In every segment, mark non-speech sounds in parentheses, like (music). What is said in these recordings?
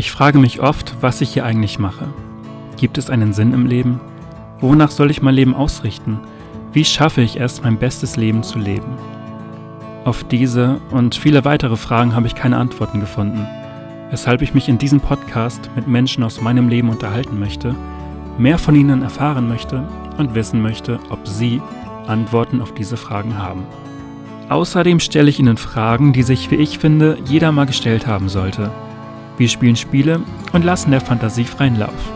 Ich frage mich oft, was ich hier eigentlich mache. Gibt es einen Sinn im Leben? Wonach soll ich mein Leben ausrichten? Wie schaffe ich es, mein bestes Leben zu leben? Auf diese und viele weitere Fragen habe ich keine Antworten gefunden, weshalb ich mich in diesem Podcast mit Menschen aus meinem Leben unterhalten möchte, mehr von ihnen erfahren möchte und wissen möchte, ob sie Antworten auf diese Fragen haben. Außerdem stelle ich ihnen Fragen, die sich, wie ich finde, jeder mal gestellt haben sollte – wir spielen Spiele und lassen der Fantasie freien Lauf.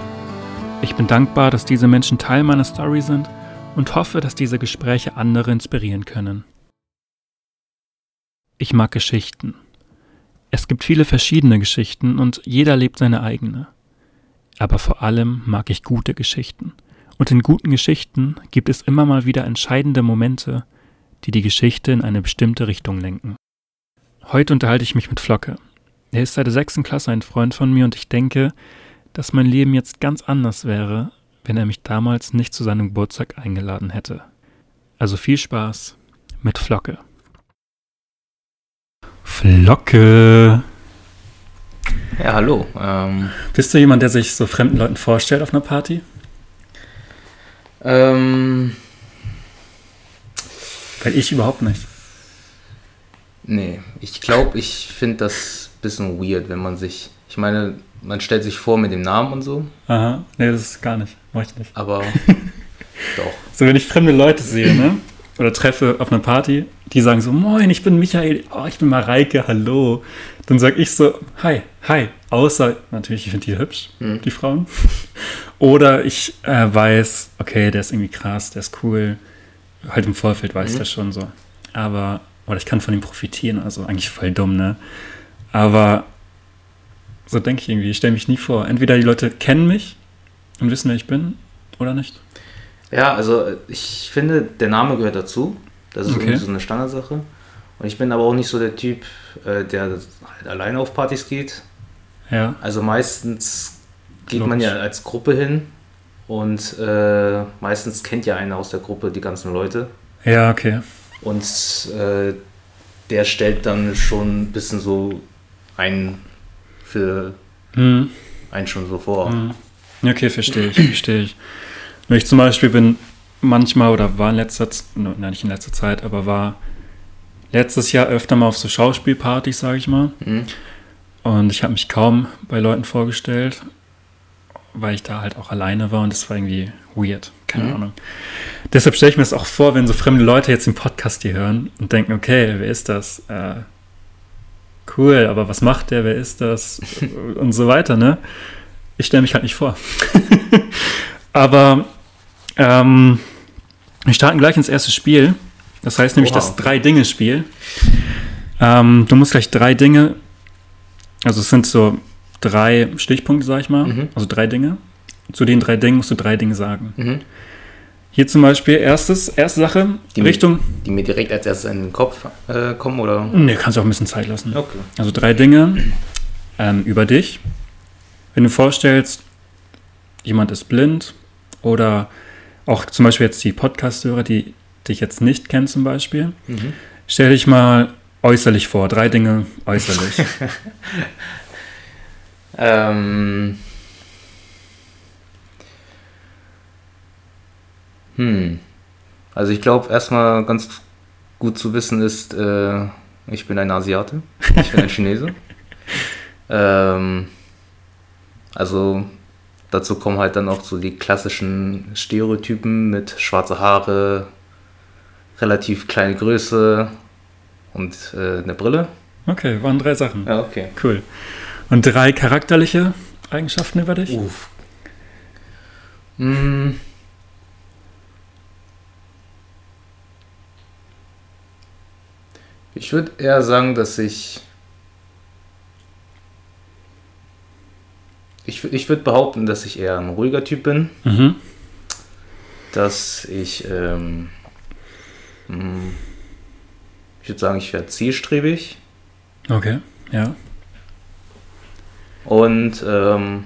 Ich bin dankbar, dass diese Menschen Teil meiner Story sind und hoffe, dass diese Gespräche andere inspirieren können. Ich mag Geschichten. Es gibt viele verschiedene Geschichten und jeder lebt seine eigene. Aber vor allem mag ich gute Geschichten. Und in guten Geschichten gibt es immer mal wieder entscheidende Momente, die die Geschichte in eine bestimmte Richtung lenken. Heute unterhalte ich mich mit Flocke, er ist seit der sechsten Klasse ein Freund von mir und ich denke, dass mein Leben jetzt ganz anders wäre, wenn er mich damals nicht zu seinem Geburtstag eingeladen hätte. Also viel Spaß mit Flocke. Flocke! Ja, hallo. Ähm, Bist du jemand, der sich so fremden Leuten vorstellt auf einer Party? Ähm, Weil ich überhaupt nicht. Nee, ich glaube, ich finde das bisschen weird, wenn man sich. Ich meine, man stellt sich vor mit dem Namen und so. Aha, nee, das ist gar nicht. Mach ich nicht. Aber (laughs) doch. So, wenn ich fremde Leute sehe, ne? Oder treffe auf einer Party, die sagen so, moin, ich bin Michael, oh, ich bin Mareike, hallo. Dann sag ich so, hi, hi. Außer, natürlich, ich finde die hübsch, Hm. die Frauen. (laughs) Oder ich äh, weiß, okay, der ist irgendwie krass, der ist cool. Halt im Vorfeld weiß ich Mhm. das schon so. Aber, oder ich kann von ihm profitieren, also eigentlich voll dumm, ne? Aber so denke ich irgendwie, ich stelle mich nie vor. Entweder die Leute kennen mich und wissen, wer ich bin, oder nicht. Ja, also ich finde, der Name gehört dazu. Das ist Okay. irgendwie so eine Standardsache. Und ich bin aber auch nicht so der Typ, äh, der halt alleine auf Partys geht. Ja. Also meistens geht man Logisch. ja als Gruppe hin und äh, meistens kennt ja einer aus der Gruppe die ganzen Leute. Ja, okay. Und äh, der stellt dann schon ein bisschen so einen für Hm. einen schon so vor. Hm. Okay, verstehe ich, verstehe ich. Nur ich zum Beispiel bin manchmal oder war in letzter Zeit, nein, nicht in letzter Zeit, aber war letztes Jahr öfter mal auf so Schauspielpartys, sage ich mal. Mhm. Und ich habe mich kaum bei Leuten vorgestellt, weil ich da halt auch alleine war und das war irgendwie weird. Keine Mhm. Ahnung. Deshalb stelle ich mir das auch vor, wenn so fremde Leute jetzt den Podcast hier hören und denken, okay, wer ist das? Äh, cool, aber was macht der? Wer ist das? und so weiter, ne? Ich stelle mich halt nicht vor. (laughs) aber ähm, wir starten gleich ins erste Spiel. Das heißt nämlich Oha, das. Drei-Dinge-Spiel. Ähm, du musst gleich drei Dinge, also es sind so drei Stichpunkte, sag ich mal, Mhm. also drei Dinge. Zu den drei Dingen musst du drei Dinge sagen. Mhm. Hier zum Beispiel erstes, erste Sache, Die- Richtung. Die mir direkt als erstes in den Kopf äh, kommen, oder? Ne, kannst du auch ein bisschen Zeit lassen. Okay. Also drei Dinge ähm, über dich. Wenn du vorstellst, jemand ist blind oder auch zum Beispiel jetzt die Podcast-Hörer, die dich jetzt nicht kennen zum Beispiel, Mhm. stell dich mal äußerlich vor. Drei Dinge äußerlich. (laughs) Ähm. Hm. Also ich glaube, erstmal ganz gut zu wissen ist, äh, ich bin ein Asiate. Ich bin ein (laughs) Chinese. ähm, also dazu kommen halt dann auch so die klassischen Stereotypen mit schwarze Haare, relativ kleine Größe und äh, eine Brille. Okay, waren drei Sachen. Ja, okay. Cool. Und drei charakterliche Eigenschaften über dich? Uff. Mm. Ich würde eher sagen, dass ich. Ich, ich würde behaupten, dass ich eher ein ruhiger Typ bin. Mhm. Dass ich. Ähm, mm, ich würde sagen, ich wäre zielstrebig. Okay, ja. Und ähm,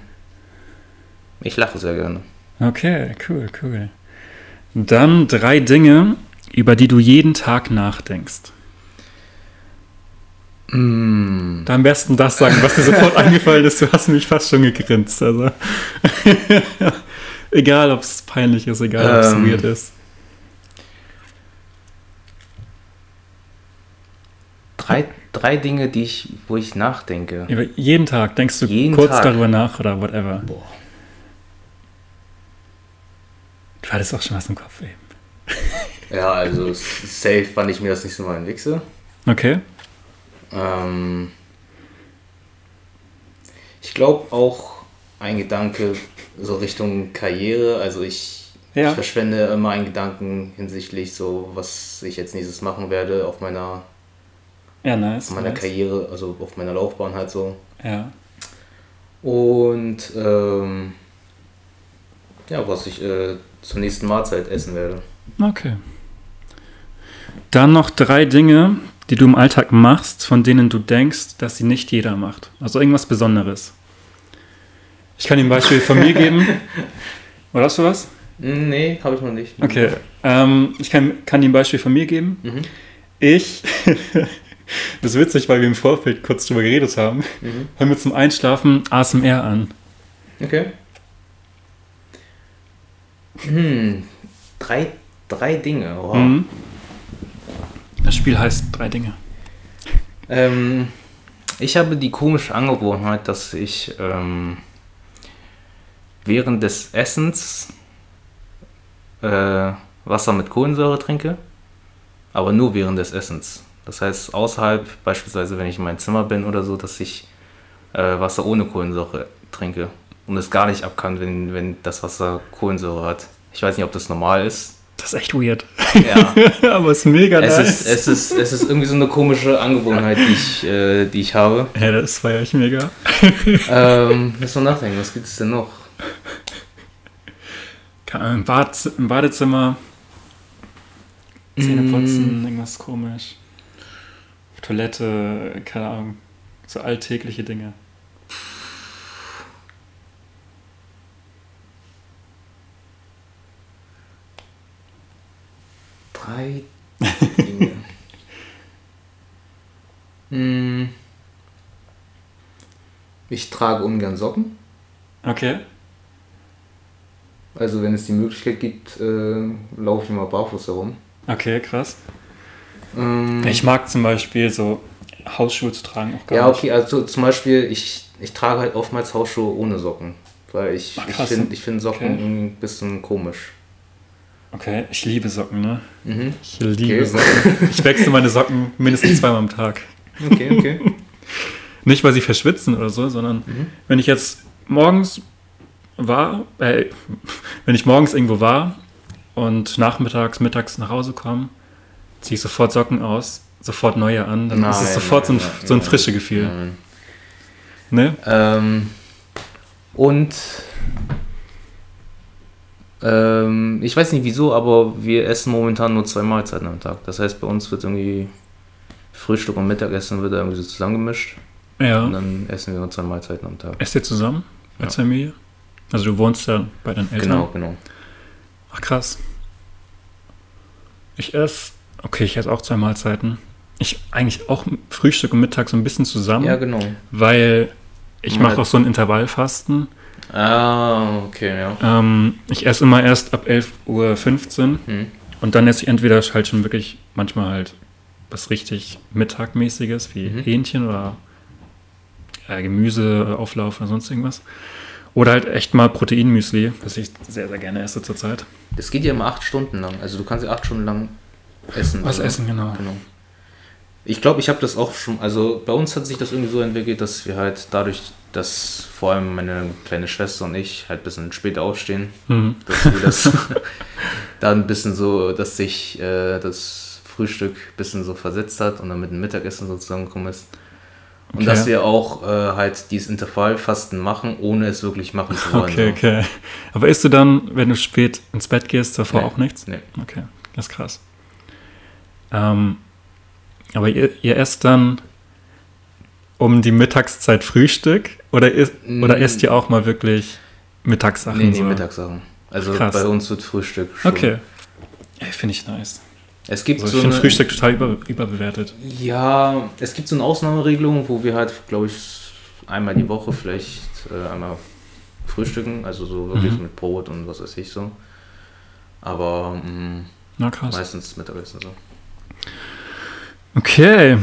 ich lache sehr gerne. Okay, cool, cool. Dann drei Dinge, über die du jeden Tag nachdenkst. Mm. Da am besten das sagen, was dir sofort (laughs) eingefallen ist. Du hast mich fast schon gegrinst. Also. (laughs) egal, ob es peinlich ist, egal, ob es Ähm. weird ist. Drei, drei Dinge, die ich, wo ich nachdenke. Über jeden Tag denkst du Jeden kurz Tag. darüber nach oder whatever. Boah. Du hattest auch schon was im Kopf eben. Ja, also safe fand ich mir das nächste Mal ein Wichse. Okay. Ähm, ich glaube auch ein Gedanke so Richtung Karriere. Also ich, Ja. ich verschwende immer einen Gedanken hinsichtlich so, was ich jetzt nächstes machen werde auf meiner, Ja, nice. auf meiner nice. Karriere, also auf meiner Laufbahn halt so. Ja. Und ähm, ja, was ich äh, zur nächsten Mahlzeit essen werde. Okay. Dann noch drei Dinge, die du im Alltag machst, von denen du denkst, dass sie nicht jeder macht. Also irgendwas Besonderes. Ich kann dir ein Beispiel von mir geben. (laughs) Oder hast du was? Nee, habe ich noch nicht. Okay. Ähm, ich kann, kann dir ein Beispiel von mir geben. Mhm. Ich, (laughs) das ist witzig, weil wir im Vorfeld kurz drüber geredet haben, Mhm. hören wir zum Einschlafen ASMR an. Okay. Hm, drei, drei Dinge. Wow. Mhm. Das Spiel heißt drei Dinge. Ähm, ich habe die komische Angewohnheit, dass ich ähm, während des Essens äh, Wasser mit Kohlensäure trinke, aber nur während des Essens. Das heißt, außerhalb, beispielsweise wenn ich in meinem Zimmer bin oder so, dass ich äh, Wasser ohne Kohlensäure trinke und es gar nicht ab kann, wenn, wenn das Wasser Kohlensäure hat. Ich weiß nicht, ob das normal ist. Das ist echt weird. Ja. (laughs) Aber es ist mega Es nice. ist, es, ist, es ist irgendwie so eine komische Angewohnheit, die ich, äh, die ich habe. ja, das feiere ich mega. Ähm, lass mal nachdenken, was gibt es denn noch? Im, Bad, Im Badezimmer Zähne Mm. putzen, irgendwas komisch. Auf Toilette, keine Ahnung. So alltägliche Dinge. Drei (laughs) Dinge. Hm. Ich trage ungern Socken. Okay. Also wenn es die Möglichkeit gibt, äh, laufe ich immer barfuß herum. Okay, krass. Ähm, Ich mag zum Beispiel so Hausschuhe zu tragen auch gar ja, nicht. okay, also zum Beispiel, ich, ich trage halt oftmals Hausschuhe ohne Socken. Weil ich, Ach, ich finde ich find Socken Okay. ein bisschen komisch. Okay, ich liebe Socken, ne? Mhm. Ich liebe Okay. Socken. Ich wechsle meine Socken (laughs) mindestens zweimal am Tag. Okay, okay. (laughs) Nicht, weil sie verschwitzen oder so, sondern Mhm. wenn ich jetzt morgens war, äh, wenn ich morgens irgendwo war und nachmittags, mittags nach Hause komme, ziehe ich sofort Socken aus, sofort neue an, dann ist es Nein, sofort so ein, nein, so ein nein, frische Gefühl. Nein. Ne? Ähm, und ähm, ich weiß nicht wieso, aber wir essen momentan nur zwei Mahlzeiten am Tag. Das heißt, bei uns wird irgendwie Frühstück und Mittagessen wird irgendwie so zusammengemischt und Ja. dann essen wir nur zwei Mahlzeiten am Tag. Esst ihr zusammen als Ja. Familie? Also du wohnst ja bei deinen Eltern. Genau, genau. Ach krass. Ich esse, okay, ich esse auch zwei Mahlzeiten. Ich eigentlich auch Frühstück und Mittag so ein bisschen zusammen, Ja, genau. weil ich mache auch so ein Intervallfasten. Ah, okay, ja. Ähm, ich esse immer erst ab 11.15 Uhr Hm. und dann esse ich entweder halt schon wirklich manchmal halt was richtig Mittagmäßiges wie Mhm. Hähnchen oder äh, Gemüseauflauf oder sonst irgendwas. Oder halt echt mal Proteinmüsli, was ich sehr, sehr gerne esse zurzeit. Das geht ja immer acht Stunden lang. Also du kannst ja acht Stunden lang essen. Was oder? essen, genau. Genau. Ich glaube, ich habe das auch schon, also bei uns hat sich das irgendwie so entwickelt, dass wir halt dadurch, dass vor allem meine kleine Schwester und ich halt ein bisschen später aufstehen, Mhm. dass wir das (laughs) da ein bisschen so, dass sich äh, das Frühstück ein bisschen so versetzt hat und dann mit dem Mittagessen so zusammengekommen ist. Und Okay. dass wir auch äh, halt dieses Intervallfasten machen, ohne es wirklich machen zu wollen. Okay, so. okay. Aber isst du dann, wenn du spät ins Bett gehst, davor Nee. auch nichts? Nee. Okay, das ist krass. Ähm, aber ihr, ihr esst dann um die Mittagszeit Frühstück oder, is, oder Mm. esst ihr auch mal wirklich Mittagssachen? Nee, nee, so? Mittagssachen. Also Krass. bei uns wird Frühstück schon. Okay. Finde ich nice. Es gibt Also ich so finde eine, Frühstück total über, überbewertet. Ja, es gibt so eine Ausnahmeregelung, wo wir halt, glaube ich, einmal die Woche vielleicht äh, einmal frühstücken, also so wirklich Mhm. mit Brot und was weiß ich so. Aber mh, Na krass. meistens Mittagessen so. Okay.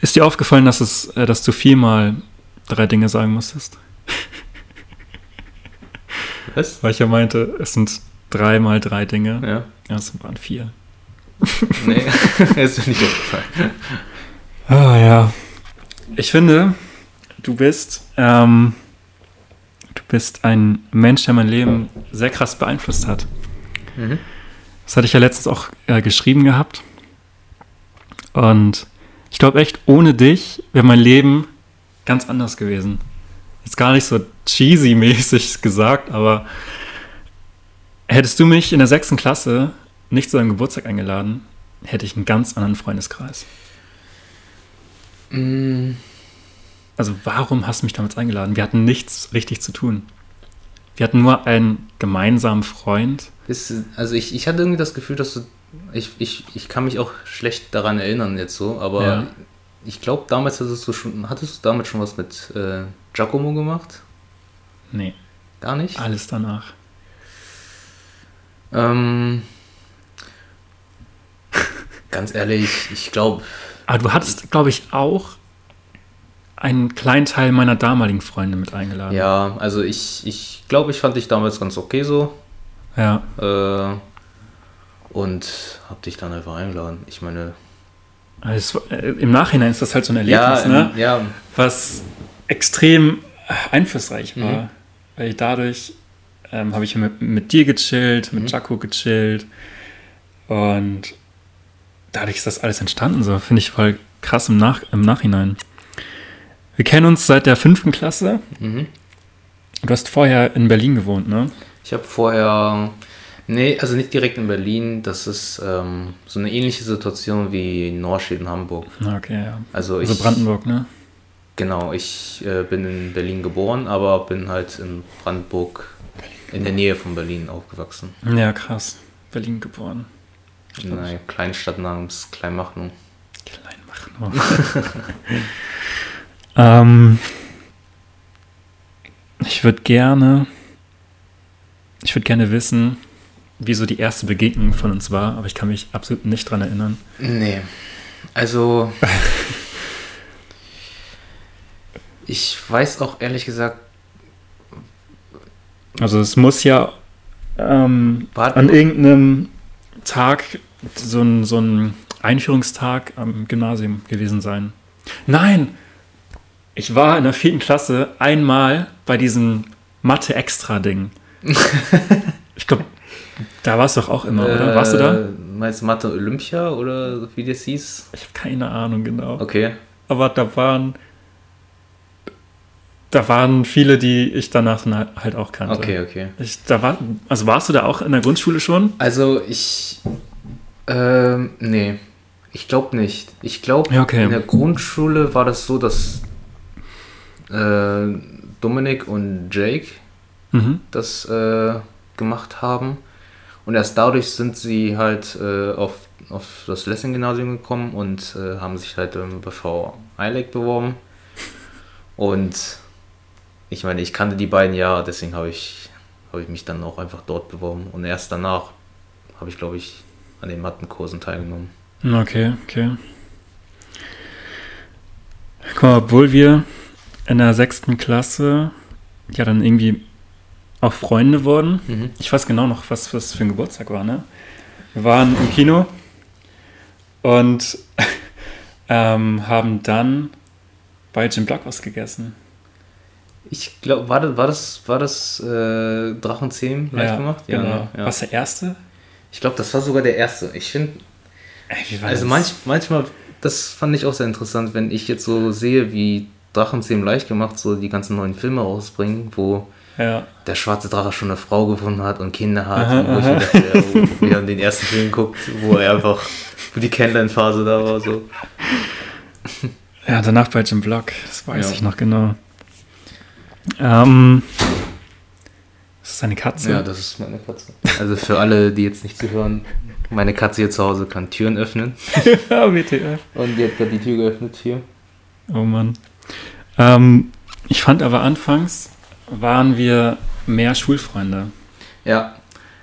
Ist dir aufgefallen, dass, es, äh, dass du viermal drei Dinge sagen musstest? (laughs) Was? Weil ich ja meinte, es sind drei mal drei Dinge. Ja. Ja, es waren vier. (laughs) Nee, (laughs) ist mir nicht aufgefallen. Ah ja. Ich finde, du bist, ähm, du bist ein Mensch, der mein Leben sehr krass beeinflusst hat. Mhm. Das hatte ich ja letztens auch äh, geschrieben gehabt. Und ich glaube echt, ohne dich wäre mein Leben ganz anders gewesen. Ist gar nicht so cheesy-mäßig gesagt, aber hättest du mich in der sechsten Klasse nicht zu deinem Geburtstag eingeladen, hätte ich einen ganz anderen Freundeskreis. Mm, Also warum hast du mich damals eingeladen? Wir hatten nichts richtig zu tun. Wir hatten nur einen gemeinsamen Freund. Ist, also ich, ich hatte irgendwie das Gefühl, dass du. Ich, ich, ich kann mich auch schlecht daran erinnern jetzt so, aber Ja. ich glaube, damals hattest du schon, hattest du damit schon was mit äh, Giacomo gemacht? Nee, Gar nicht? alles danach. Ähm, (laughs) ganz ehrlich, ich glaube, Aber du hattest, glaube ich, auch einen kleinen Teil meiner damaligen Freunde mit eingeladen. ja, also ich, ich glaube, ich fand dich damals ganz okay so. Ja, Äh, und hab dich dann einfach eingeladen. Ich meine, also im Nachhinein ist das halt so ein ja, Erlebnis, ne? ja, was extrem äh, einflussreich war. Mhm. Weil ich dadurch ähm, habe ich mit, mit dir gechillt, mit Mhm. Jaco gechillt und dadurch ist das alles entstanden. So finde ich voll krass im, Nach im Nachhinein. Wir kennen uns seit der fünften Klasse. mhm. Du hast vorher in Berlin gewohnt, ne? Ich habe vorher, nee, also nicht direkt in Berlin, das ist ähm, so eine ähnliche Situation wie Norstedt in Hamburg. Okay, ja. Also ich, Also Brandenburg, ne? genau, ich äh, bin in Berlin geboren, aber bin halt in Brandenburg in der Nähe von Berlin aufgewachsen. Ja, krass. Berlin geboren. In einer Kleinstadt namens Kleinmachnow. Klein machen. (laughs) ähm, ich würde gerne, ich würde gerne wissen, wie so die erste Begegnung von uns war, aber ich kann mich absolut nicht dran erinnern. Nee, also (laughs) ich weiß auch ehrlich gesagt, Also es muss ja ähm, an irgendeinem Tag so ein, so ein Einführungstag am Gymnasium gewesen sein. Nein! Ich war in der vierten Klasse einmal bei diesem Mathe-Extra-Ding. (laughs) ich glaube, da warst du doch auch immer, oder? Warst du da? Äh, Meinst du Mathe Olympia oder wie das hieß? Ich habe keine Ahnung genau. Okay. Aber da waren da waren viele, die ich danach halt- halt auch kannte. Okay, okay. Ich, da war, also warst du da auch in der Grundschule schon? Also ich. Ähm, nee. Ich glaube nicht. Ich glaube, Ja, okay. in der Grundschule war das so, dass äh, Dominik und Jake Mhm. das äh, gemacht haben. Und erst dadurch sind sie halt äh, auf, auf das Lessing-Gymnasium gekommen und äh, haben sich halt bei Frau Eilek beworben. Und ich meine, ich kannte die beiden ja, deswegen habe ich, habe ich mich dann auch einfach dort beworben. Und erst danach habe ich, glaube ich, an den Mathenkursen teilgenommen. Okay, okay. Guck mal, obwohl wir in der sechsten Klasse ja dann irgendwie auch Freunde wurden. Mhm. Ich weiß genau noch, was was für ein Geburtstag war, ne? Wir waren im Kino und (laughs) ähm, haben dann bei Jim Block was gegessen. Ich glaube, war das, war das, war das äh, Drachenzähmen leicht gemacht? genau. ne? ja. Was der erste? Ich glaube, das war sogar der erste. Ich finde, Also das? manch, manchmal, das fand ich auch sehr interessant, wenn ich jetzt so sehe, wie Drachenzähmen leicht gemacht so die ganzen neuen Filme rausbringen, wo Ja. der schwarze Drache schon eine Frau gefunden hat und Kinder hat. Aha, und wo ich aha. dachte, ja, wo wir haben den ersten Film geguckt, wo er einfach, wo die Kennenlernphase da war. So. Ja, danach bei Jim Block, das weiß Ja. ich noch genau. Ähm, was ist deine Katze? Ja, das ist meine Katze. Also für alle, die jetzt nicht zuhören, meine Katze hier zu Hause kann Türen öffnen. (laughs) WTF. Und die hat gerade die Tür geöffnet hier. Oh Mann. Ähm, ich fand aber anfangs waren wir mehr Schulfreunde. Ja,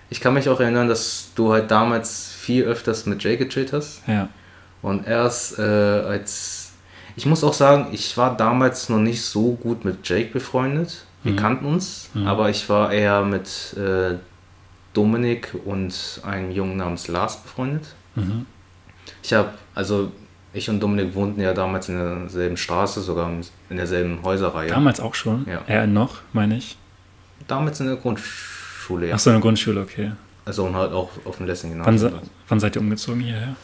ich kann mich auch erinnern, dass du halt damals viel öfters mit Jay gechillt hast. Ja. Und erst äh, als. Ich muss auch sagen, ich war damals noch nicht so gut mit Jake befreundet. Wir Mhm. kannten uns, Mhm. aber ich war eher mit äh, Dominik und einem Jungen namens Lars befreundet. Mhm. Ich habe, also ich und Dominik wohnten ja damals in derselben Straße, sogar in derselben Häuserreihe. Damals auch schon. Ja. Er noch, meine ich. Damals in der Grundschule, ja. Ach so, in der Grundschule, okay. Also und halt auch auf dem Lessing Wann, Gymnasium. se wann seid ihr umgezogen hierher?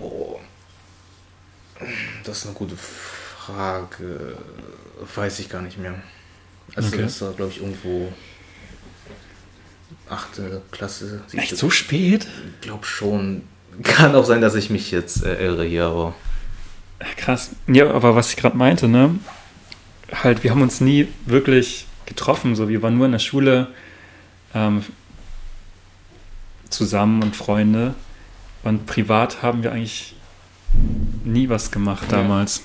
Boah. Das ist eine gute Frage. Weiß ich gar nicht mehr. Also Okay. das war, glaube ich, irgendwo achte Klasse. Echt so spät? Ich glaube schon. Kann auch sein, dass ich mich jetzt äh, irre hier, aber Krass. Ja, aber was ich gerade meinte, ne? Halt, wir haben uns nie wirklich getroffen. So, wir waren nur in der Schule ähm, zusammen und Freunde. Und privat haben wir eigentlich nie was gemacht Ja. damals.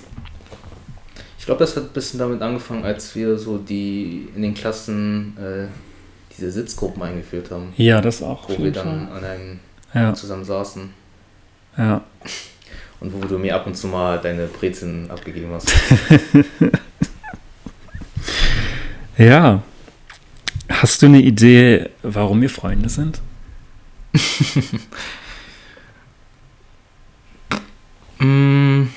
ich glaube, das hat ein bisschen damit angefangen, als wir so die in den Klassen äh, diese Sitzgruppen eingeführt haben, Ja, das auch. wo wir dann Fall. an einem Ja, zusammen saßen ja. und wo du mir ab und zu mal deine Brezeln abgegeben hast. (laughs) Ja. Hast du eine Idee, warum wir Freunde sind? (laughs) Mm.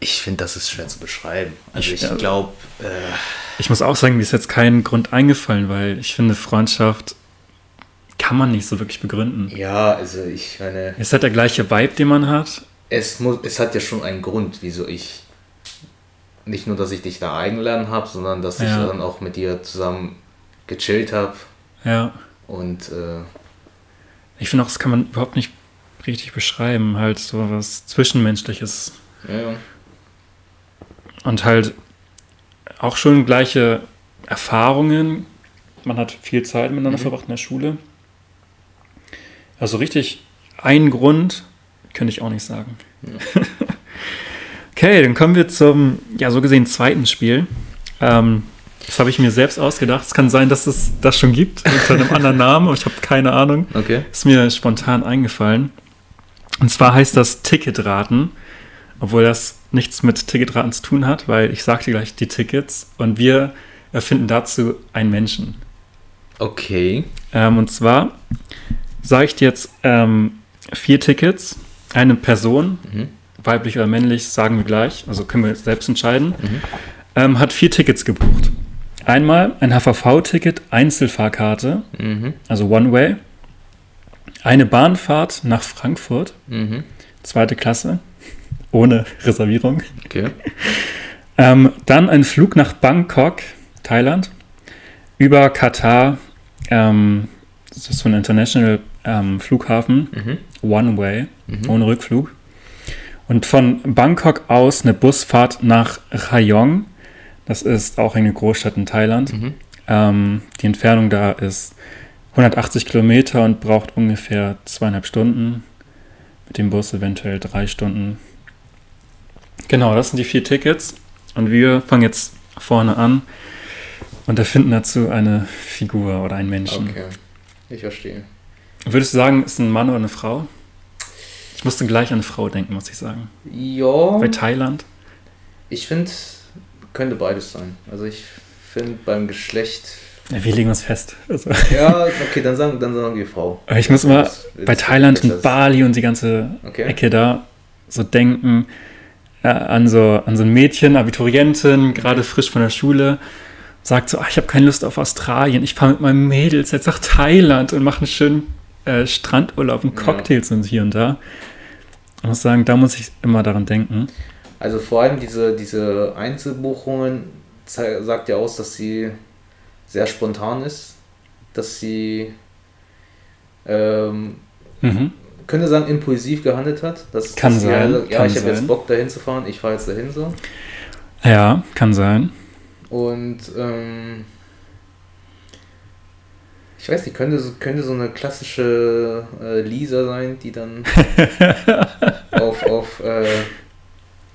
Ich finde, das ist schwer zu beschreiben. Also Ich- ich, also- glaube, äh, Ich muss auch sagen, mir ist jetzt kein Grund eingefallen, weil ich finde, Freundschaft kann man nicht so wirklich begründen. ja, also ich meine, Es hat der gleiche Vibe, den man hat. es, muss, es hat ja schon einen Grund, wieso ich nicht nur, dass ich dich da eingeladen habe, sondern dass ich Ja. dann auch mit dir zusammen gechillt habe Ja. und äh, Ich finde auch, das kann man überhaupt nicht richtig beschreiben. Halt so was Zwischenmenschliches. ja, ja. Und halt auch schon gleiche Erfahrungen. Man hat viel Zeit miteinander Mhm. verbracht in der Schule. Also richtig einen Grund könnte ich auch nicht sagen. (laughs) okay, dann kommen wir zum, ja, so gesehen zweiten Spiel. Ähm, das habe ich mir selbst ausgedacht. Es kann sein, dass es das schon gibt unter einem (laughs) anderen Namen, aber ich habe keine Ahnung. Okay. Ist mir spontan eingefallen. Und zwar heißt das Ticketraten, obwohl das nichts mit Ticketraten zu tun hat, weil ich sagte gleich die Tickets und wir erfinden dazu einen Menschen. Okay. Ähm, und zwar sage ich dir jetzt ähm, vier Tickets, eine Person, Mhm. weiblich oder männlich, sagen wir gleich, also können wir selbst entscheiden, Mhm. ähm, hat vier Tickets gebucht. Einmal ein HVV-Ticket, Einzelfahrkarte, Mhm. also One-Way, eine Bahnfahrt nach Frankfurt, Mhm. zweite Klasse, (laughs) ohne Reservierung. Okay. Ähm, dann ein Flug nach Bangkok, Thailand, über Katar, ähm, das ist so ein International ähm, Flughafen, Mhm. One Way, Mhm. ohne Rückflug. Und von Bangkok aus eine Busfahrt nach Rayong, das ist auch eine Großstadt in Thailand. Mhm. Ähm, die Entfernung da ist 180 Kilometer und braucht ungefähr zweieinhalb Stunden. Mit dem Bus eventuell drei Stunden. Genau, das sind die vier Tickets. Und wir fangen jetzt vorne an und erfinden dazu eine Figur oder einen Menschen. Okay. Ich verstehe. Würdest du sagen, ist ein Mann oder eine Frau? Ich musste gleich an eine Frau denken, muss ich sagen. Ja. Bei Thailand? Ich finde, könnte beides sein. Also ich finde beim Geschlecht. Ja, wir legen uns fest. Also, Ja, okay, dann sagen, dann sagen wir Frau. ich muss immer bei Thailand und Bali und die ganze Okay. Ecke da so denken äh, an, so, an so ein Mädchen, Abiturientin, gerade frisch von der Schule, sagt so, ach, ich habe keine Lust auf Australien, ich fahre mit meinen Mädels jetzt nach Thailand und mache einen schönen äh, Strandurlaub und Ja. Cocktails und hier und da. Ich muss sagen, da muss ich immer daran denken. Also vor allem diese, diese Einzelbuchungen sagt ja aus, dass sie sehr spontan ist, dass sie ähm, Mhm. könnte sagen impulsiv gehandelt hat. Dass, Kann dass sie sein, halt, ja, kann ich habe jetzt Bock dahin zu fahren, ich fahre jetzt dahin so. Ja, kann sein. Und ähm, ich weiß nicht, könnte, so- könnte so eine klassische äh, Lisa sein, die dann (laughs) auf, auf äh,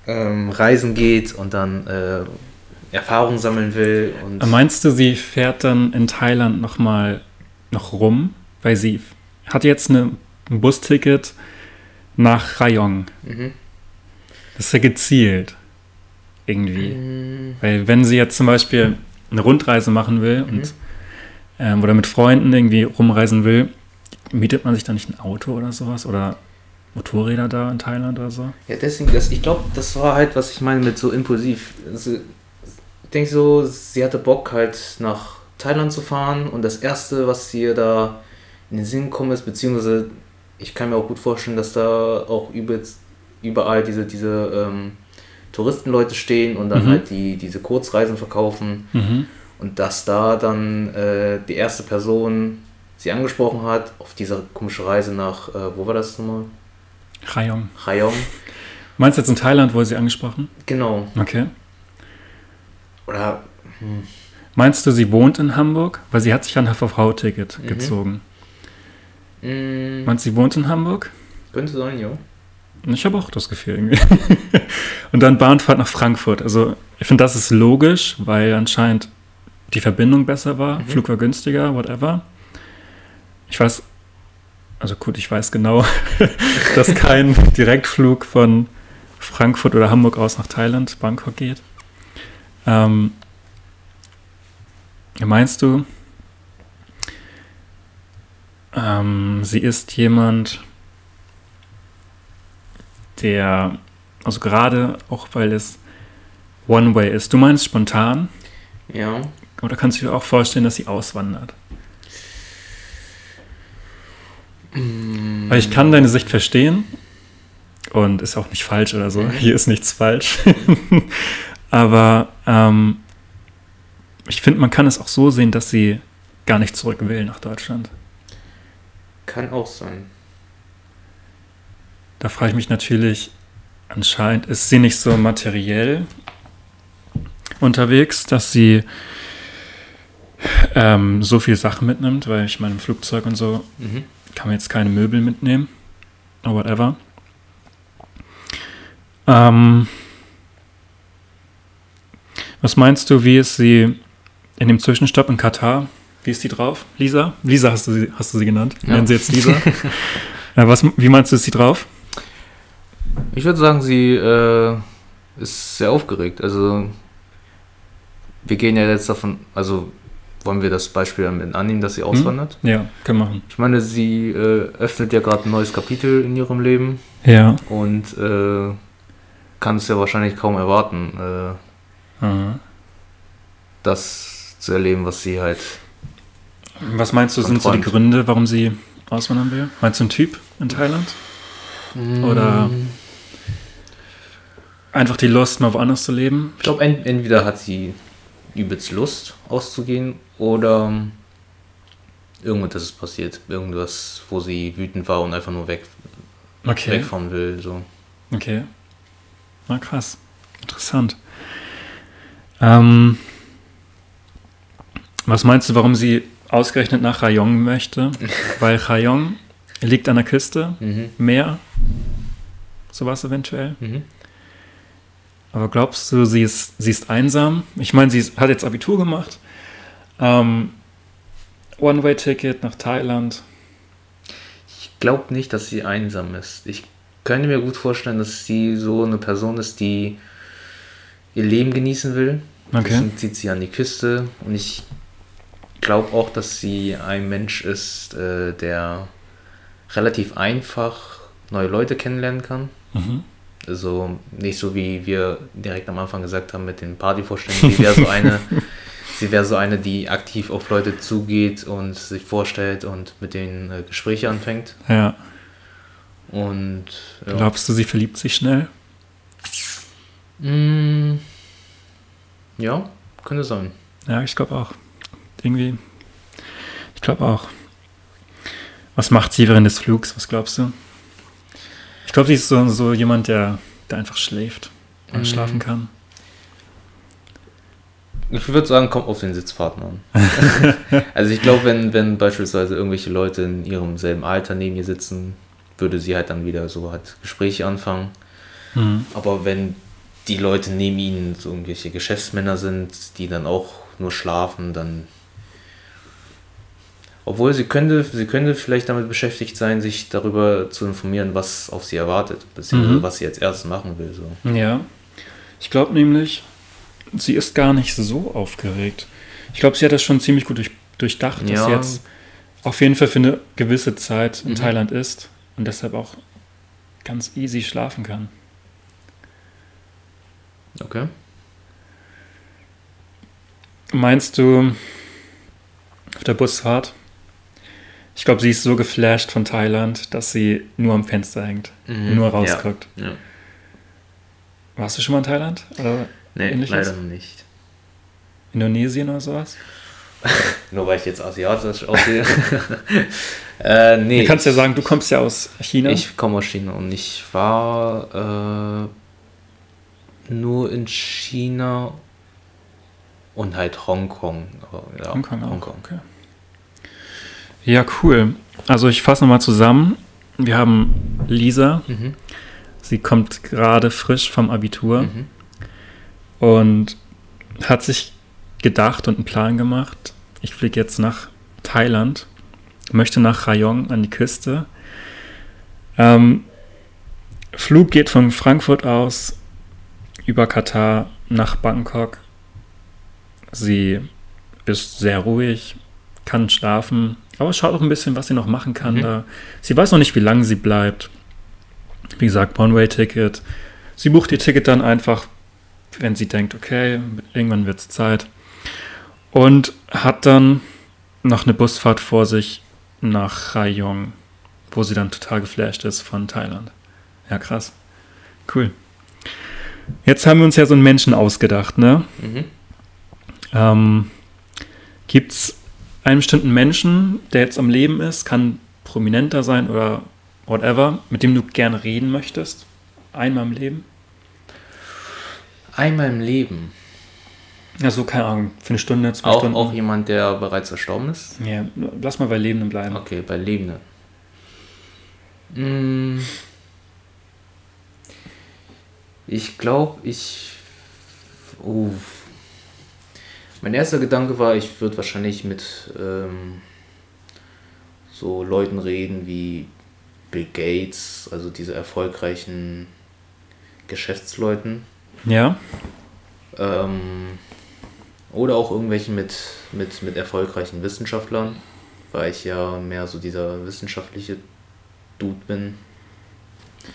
ähm, Reisen geht und dann äh, Erfahrung sammeln will. Und Meinst du, sie fährt dann in Thailand nochmal noch rum? Weil sie hat jetzt eine, ein Busticket nach Rayong. Mhm. Das ist ja gezielt. Irgendwie. Mm, Weil wenn sie jetzt zum Beispiel eine Rundreise machen will Mhm. Ähm, oder mit Freunden irgendwie rumreisen will, mietet man sich dann nicht ein Auto oder sowas? Oder Motorräder da in Thailand oder so? Ja, deswegen, das, ich glaube, das war halt, was ich meine mit so impulsiv. Also, ich denke so, sie hatte Bock halt nach Thailand zu fahren und das Erste, was ihr da in den Sinn gekommen ist, beziehungsweise ich kann mir auch gut vorstellen, dass da auch übelst, überall diese, diese ähm, Touristenleute stehen und dann Mhm. halt die, diese Kurzreisen verkaufen Mhm. Und dass da dann äh, die erste Person sie angesprochen hat auf dieser komischen Reise nach, äh, wo war das nochmal? Rayong. Rayong. Meinst du jetzt in Thailand, wurde sie angesprochen? Genau. Okay. Oder Meinst du, sie wohnt in Hamburg? Weil sie hat sich ein HVV-Ticket Mhm. gezogen. mh, Meinst du, sie wohnt in Hamburg? könnte sein, ja. Ich habe auch das Gefühl irgendwie. (laughs) Und dann Bahnfahrt nach Frankfurt. Also ich finde, das ist logisch, weil anscheinend die Verbindung besser war, Mhm. Flug war günstiger, whatever. Ich weiß, also gut, ich weiß genau, (laughs) dass kein Direktflug von Frankfurt oder Hamburg aus nach Thailand, Bangkok geht. Ähm, meinst du, ähm, sie ist jemand, der, also gerade auch weil es One-Way ist. Du meinst spontan? Ja. Oder kannst du dir auch vorstellen, dass sie auswandert? Weil ich kann deine Sicht verstehen und ist auch nicht falsch oder so. Mhm. Hier ist nichts falsch. (laughs) Aber ähm, ich finde, man kann es auch so sehen, dass sie gar nicht zurück will nach Deutschland. Kann auch sein. Da frage ich mich natürlich, anscheinend ist sie nicht so materiell unterwegs, dass sie ähm, so viel Sachen mitnimmt, weil ich meine, im Flugzeug und so Mhm. kann man jetzt keine Möbel mitnehmen. Oder whatever. Ähm, was meinst du, wie ist sie in dem Zwischenstopp in Katar? Wie ist die drauf? Lisa? Lisa hast du sie, hast du sie genannt. Ja. Nennen sie jetzt Lisa. (laughs) äh, was, wie meinst du, ist sie drauf? Ich würde sagen, sie äh, ist sehr aufgeregt. Also, wir gehen ja jetzt davon, also wollen wir das Beispiel damit annehmen, dass sie auswandert? Ja, können wir machen. Ich meine, sie äh, öffnet ja gerade ein neues Kapitel in ihrem Leben Ja. und äh, kann es ja wahrscheinlich kaum erwarten, äh, das zu erleben, was sie halt. Was meinst du, sind so die. Gründe, warum sie auswandern will? Meinst du einen Typ in Thailand? Oder- Mm, Einfach die Lust, mal woanders zu leben? Ich glaube, ent entweder hat sie übelst Lust auszugehen oder ähm, irgendwas ist passiert. Irgendwas, wo sie wütend war und einfach nur weg, Okay. wegfahren will. So. Okay. Na krass. Interessant. Ähm, was meinst du, warum sie ausgerechnet nach Rayong möchte? (laughs) Weil Rayong liegt an der Küste, Mhm. Meer, sowas eventuell. Mhm. Aber glaubst du, sie ist, sie ist einsam? Ich meine, sie ist, hat jetzt Abitur gemacht. Ähm, One-Way-Ticket nach Thailand. Ich glaube nicht, dass sie einsam ist. Ich könnte mir gut vorstellen, dass sie so eine Person ist, die ihr Leben genießen will. Okay. Deswegen zieht sie an die Küste. Und ich glaube auch, dass sie ein Mensch ist, äh, der relativ einfach neue Leute kennenlernen kann. Mhm. Also nicht so wie wir direkt am Anfang gesagt haben mit den Partyvorstellungen. Sie wäre so eine, (laughs) sie wäre so eine, die aktiv auf Leute zugeht und sich vorstellt und mit denen äh, Gespräche anfängt. Ja. Und ja. Glaubst du, sie verliebt sich schnell? Mm, ja, könnte sein. Ja, ich glaube auch. Irgendwie. Ich glaube auch. Was macht sie während des Flugs? Was glaubst du? Ich glaube, sie ist so, so jemand, der, der einfach schläft und Mhm. schlafen kann. Ich würde sagen, kommt auf den Sitzpartner an. (laughs) also ich glaube, wenn, wenn beispielsweise irgendwelche Leute in ihrem selben Alter neben ihr sitzen, würde sie halt dann wieder so halt Gespräche anfangen. Mhm. Aber wenn die Leute neben ihnen so irgendwelche Geschäftsmänner sind, die dann auch nur schlafen, dann. Obwohl sie könnte, sie könnte vielleicht damit beschäftigt sein, sich darüber zu informieren, was auf sie erwartet, beziehungsweise mhm. was sie als erstes machen will. So. Ja. Ich glaube nämlich, sie ist gar nicht so aufgeregt. Ich glaube, sie hat das schon ziemlich gut durch, durchdacht, dass sie jetzt auf jeden Fall für eine gewisse Zeit in mhm. Thailand ist und deshalb auch ganz easy schlafen kann. Okay. Meinst du auf der Busfahrt? Ich glaube, sie ist so geflasht von Thailand, dass sie nur am Fenster hängt, mhm. nur rausguckt. Ja. Ja. Warst du schon mal in Thailand? Oder nee, ähnliches? leider nicht. Indonesien oder sowas? (laughs) Nur weil ich jetzt asiatisch aussehe. (laughs) äh, nee. Du kannst ja sagen, du kommst ja aus China. Ich komme aus China und ich war äh, nur in China und halt Hongkong. Ja, Hongkong, auch. Hongkong. Okay. Ja, cool. Also ich fasse nochmal zusammen. Wir haben Lisa. Mhm. Sie kommt gerade frisch vom Abitur mhm. Und hat sich gedacht und einen Plan gemacht. Ich fliege jetzt nach Thailand, möchte nach Rayong an die Küste. Ähm, Flug geht von Frankfurt aus über Katar nach Bangkok. Sie ist sehr ruhig, kann schlafen, aber schaut auch ein bisschen, was sie noch machen kann. Mhm. Da. Sie weiß noch nicht, wie lange sie bleibt. Wie gesagt, One-Way-Ticket. Sie bucht ihr Ticket dann einfach, wenn sie denkt, okay, irgendwann wird es Zeit und hat dann noch eine Busfahrt vor sich nach Rayong, wo sie dann total geflasht ist von Thailand. Ja, krass. Cool. Jetzt haben wir uns ja so einen Menschen ausgedacht, ne? Mhm. Ähm, Gibt es einen bestimmten Menschen, der jetzt am Leben ist, kann prominenter sein oder whatever, mit dem du gerne reden möchtest? Einmal im Leben? Einmal im Leben. Ja, so, keine Ahnung, für eine Stunde, zwei auch, Stunden. Auch jemand, der bereits verstorben ist? Ja, lass mal bei Lebenden bleiben. Okay, bei Lebenden. Hm. Ich glaube, ich. Uh. Mein erster Gedanke war, ich würde wahrscheinlich mit ähm, so Leuten reden wie Bill Gates, also diese erfolgreichen Geschäftsleuten. Ja. Ähm, oder auch irgendwelchen mit, mit, mit erfolgreichen Wissenschaftlern, weil ich ja mehr so dieser wissenschaftliche Dude bin.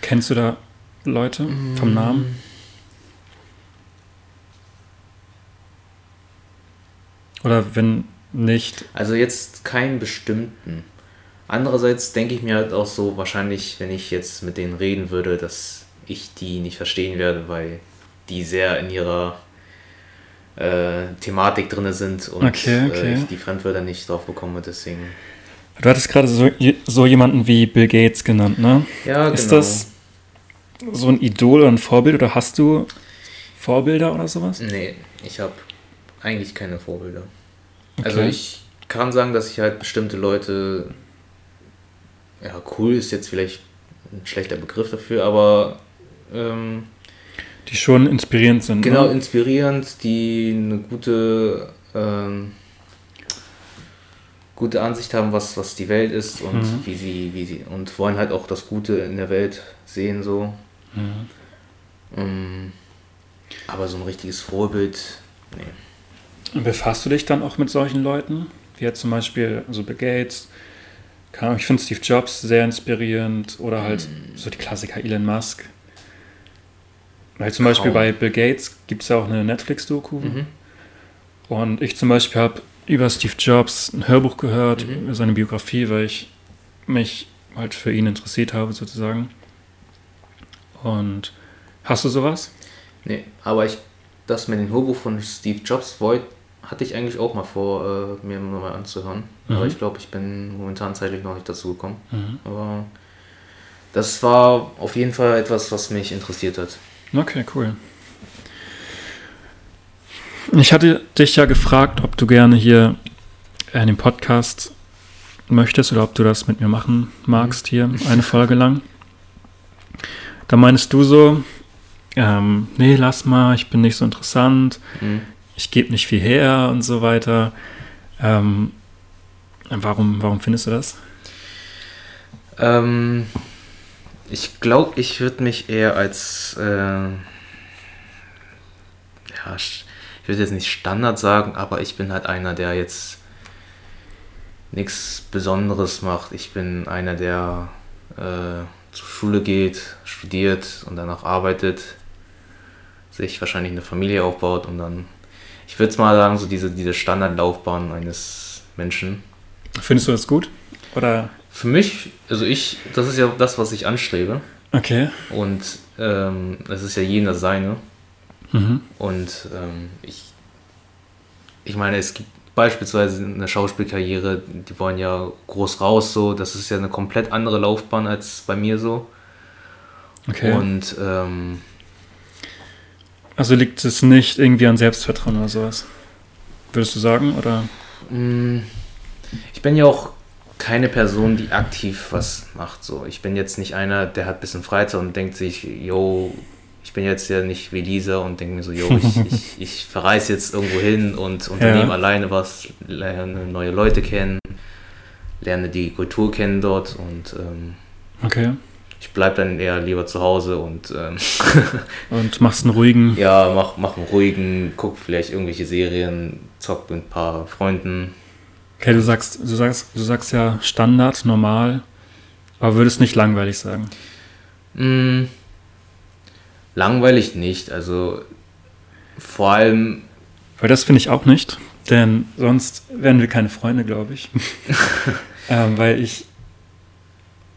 Kennst du da Leute vom mm. Namen? Oder wenn nicht? Also jetzt keinen bestimmten. Andererseits denke ich mir halt auch so, wahrscheinlich, wenn ich jetzt mit denen reden würde, dass ich die nicht verstehen werde, weil die sehr in ihrer äh, Thematik drin sind und okay, okay. Äh, ich die Fremdwörter nicht drauf bekomme, deswegen. Du hattest gerade so, so jemanden wie Bill Gates genannt, ne? Ja, Ist genau. das so ein Idol oder ein Vorbild oder hast du Vorbilder oder sowas? Nee, ich habe eigentlich keine Vorbilder. Also okay. Also ich kann sagen, dass ich halt bestimmte Leute, ja, cool ist jetzt vielleicht ein schlechter Begriff dafür, aber ähm, die schon inspirierend sind. Genau, ne? inspirierend, die eine gute, ähm, gute Ansicht haben, was, was die Welt ist und mhm. wie sie, wie sie, und wollen halt auch das Gute in der Welt sehen, so. Mhm. Ähm, aber so ein richtiges Vorbild, nee. Und befasst du dich dann auch mit solchen Leuten? Wie jetzt zum Beispiel also Bill Gates, ich finde Steve Jobs sehr inspirierend oder halt mhm. so die Klassiker Elon Musk. Weil zum Beispiel bei Bill Gates gibt es ja auch eine Netflix-Doku. Mhm. Und ich zum Beispiel habe über Steve Jobs ein Hörbuch gehört, mhm. über seine Biografie, weil ich mich halt für ihn interessiert habe, sozusagen. Und hast du sowas? Nee, aber ich, das mit dem Hörbuch von Steve Jobs wollte, hatte ich eigentlich auch mal vor, äh, mir nochmal anzuhören. Mhm. Aber ich glaube, ich bin momentan zeitlich noch nicht dazu gekommen. Mhm. Aber das war auf jeden Fall etwas, was mich interessiert hat. Okay, cool. Ich hatte dich ja gefragt, ob du gerne hier in dem Podcast möchtest oder ob du das mit mir machen magst, hier eine Folge lang. Da meinst du so, ähm, nee, lass mal, ich bin nicht so interessant, Mhm. ich gebe nicht viel her und so weiter. Ähm, warum, warum findest du das? Ähm, ich glaube, ich würde mich eher als, äh, ja, ich würde jetzt nicht Standard sagen, aber ich bin halt einer, der jetzt nichts Besonderes macht. Ich bin einer, der äh, zur Schule geht, studiert und danach arbeitet, sich wahrscheinlich eine Familie aufbaut und dann, ich würde mal sagen, so diese, diese Standardlaufbahn eines Menschen. Findest du das gut? Oder? Für mich, also ich, das ist ja das, was ich anstrebe. Okay. Und ähm, das ist ja jeder seine. Mhm. Und ähm, ich, ich meine, es gibt beispielsweise eine Schauspielkarriere, die wollen ja groß raus, so. Das ist ja eine komplett andere Laufbahn als bei mir so. Okay. Und ähm, also liegt es nicht irgendwie an Selbstvertrauen oder sowas? Würdest du sagen? Oder? mh, ich bin ja auch keine Person, die aktiv was macht. So. Ich bin jetzt nicht einer, der hat ein bisschen Freizeit und denkt sich, yo, ich bin jetzt ja nicht wie Lisa und denke mir so, yo, ich, (laughs) ich, ich verreise jetzt irgendwo hin und unternehme Ja. alleine was, lerne neue Leute kennen, lerne die Kultur kennen dort und ähm, Okay. ich bleibe dann eher lieber zu Hause und ähm, (laughs) Und machst einen ruhigen. ja, mach, mach einen ruhigen, guck vielleicht irgendwelche Serien, zock mit ein paar Freunden. Okay, du sagst, du sagst, du sagst ja Standard, normal, aber würdest nicht langweilig sagen. Mm, langweilig nicht, also vor allem, Weil das finde ich auch nicht, denn sonst wären wir keine Freunde, glaube ich. (laughs) ähm, weil ich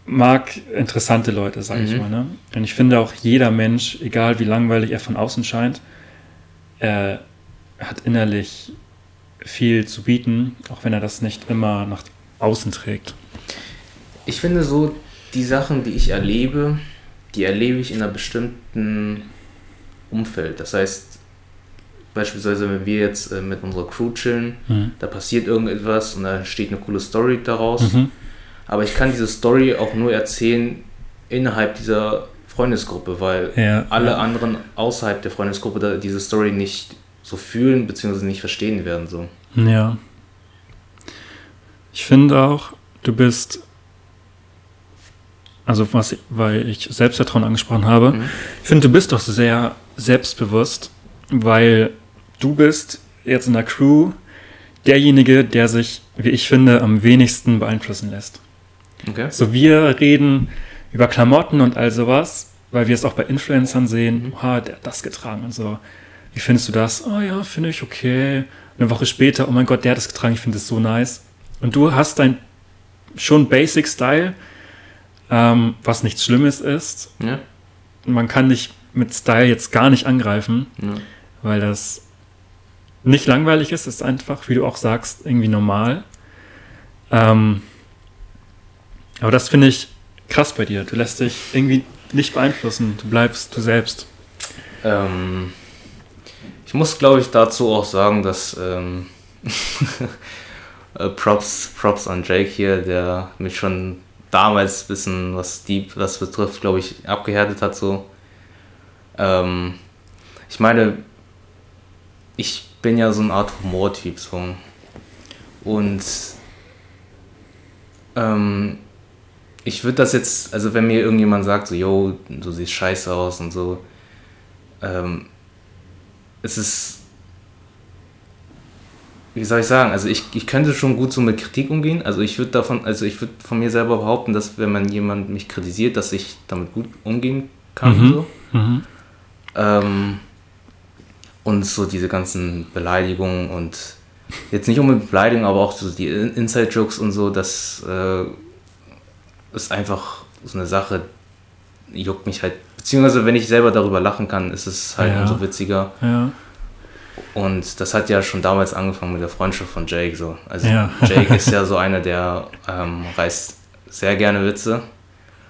mag interessante Leute, sage ich Mhm. mal. Ne? Und ich finde auch jeder Mensch, egal wie langweilig er von außen scheint, er hat innerlich viel zu bieten, auch wenn er das nicht immer nach außen trägt. ich finde so, die Sachen, die ich erlebe, die erlebe ich in einer bestimmten Umfeld. Das heißt, beispielsweise, wenn wir jetzt äh, mit unserer Crew chillen, Mhm. da passiert irgendetwas und da steht eine coole Story daraus. Mhm. Aber ich kann diese Story auch nur erzählen innerhalb dieser Freundesgruppe, weil Ja, alle ja. anderen außerhalb der Freundesgruppe diese Story nicht so fühlen bzw. nicht verstehen werden. So. Ja. Ich finde auch, du bist, also was, weil ich Selbstvertrauen angesprochen habe, Mhm. ich finde, du bist doch sehr selbstbewusst, weil du bist jetzt in der Crew derjenige, der sich, wie ich finde, am wenigsten beeinflussen lässt. Okay? So, wir reden über Klamotten und all sowas, weil wir es auch bei Influencern sehen. Mhm. Oha, der hat das getragen und so. Wie findest du das? Oh ja, finde ich okay. Eine Woche später, oh mein Gott, der hat das getragen, ich finde es so nice. Und du hast dein schon Basic Style, ähm, was nichts Schlimmes ist. Ja? Man kann dich mit Style jetzt gar nicht angreifen, ja. weil das nicht langweilig ist, ist einfach, wie du auch sagst, irgendwie normal. Ähm, aber das finde ich krass bei dir. Du lässt dich irgendwie nicht beeinflussen. Du bleibst du selbst. Ähm, ich muss, glaube ich, dazu auch sagen, dass ähm, (laughs) äh, Props, Props an Jake hier, der mich schon damals ein bisschen, was Deep das betrifft, glaube ich, abgehärtet hat. So. Ähm, ich meine, ich bin ja so eine Art Humortyp. So. Und ähm, ich würde das jetzt, also wenn mir irgendjemand sagt, so, yo, du siehst scheiße aus und so, ähm, es ist, wie soll ich sagen, also ich, ich könnte schon gut so mit Kritik umgehen. Also ich würde davon, also ich würde von mir selber behaupten, dass wenn man jemand mich kritisiert, dass ich damit gut umgehen kann. Mhm. So. Mhm. Ähm, und so diese ganzen Beleidigungen und jetzt nicht unbedingt Beleidigungen, aber auch so die In- Inside-Jokes und so, das äh, ist einfach so eine Sache, juckt mich halt. Beziehungsweise, wenn ich selber darüber lachen kann, ist es halt Ja. umso witziger. Ja. Und das hat ja schon damals angefangen mit der Freundschaft von Jake. So. Also Ja. (laughs) Jake ist ja so einer, der ähm, reißt sehr gerne Witze.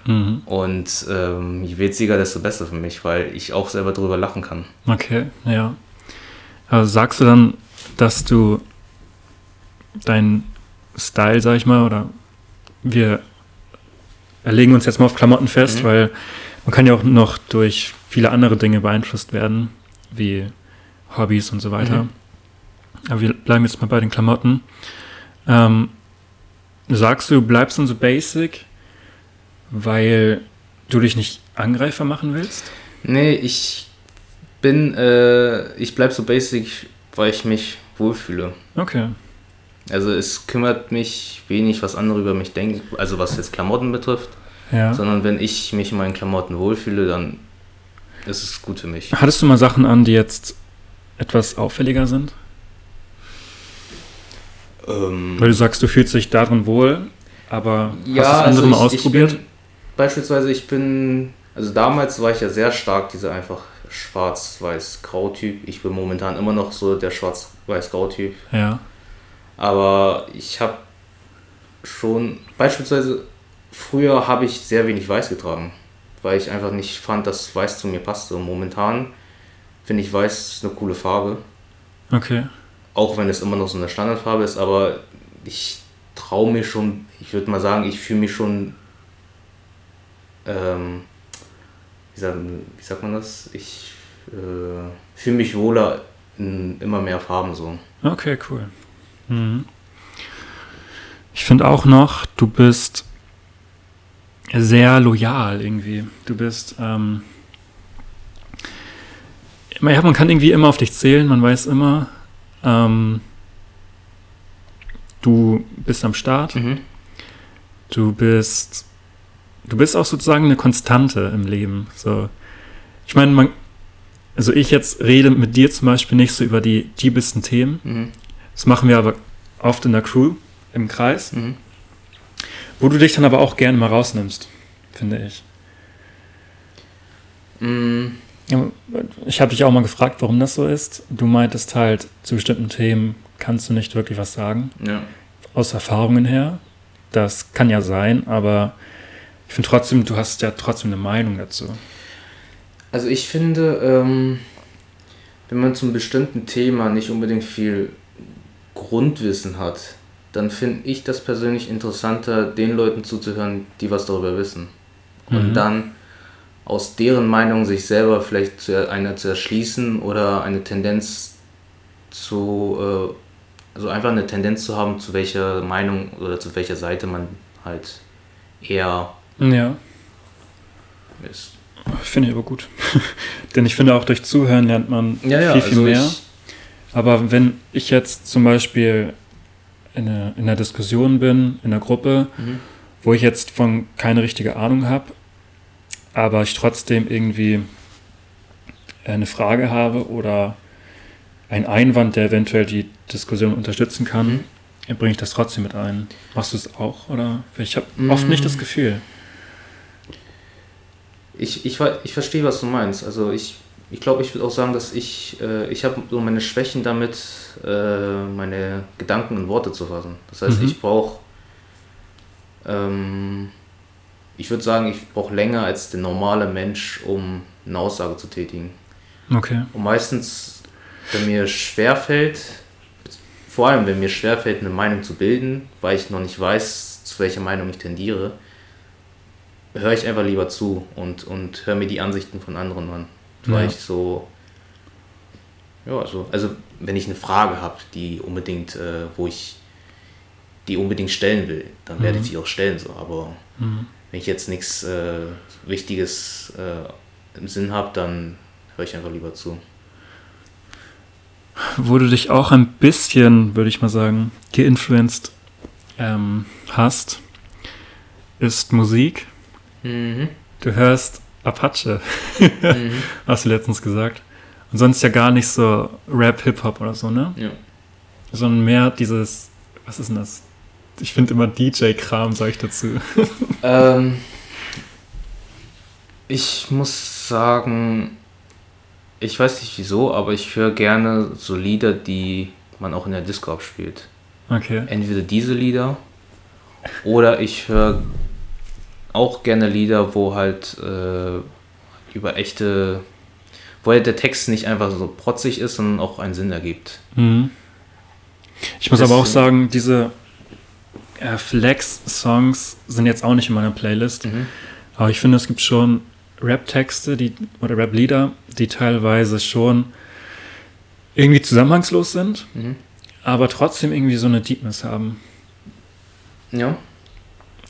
Mhm. Und ähm, je witziger, desto besser für mich, weil ich auch selber darüber lachen kann. Okay, ja. Also sagst du dann, dass du dein Style, sag ich mal, oder wir legen uns jetzt mal auf Klamotten fest, mhm. weil man kann ja auch noch durch viele andere Dinge beeinflusst werden, wie Hobbys und so weiter. Mhm. Aber wir bleiben jetzt mal bei den Klamotten. Ähm, sagst du, du bleibst dann so basic, weil du dich nicht Angreifer machen willst? Nee, ich bin, äh, ich bleib so basic, weil ich mich wohlfühle. Okay. Also es kümmert mich wenig, was andere über mich denken, also was jetzt Klamotten betrifft. Ja. Sondern wenn ich mich in meinen Klamotten wohlfühle, dann ist es gut für mich. Hattest du mal Sachen an, die jetzt etwas auffälliger sind? Ähm, Weil du sagst, du fühlst dich darin wohl, aber ja, hast du es andere also ich, mal ausprobiert? Ich bin, beispielsweise, ich bin, also damals war ich ja sehr stark dieser einfach schwarz-weiß-grau-Typ. Ich bin momentan immer noch so der schwarz-weiß-grau-Typ. Ja. Aber ich habe schon, beispielsweise früher habe ich sehr wenig weiß getragen, weil ich einfach nicht fand, dass weiß zu mir passte. Und momentan finde ich weiß eine coole Farbe. Okay. Auch wenn es immer noch so eine Standardfarbe ist, aber ich traue mir schon, ich würde mal sagen, ich fühle mich schon, ähm, wie, sagt, wie sagt man das? Ich äh, fühle mich wohler in immer mehr Farben so. Okay, cool. Mhm. Ich finde auch noch, du bist sehr loyal irgendwie. Du bist, ähm, ja, man kann irgendwie immer auf dich zählen, man weiß immer, ähm, du bist am Start. Mhm. Du bist, du bist auch sozusagen eine Konstante im Leben. So, ich meine, man, also ich jetzt rede mit dir zum Beispiel nicht so über die diebsten Themen. Mhm. Das machen wir aber oft in der Crew, im Kreis. Mhm. Wo du dich dann aber auch gerne mal rausnimmst, finde ich. Mhm. Ich habe dich auch mal gefragt, warum das so ist. Du meintest halt, zu bestimmten Themen kannst du nicht wirklich was sagen. Ja. Aus Erfahrungen her. Das kann ja sein, aber ich finde trotzdem, du hast ja trotzdem eine Meinung dazu. Also ich finde, ähm, wenn man zum bestimmten Thema nicht unbedingt viel Grundwissen hat, dann finde ich das persönlich interessanter, den Leuten zuzuhören, die was darüber wissen. Und mhm. dann aus deren Meinung sich selber vielleicht zu, einer zu erschließen oder eine Tendenz zu, äh, also einfach eine Tendenz zu haben, zu welcher Meinung oder zu welcher Seite man halt eher ja. ist. Finde ich aber gut. (laughs) Denn ich finde auch durch Zuhören lernt man ja, ja, viel, viel also mehr. Aber wenn ich jetzt zum Beispiel in einer, in einer Diskussion bin, in einer Gruppe, mhm. wo ich jetzt von keine richtige Ahnung habe, aber ich trotzdem irgendwie eine Frage habe oder einen Einwand, der eventuell die Diskussion unterstützen kann, mhm. bringe ich das trotzdem mit ein. Machst du es auch? Oder ich habe mhm. oft nicht das Gefühl. Ich, ich, ich verstehe, was du meinst. Also ich ich glaube, ich würde auch sagen, dass ich, äh, ich habe so meine Schwächen damit, äh, meine Gedanken in Worte zu fassen. Das heißt, mhm. ich brauche, ähm, ich würde sagen, ich brauche länger als der normale Mensch, um eine Aussage zu tätigen. Okay. Und meistens, wenn mir schwerfällt, vor allem wenn mir schwerfällt, eine Meinung zu bilden, weil ich noch nicht weiß, zu welcher Meinung ich tendiere, höre ich einfach lieber zu und, und höre mir die Ansichten von anderen an weil ja. ich so, ja, so, also wenn ich eine Frage habe, die unbedingt, äh, wo ich die unbedingt stellen will, dann mhm. werde ich sie auch stellen, so, aber mhm. wenn ich jetzt nichts äh, Wichtiges äh, im Sinn habe, dann höre ich einfach lieber zu. Wo du dich auch ein bisschen, würde ich mal sagen, geinfluenced ähm, hast, ist Musik. Mhm. Du hörst Apache, mhm. (laughs) hast du letztens gesagt. Und sonst ja gar nicht so Rap, Hip-Hop oder so, ne? Ja. Sondern mehr dieses, was ist denn das? Ich finde immer DJ-Kram, sage ich dazu. (laughs) Ähm, ich muss sagen, ich weiß nicht wieso, aber ich höre gerne so Lieder, die man auch in der Disco abspielt. Okay. Entweder diese Lieder oder ich höre auch gerne Lieder, wo halt äh, über echte, wo halt der Text nicht einfach so protzig ist, sondern auch einen Sinn ergibt. Mhm. Ich muss Das- aber auch sagen, diese äh, Flex-Songs sind jetzt auch nicht in meiner Playlist. Mhm. Aber ich finde, es gibt schon Rap-Texte die, oder Rap-Lieder, die teilweise schon irgendwie zusammenhangslos sind, Mhm. aber trotzdem irgendwie so eine Deepness haben. Ja.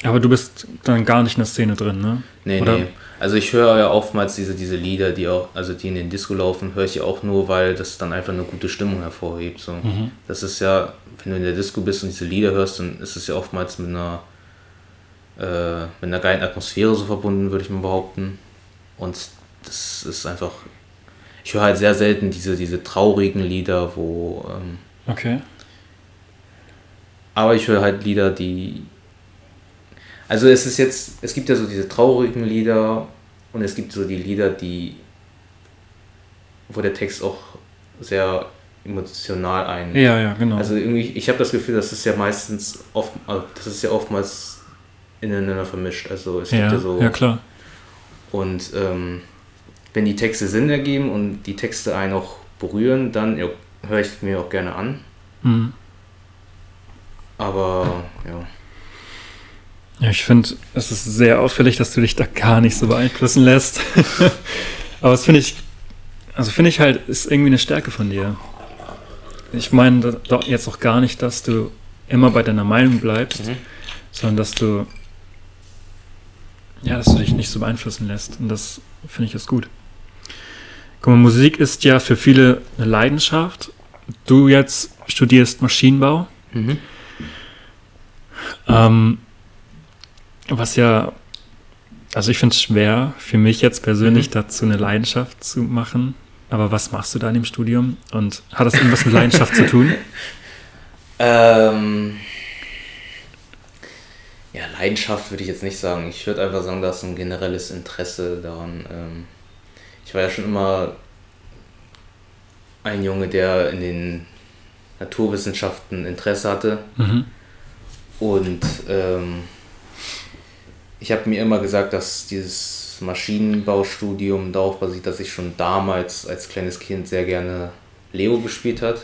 Aber du bist dann gar nicht in der Szene drin, ne? Nee, Oder- nee. Also ich höre ja oftmals diese, diese Lieder, die auch, also die in den Disco laufen, höre ich ja auch nur, weil das dann einfach eine gute Stimmung hervorhebt. So. Mhm. Das ist ja, wenn du in der Disco bist und diese Lieder hörst, dann ist es ja oftmals mit einer, äh, mit einer geilen Atmosphäre so verbunden, würde ich mal behaupten. Und das ist einfach, ich höre halt sehr selten diese, diese traurigen Lieder, wo, ähm, Okay. aber ich höre halt Lieder, die. Also es ist jetzt, es gibt ja so diese traurigen Lieder und es gibt so die Lieder, die, wo der Text auch sehr emotional ein. Ja, ja, genau. Also irgendwie, ich habe das Gefühl, das ist ja meistens oft, also das ist ja oftmals ineinander vermischt. Also es gibt ja, ja so. ja, klar. Und ähm, wenn die Texte Sinn ergeben und die Texte einen auch berühren, dann ja, höre ich mir auch gerne an. Mhm. Aber ja. Ja, ich finde, es ist sehr auffällig, dass du dich da gar nicht so beeinflussen lässt. (laughs) Aber das finde ich, also finde ich halt, ist irgendwie eine Stärke von dir. Ich meine jetzt auch gar nicht, dass du immer bei deiner Meinung bleibst, Mhm. sondern dass du, ja, dass du dich nicht so beeinflussen lässt. Und das finde ich ist gut. Guck mal, Musik ist ja für viele eine Leidenschaft. Du jetzt studierst Maschinenbau. Mhm. Ähm, was ja, also ich finde es schwer für mich jetzt persönlich Mhm. dazu eine Leidenschaft zu machen. Aber was machst du da in dem Studium? Und hat das irgendwas mit Leidenschaft zu tun? (laughs) Ähm, ja, Leidenschaft würde ich jetzt nicht sagen. Ich würde einfach sagen, da ist ein generelles Interesse daran. Ähm, ich war ja schon immer ein Junge, der in den Naturwissenschaften Interesse hatte. Mhm. Und ähm, ich habe mir immer gesagt, dass dieses Maschinenbaustudium darauf basiert, dass ich schon damals als kleines Kind sehr gerne Lego gespielt hat.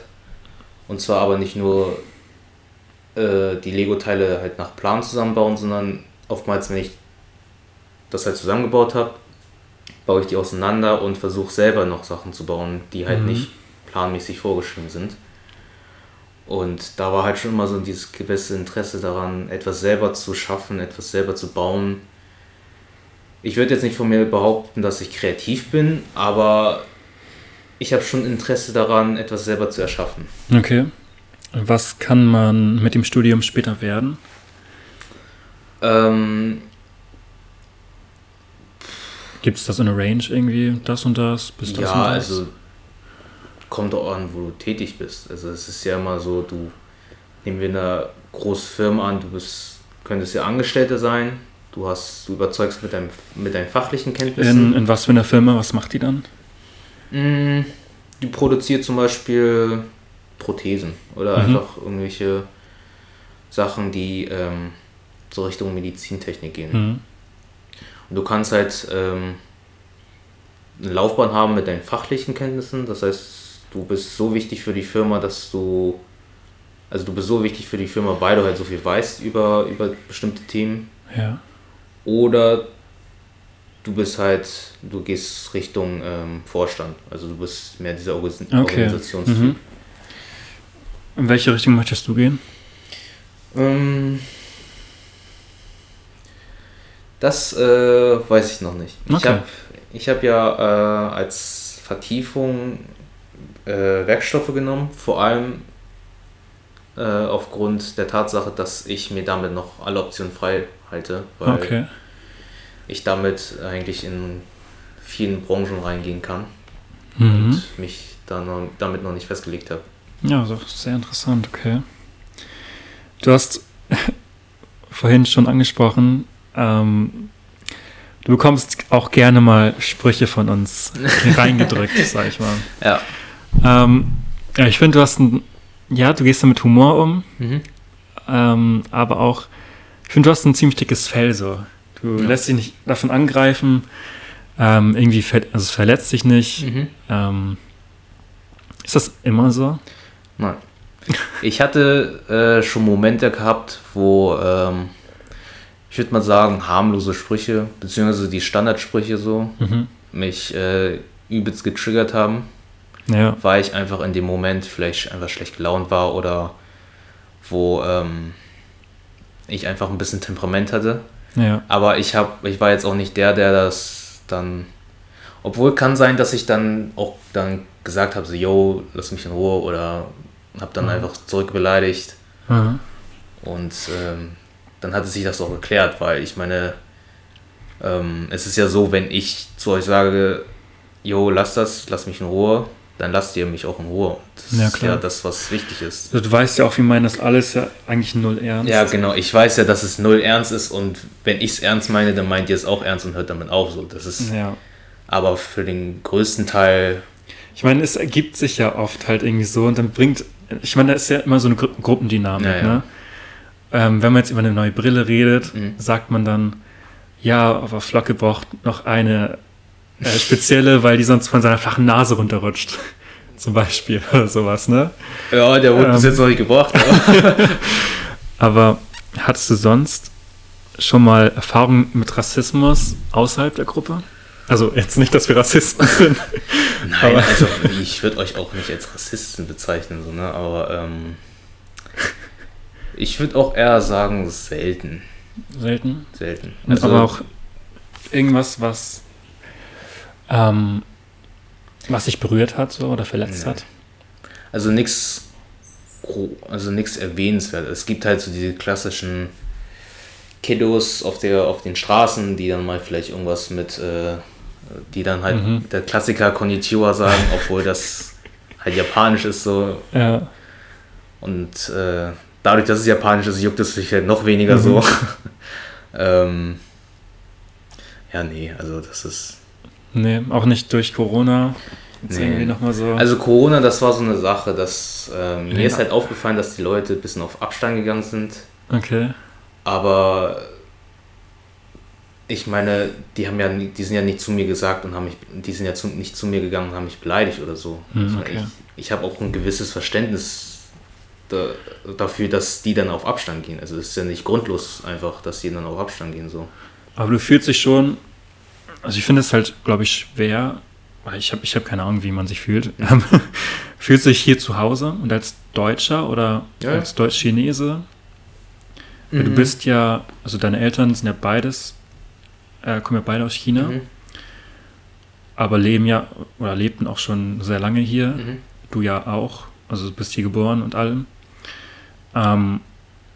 Und zwar aber nicht nur äh, die Lego-Teile halt nach Plan zusammenbauen, sondern oftmals, wenn ich das halt zusammengebaut habe, baue ich die auseinander und versuche selber noch Sachen zu bauen, die halt Mhm. nicht planmäßig vorgeschrieben sind. Und da war halt schon immer so dieses gewisse Interesse daran, etwas selber zu schaffen, etwas selber zu bauen. Ich würde jetzt nicht von mir behaupten, dass ich kreativ bin, aber ich habe schon Interesse daran, etwas selber zu erschaffen. Okay. Was kann man mit dem Studium später werden? Ähm, Gibt es da so eine Range irgendwie? Das und das? Bis das ja, und das? also kommt auch an, wo du tätig bist. Also es ist ja immer so, du nehmen wir eine große Firma an, du bist, könntest ja Angestellter sein, du hast, du überzeugst mit deinem, mit deinen fachlichen Kenntnissen. in, in was für einer Firma? Was macht die dann? Mm, Die produziert zum Beispiel Prothesen oder Mhm. einfach irgendwelche Sachen, die ähm, so Richtung Medizintechnik gehen. Mhm. Und du kannst halt ähm, eine Laufbahn haben mit deinen fachlichen Kenntnissen. Das heißt, du bist so wichtig für die Firma, dass du, also du bist so wichtig für die Firma, weil du halt so viel weißt über, über bestimmte Themen. Ja. Oder du bist halt, du gehst Richtung ähm, Vorstand. Also du bist mehr dieser Organ Okay. Organisationstyp. Mhm. In welche Richtung möchtest du gehen? Ähm, das äh, weiß ich noch nicht. Ich Okay. habe ich hab ja äh, als Vertiefung äh, Werkstoffe genommen, vor allem äh, aufgrund der Tatsache, dass ich mir damit noch alle Optionen frei halte, weil Okay. ich damit eigentlich in vielen Branchen reingehen kann Mhm. und mich da noch, damit noch nicht festgelegt habe. Ja, also sehr interessant, okay. Du hast (laughs) vorhin schon angesprochen, ähm, du bekommst auch gerne mal Sprüche von uns (laughs) reingedrückt, sag ich mal. Ja. Ähm, ja, ich finde, du hast ein, ja, du gehst da mit Humor um, Mhm. ähm, aber auch, ich finde, du hast ein ziemlich dickes Fell so. Du Ja. lässt dich nicht davon angreifen. Ähm, irgendwie ver also verletzt dich nicht. Mhm. Ähm, ist das immer so? Nein. Ich hatte äh, schon Momente gehabt, wo ähm, ich würde mal sagen, harmlose Sprüche, beziehungsweise die Standardsprüche so, Mhm. mich äh, übelst getriggert haben, Ja. weil ich einfach in dem Moment vielleicht einfach schlecht gelaunt war oder wo ähm, ich einfach ein bisschen Temperament hatte. Ja. Aber ich hab, ich war jetzt auch nicht der, der das dann. Obwohl kann sein, dass ich dann auch dann gesagt habe, so, yo, lass mich in Ruhe oder habe dann Mhm. einfach zurückbeleidigt. Mhm. Und ähm, dann hatte sich das auch geklärt, weil ich meine, ähm, es ist ja so, wenn ich zu euch sage, yo, lass das, lass mich in Ruhe, dann lasst ihr mich auch in Ruhe. Das Ja, ist ja das, was wichtig ist. Du weißt ja auch, wie meinen das alles ja eigentlich null ernst. Ja, genau. Ich weiß ja, dass es null ernst ist und wenn ich es ernst meine, dann meint ihr es auch ernst und hört damit auf. So, das ist Ja. aber für den größten Teil, Ich meine, es ergibt sich ja oft halt irgendwie so und dann bringt, ich meine, da ist ja immer so eine Gru Gruppendynamik, ja. ne? Ähm, wenn man jetzt über eine neue Brille redet, Mhm. sagt man dann, ja, aber Flocke braucht noch eine äh, spezielle, weil die sonst von seiner flachen Nase runterrutscht. (laughs) Zum Beispiel (laughs) oder sowas, ne? ja, der wurde bis Ähm. jetzt noch nicht gebracht. Aber (laughs) Aber hattest du sonst schon mal Erfahrungen mit Rassismus außerhalb der Gruppe? Also jetzt nicht, dass wir Rassisten sind. Nein, Aber- also ich würde euch auch nicht als Rassisten bezeichnen, so, ne? aber ähm, ich würde auch eher sagen, selten. Selten. Selten. Also, aber auch irgendwas, was, ähm, was sich berührt hat so, oder verletzt Nee. hat. Also nichts also nichts erwähnenswert. Es gibt halt so diese klassischen Kiddos auf, der, auf den Straßen, die dann mal vielleicht irgendwas mit, äh, die dann halt Mhm. der Klassiker Konnichiwa sagen, obwohl das halt japanisch ist so. Ja. Und äh, dadurch, dass es japanisch ist, juckt es sich halt noch weniger Mhm. so. (laughs) ähm, ja, nee, also das ist. Nee, auch nicht durch Corona. Jetzt Nee. irgendwie nochmal so. Also Corona, das war so eine Sache, dass ähm, mir Ja. ist halt aufgefallen, dass die Leute ein bisschen auf Abstand gegangen sind. okay. Aber ich meine, die haben ja, die sind ja nicht zu mir gesagt und haben mich, die sind ja zu, nicht zu mir gegangen und haben mich beleidigt oder so. Hm, okay. Ich, ich habe auch ein gewisses Verständnis da, dafür, dass die dann auf Abstand gehen. Also es ist ja nicht grundlos einfach, dass die dann auf Abstand gehen so. Aber du fühlst dich schon, also ich finde es halt, glaube ich, schwer, weil ich habe ich hab keine Ahnung, wie man sich fühlt. (laughs) Fühlst du dich hier zu Hause und als Deutscher oder Ja. als Deutsch-Chinese? Weil Du Mhm. bist ja, also deine Eltern sind ja beides, äh, kommen ja beide aus China, Mhm. aber leben ja oder lebten auch schon sehr lange hier. Mhm. Du ja auch, also bist hier geboren und allem. Ähm,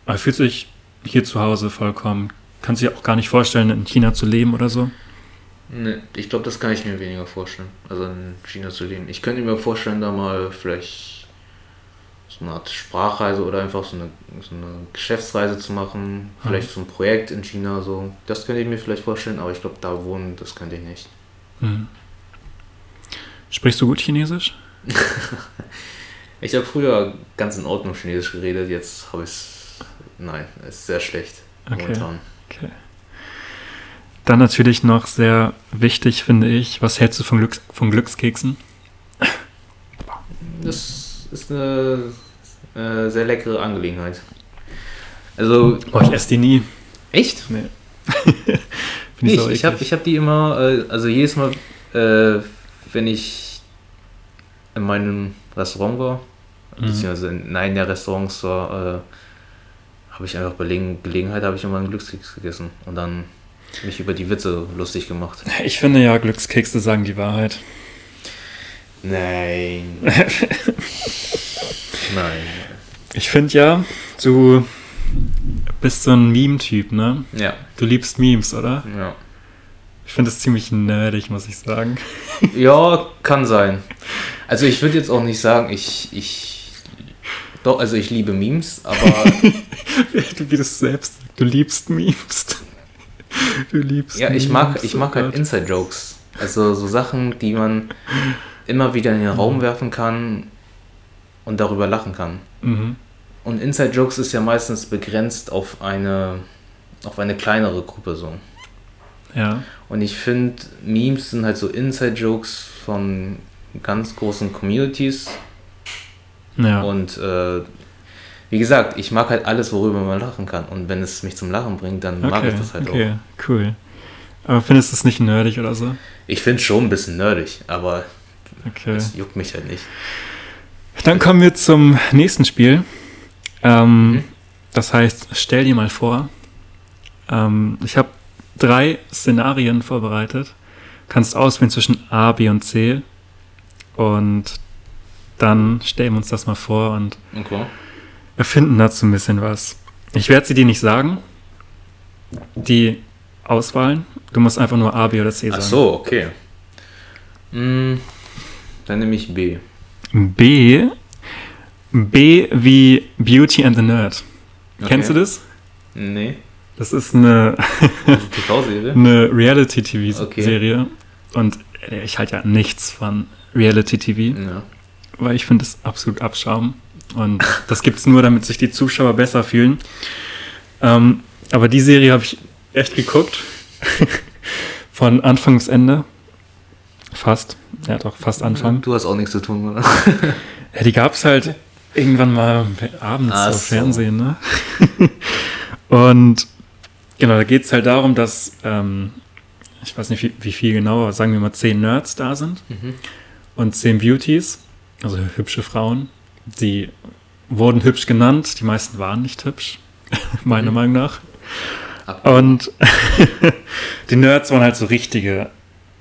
aber fühlst du dich hier zu Hause vollkommen? Kannst du dir auch gar nicht vorstellen, in China zu leben oder so? Nee, ich glaube, das kann ich mir weniger vorstellen, also in China zu leben. Ich könnte mir vorstellen, da mal vielleicht so eine Art Sprachreise oder einfach so eine, so eine Geschäftsreise zu machen. Vielleicht so ein Projekt in China, so. Das könnte ich mir vielleicht vorstellen, aber ich glaube, da wohnen, das könnte ich nicht. Hm. Sprichst du gut Chinesisch? (laughs) Ich habe früher ganz in Ordnung Chinesisch geredet, jetzt habe ich es. Nein, es ist sehr schlecht Okay. momentan. Okay. Dann natürlich noch sehr wichtig, finde ich, was hältst du von, Glücks von Glückskeksen? Das ist eine äh, sehr leckere Angelegenheit. Also, Oh, ich esse die nie. echt? Nee. (laughs) Ich, ich so habe ich hab die immer, äh, also jedes Mal, äh, wenn ich in meinem Restaurant war, Mhm. beziehungsweise in einem der Restaurants war, habe ich einfach bei Legen- Gelegenheit, habe ich immer einen Glückskeks gegessen und dann mich über die Witze lustig gemacht. (laughs) Ich finde ja, Glückskekse sagen die Wahrheit. Nein. (laughs) Nein. Ich finde ja, du bist so ein Meme-Typ, ne? Ja, Du liebst Memes, oder? ja. Ich finde das ziemlich nerdig, muss ich sagen. (laughs) Ja, kann sein. Also ich würde jetzt auch nicht sagen, ich, ich, doch, also ich liebe Memes, aber du das selbst. Du liebst Memes. Du liebst Ja, ich mag, ich mag halt. Inside-Jokes. Also so Sachen, die man immer wieder in den Raum werfen kann und darüber lachen kann. Mhm. Und Inside-Jokes ist ja meistens begrenzt auf eine, auf eine kleinere Gruppe so. Ja. Und ich finde, Memes sind halt so Inside-Jokes von ganz großen Communities. Ja. Und äh, wie gesagt, ich mag halt alles, worüber man lachen kann. Und wenn es mich zum Lachen bringt, dann mag ich das halt okay, auch. cool. Aber findest du es nicht nerdig oder so? Ich finde es schon ein bisschen nerdig, aber Okay. es juckt mich halt nicht. Dann kommen wir zum nächsten Spiel. Ähm, Mhm. Das heißt, stell dir mal vor, ähm, ich habe drei Szenarien vorbereitet. Kannst auswählen zwischen A, B und C. Und dann stellen wir uns das mal vor und Okay. Erfinden dazu ein bisschen was. Ich werde sie dir nicht sagen. Die Auswahlen. Du musst einfach nur A, B oder C Ach sagen. so, okay. Mm, dann nehme ich B. B. B wie Beauty and the Nerd. Kennst du Okay. das? Nee. Das ist eine, Also TV-Serie? (laughs) eine Reality-TV-Serie. Okay. Und ich halte ja nichts von Reality-TV, Ja. weil ich finde es absolut Abschaum. Und das gibt es nur, damit sich die Zuschauer besser fühlen. Ähm, aber die Serie habe ich echt geguckt. (laughs) Von Anfang bis Ende. Fast. Ja, doch, fast Anfang. Du hast auch nichts zu tun, oder? (laughs) Ja, die gab es halt irgendwann mal abends Ach auf so. Fernsehen, ne? (laughs) Und genau, da geht es halt darum, dass, ähm, ich weiß nicht wie, wie viel genau, sagen wir mal zehn Nerds da sind Mhm. und zehn Beauties, also hübsche Frauen. Die wurden hübsch genannt, die meisten waren nicht hübsch, (laughs) meiner Mhm. Meinung nach. Und (laughs) die Nerds waren halt so richtige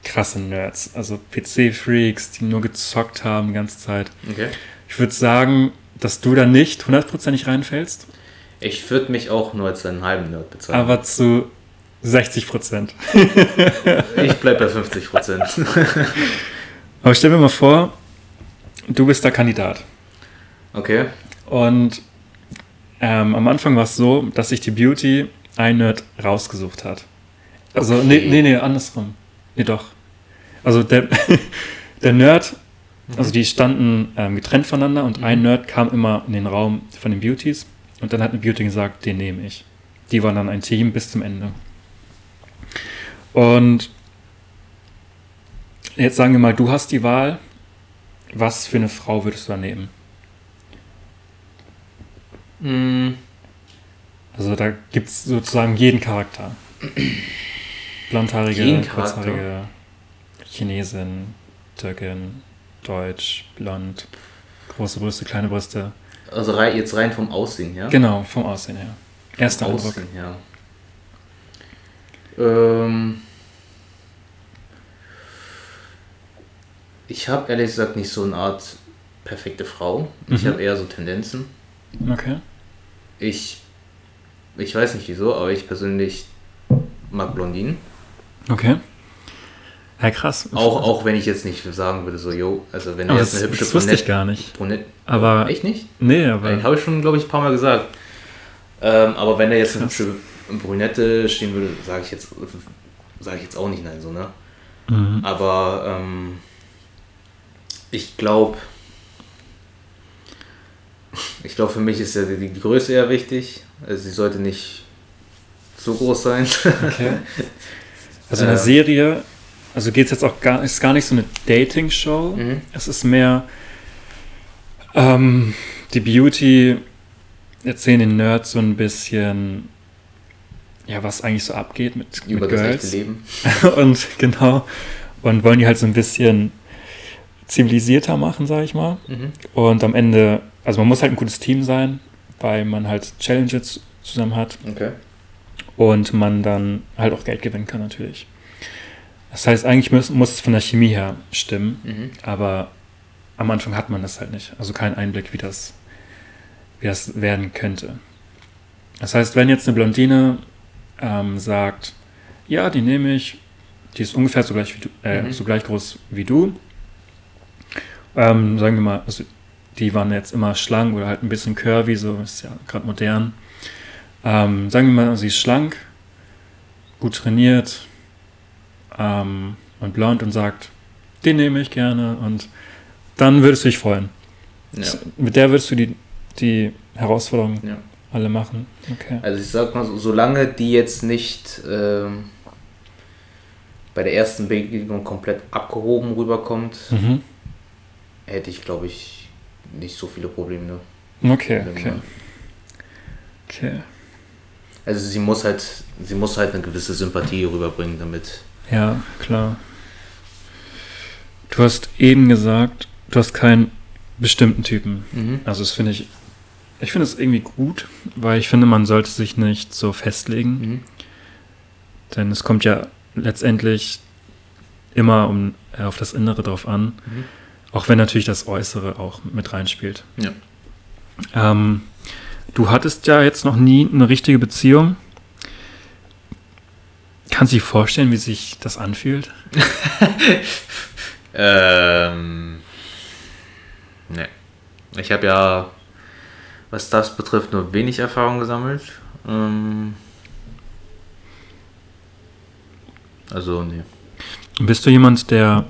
krasse Nerds, also PC-Freaks, die nur gezockt haben die ganze Zeit. Okay. Ich würde sagen, dass du da nicht hundertprozentig reinfällst, Ich würde mich auch nur als einen halben Nerd bezeichnen. aber zu 60 Prozent. (laughs) ich bleibe bei 50 Prozent. Aber stell mir mal vor, du bist der Kandidat. Okay. Und ähm, am Anfang war es so, dass sich die Beauty ein Nerd rausgesucht hat. Also, Okay. nee, nee, nee, andersrum. Nee, doch. Also der, (laughs) der Nerd, also die standen ähm, getrennt voneinander und ein Nerd kam immer in den Raum von den Beauties und dann hat eine Beauty gesagt, den nehme ich. Die waren dann ein Team bis zum Ende. Und jetzt sagen wir mal, du hast die Wahl. Was für eine Frau würdest du da nehmen? Mm, Also da gibt es sozusagen jeden Charakter. Blondhaarige, Jeden Charakter? kurzhaarige, Chinesin, Türkin, Deutsch, blond, große Brüste, kleine Brüste. Also rei jetzt rein vom Aussehen her. Genau, vom Aussehen her. Erster Eindruck. Aussehen her. Ähm, ich habe ehrlich gesagt nicht so eine Art perfekte Frau. Ich Mhm. habe eher so Tendenzen. Okay. Ich, ich weiß nicht wieso, aber ich persönlich mag Blondinen. Okay. Ja, krass. Auch, auch wenn ich jetzt nicht sagen würde, so, yo, also wenn Aber er jetzt das, eine hübsche das wusste ich gar nicht. Brunette. Aber- Echt nicht? Nee, aber. Habe ich schon, glaube ich, ein paar Mal gesagt. Ähm, aber wenn da jetzt eine Krass. hübsche Brünette stehen würde, sage ich jetzt sage ich jetzt auch nicht nein, so, ne? Mhm. Aber ähm, ich glaube, ich glaube, für mich ist ja die, die Größe eher wichtig. Also sie sollte nicht so groß sein. Okay. (laughs) Also in der Äh. Serie, also geht es jetzt auch gar, ist gar nicht so eine Dating-Show. Mhm. Es ist mehr ähm, die Beauty erzählen den Nerds so ein bisschen, ja, was eigentlich so abgeht mit, Über mit das Girls. echte Leben. (laughs) und genau, und wollen die halt so ein bisschen zivilisierter machen, sag ich mal. Mhm. Und am Ende, also man muss halt ein gutes Team sein, weil man halt Challenges zusammen hat Okay. und man dann halt auch Geld gewinnen kann natürlich. Das heißt, eigentlich muss, muss es von der Chemie her stimmen, Mhm. aber am Anfang hat man das halt nicht. Also keinen Einblick, wie das, wie das werden könnte. Das heißt, wenn jetzt eine Blondine ähm, sagt, ja, die nehme ich, die ist ungefähr so gleich, wie du, äh, Mhm. so gleich groß wie du, ähm, sagen wir mal, also die waren jetzt immer schlank oder halt ein bisschen curvy, so ist ja gerade modern. Ähm, sagen wir mal, sie ist schlank, gut trainiert ähm, und blond und sagt, den nehme ich gerne und dann würdest du dich freuen. Ja. Mit der würdest du die, die Herausforderungen ja. alle machen. Okay. Also ich sag mal so, solange die jetzt nicht ähm, bei der ersten Begegnung komplett abgehoben rüberkommt, Mhm. hätte ich, glaube ich, nicht so viele Probleme. Okay, okay. Okay. Also sie muss halt, sie muss halt eine gewisse Sympathie rüberbringen, damit. Ja, klar. Du hast eben gesagt, du hast keinen bestimmten Typen. Mhm. Also das finde ich, ich finde es irgendwie gut, weil ich finde, man sollte sich nicht so festlegen, Mhm. denn es kommt ja letztendlich immer um, auf das Innere drauf an, Mhm. Auch wenn natürlich das Äußere auch mit reinspielt. Ja. Ähm, du hattest ja jetzt noch nie eine richtige Beziehung. Kannst du dir vorstellen, wie sich das anfühlt? (laughs) Ähm. Ne. Ich habe ja, was das betrifft, nur wenig Erfahrung gesammelt. Ähm, also, nee. Bist du jemand, der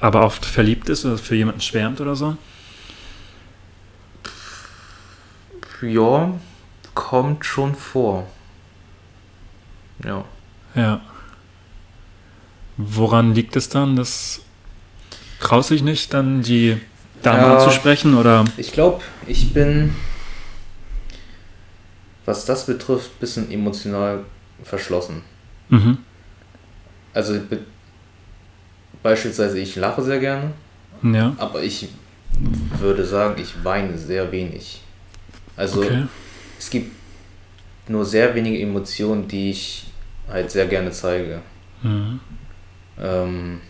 aber oft verliebt ist oder für jemanden schwärmt oder so? Ja, kommt schon vor. Ja. Ja. Woran liegt es dann? Das traust du dich nicht, dann die Dame Ja. anzusprechen oder? Ich glaube, ich bin, was das betrifft, ein bisschen emotional verschlossen. Mhm. Also beispielsweise, ich lache sehr gerne, Ja. aber ich würde sagen, ich weine sehr wenig. Also Okay. es gibt nur sehr wenige Emotionen, die ich halt sehr gerne zeige. Mhm. Ähm,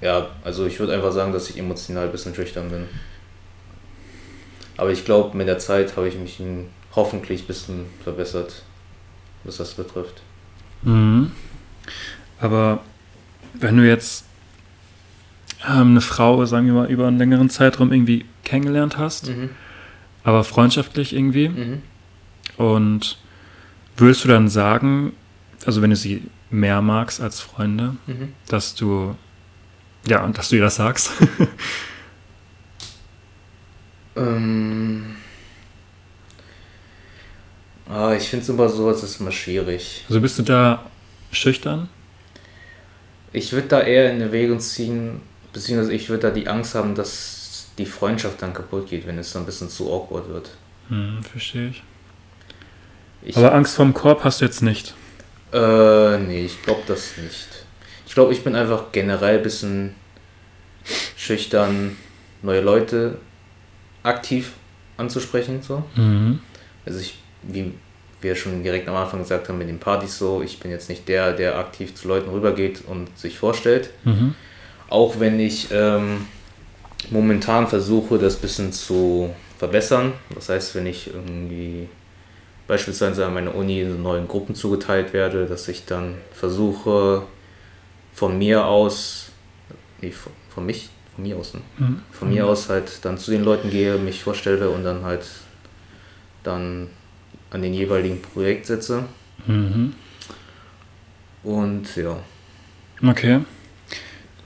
ja, also ich würde einfach sagen, dass ich emotional ein bisschen schüchtern bin. Aber ich glaube, mit der Zeit habe ich mich hoffentlich ein bisschen verbessert, was das betrifft. Mhm. Aber wenn du jetzt ähm, eine Frau, sagen wir mal, über einen längeren Zeitraum irgendwie kennengelernt hast, Mhm. aber freundschaftlich irgendwie, Mhm. und würdest du dann sagen, also wenn du sie mehr magst als Freunde, Mhm. dass du, ja, dass du ihr das sagst? (laughs) Ähm, ah, ich finde immer sowas ist immer schwierig. Also bist du da schüchtern? Ich würde da eher in Erwägung ziehen, beziehungsweise ich würde da die Angst haben, dass die Freundschaft dann kaputt geht, wenn es dann ein bisschen zu awkward wird. Hm, verstehe ich. Ich, Aber Angst vorm Korb hast du jetzt nicht. Äh, nee, ich glaube das nicht. Ich glaube, ich bin einfach generell ein bisschen schüchtern, neue Leute aktiv anzusprechen. So. Mhm. Also ich, wie wir schon direkt am Anfang gesagt haben, mit den Partys so, ich bin jetzt nicht der, der aktiv zu Leuten rübergeht und sich vorstellt. Mhm. Auch wenn ich ähm, momentan versuche, das ein bisschen zu verbessern. Das heißt, wenn ich irgendwie beispielsweise an meine Uni in neuen Gruppen zugeteilt werde, dass ich dann versuche, von mir aus, nee, von, von mich, von mir aus, ne? Mhm. von mir aus halt dann zu den Leuten gehe, mich vorstelle und dann halt dann an den jeweiligen Projekt setze. Mhm. Und ja. Okay.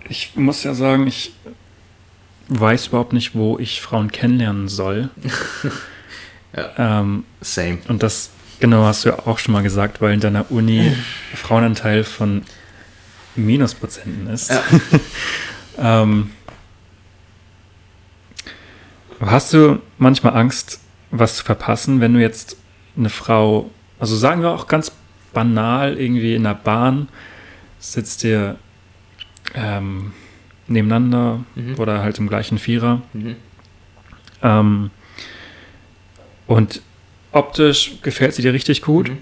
Ich muss ja sagen, ich weiß überhaupt nicht, wo ich Frauen kennenlernen soll. (laughs) ähm, Same. und das, genau, hast du ja auch schon mal gesagt, weil in deiner Uni (laughs) Frauenanteil von Minusprozenten ist. Ja. (laughs) ähm, hast du manchmal Angst, was zu verpassen, wenn du jetzt eine Frau, also sagen wir auch ganz banal, irgendwie in der Bahn sitzt ihr ähm, nebeneinander Mhm. oder halt im gleichen Vierer Mhm. ähm, und optisch gefällt sie dir richtig gut, Mhm.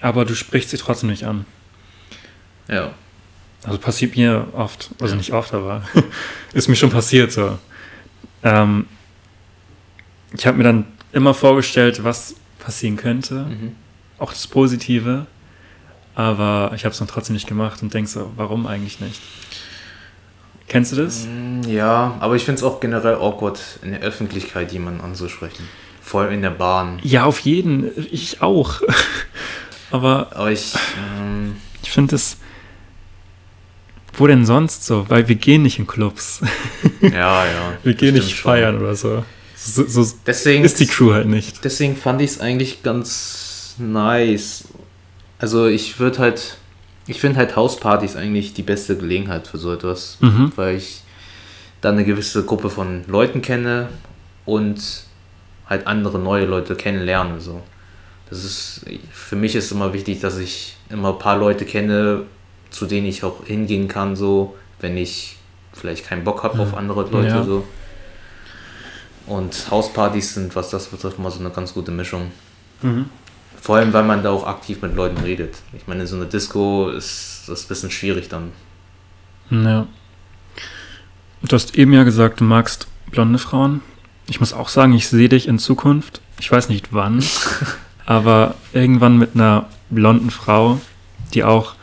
aber du sprichst sie trotzdem nicht an. Ja. Also passiert mir oft, also Ja. nicht oft, aber (laughs) ist mir schon passiert so. Ähm, ich habe mir dann immer vorgestellt, was passieren könnte, Mhm. auch das Positive, aber ich habe es dann trotzdem nicht gemacht und denk so, warum eigentlich nicht? Kennst du das? Mm, Ja, aber ich finde es auch generell awkward, in der Öffentlichkeit jemanden anzusprechen. Vor allem in der Bahn. Ja, auf jeden, ich auch. (laughs) aber Aber ich, ähm, ich finde es, wo denn sonst so? Weil wir gehen nicht in Clubs, ja, ja. (laughs) wir gehen nicht stimmt schon. feiern oder so. So, so Deswegen, ist die Crew halt nicht. deswegen fand ich es eigentlich ganz nice. Also ich würde halt Ich finde halt Hauspartys eigentlich die beste Gelegenheit für so etwas, Mhm. weil ich dann eine gewisse Gruppe von Leuten kenne und halt andere neue Leute kennenlerne. So. Das ist, für mich ist immer wichtig, dass ich immer ein paar Leute kenne, zu denen ich auch hingehen kann, so, wenn ich vielleicht keinen Bock habe auf andere Leute. Ja. So. Und Hauspartys sind, was das betrifft, mal so eine ganz gute Mischung. Mhm. Vor allem, weil man da auch aktiv mit Leuten redet. Ich meine, so eine Disco ist das ist ein bisschen schwierig dann. Ja. Du hast eben ja gesagt, du magst blonde Frauen. Ich muss auch sagen, ich sehe dich in Zukunft. Ich weiß nicht wann, (laughs) aber irgendwann mit einer blonden Frau, die auch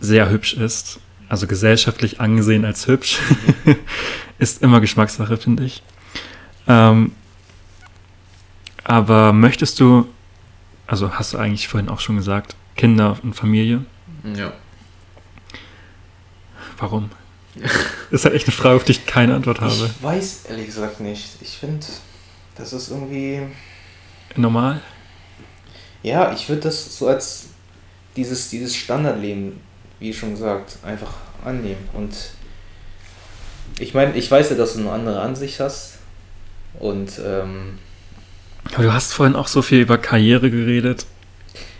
sehr hübsch ist, also gesellschaftlich angesehen als hübsch, (laughs) ist immer Geschmackssache, finde ich. Ähm, aber möchtest du, also hast du eigentlich vorhin auch schon gesagt, Kinder und Familie? Ja. Warum? ist halt echt eine Frage, auf die ich keine Antwort habe. Ich weiß ehrlich gesagt nicht. Ich finde, das ist irgendwie. Normal? Ja, ich würde das so als dieses, dieses Standardleben, wie schon gesagt, einfach annehmen. Und ich meine, ich weiß ja, dass du eine andere Ansicht hast. Und ähm, Aber du hast vorhin auch so viel über Karriere geredet.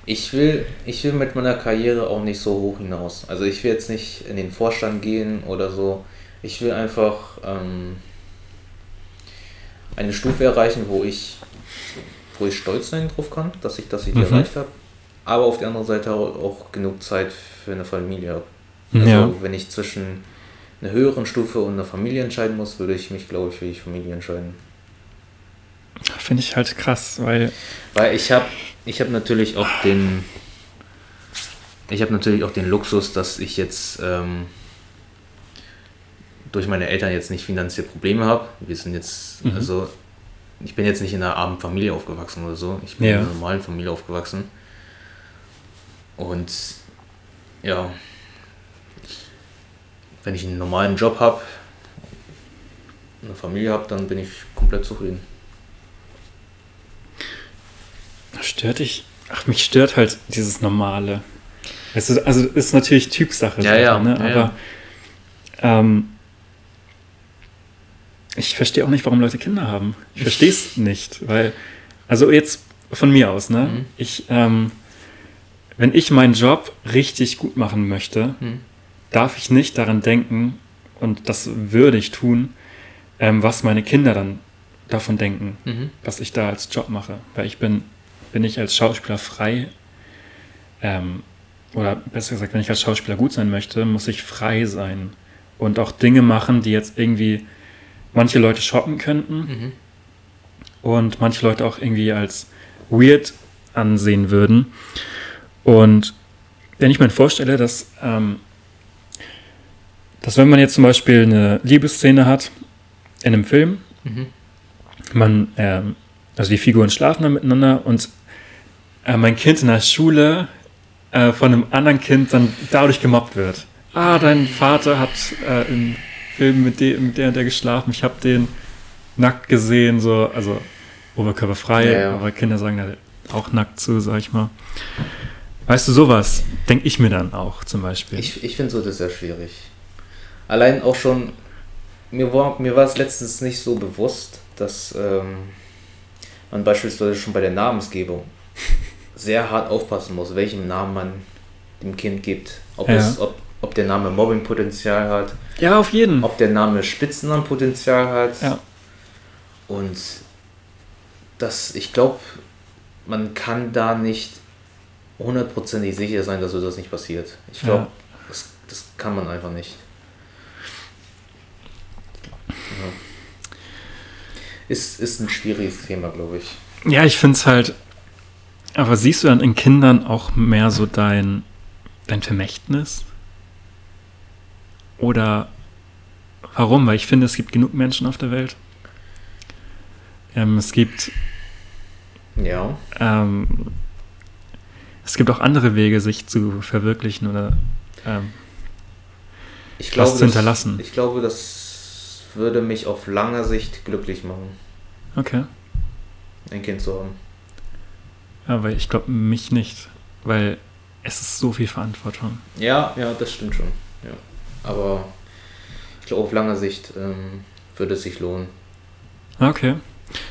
ich will, ich will mit meiner Karriere auch nicht so hoch hinaus. Also ich will jetzt nicht in den Vorstand gehen oder so. Ich will einfach ähm, eine Stufe erreichen, wo ich, wo ich stolz sein drauf kann, dass ich, die Mhm. erreicht habe. Aber auf der anderen Seite auch, auch genug Zeit für eine Familie habe. Also ja. wenn ich zwischen einer höheren Stufe und einer Familie entscheiden muss, würde ich mich, glaube ich, für die Familie entscheiden. Finde ich halt krass, weil. Weil ich habe ich hab natürlich auch den ich habe natürlich auch den Luxus, dass ich jetzt ähm, durch meine Eltern jetzt nicht finanzielle Probleme habe. Wir sind jetzt, Mhm. also ich bin jetzt nicht in einer armen Familie aufgewachsen oder so. Ich bin Ja. in einer normalen Familie aufgewachsen. Und ja, wenn ich einen normalen Job habe, eine Familie habe, dann bin ich komplett zufrieden. Stört dich? Ach, mich stört halt dieses Normale. Du, also ist natürlich Typsache. Ja, ja, ne? ja, aber ähm, ich verstehe auch nicht, warum Leute Kinder haben. Ich verstehe es nicht, weil, also jetzt von mir aus, ne? Mhm. Ich, ähm, wenn ich meinen Job richtig gut machen möchte, Hm. darf ich nicht daran denken, und das würde ich tun, ähm, was meine Kinder dann davon denken, Mhm. was ich da als Job mache. Weil ich bin, bin ich als Schauspieler frei, ähm, oder besser gesagt, wenn ich als Schauspieler gut sein möchte, muss ich frei sein und auch Dinge machen, die jetzt irgendwie manche Leute schocken könnten Mhm. und manche Leute auch irgendwie als weird ansehen würden. Und wenn ich mir vorstelle, dass, ähm, dass wenn man jetzt zum Beispiel eine Liebesszene hat in einem Film, Mhm. man, ähm, also die Figuren schlafen dann miteinander und äh, mein Kind in der Schule äh, von einem anderen Kind dann dadurch gemobbt wird. Ah, dein Vater hat äh, im Film mit, dem, mit der und der geschlafen, ich habe den nackt gesehen, so, also oberkörperfrei, Ja, ja. aber Kinder sagen da auch nackt zu, sag ich mal. Weißt du, sowas denke ich mir dann auch zum Beispiel. Ich, ich finde so das sehr schwierig. Allein auch schon, mir war, mir war es letztens nicht so bewusst, dass ähm, man beispielsweise schon bei der Namensgebung sehr hart aufpassen muss, welchen Namen man dem Kind gibt. Ob, Ja. es, ob, ob der Name Mobbingpotenzial hat, ja, auf jeden. ob der Name Spitznamenpotenzial hat. Ja. Und das, ich glaube, man kann da nicht hundertprozentig sicher sein, dass so das nicht passiert. Ich glaube, Ja. das, das kann man einfach nicht. Ja. Ist, ist ein schwieriges Thema, glaube ich. Ja, ich finde es halt. Aber siehst du dann in Kindern auch mehr so dein, dein Vermächtnis? Oder warum? Weil ich finde, es gibt genug Menschen auf der Welt. Ähm, es gibt Ja. ähm, es gibt auch andere Wege, sich zu verwirklichen oder ähm, Ich Was glaube, zu das- hinterlassen. Ich glaube, das würde mich auf lange Sicht glücklich machen, okay. ein Kind zu haben. Aber ich glaube mich nicht, weil es ist so viel Verantwortung. Ja, ja, das stimmt schon. Ja. Aber ich glaube, auf lange Sicht ähm, würde es sich lohnen. Okay.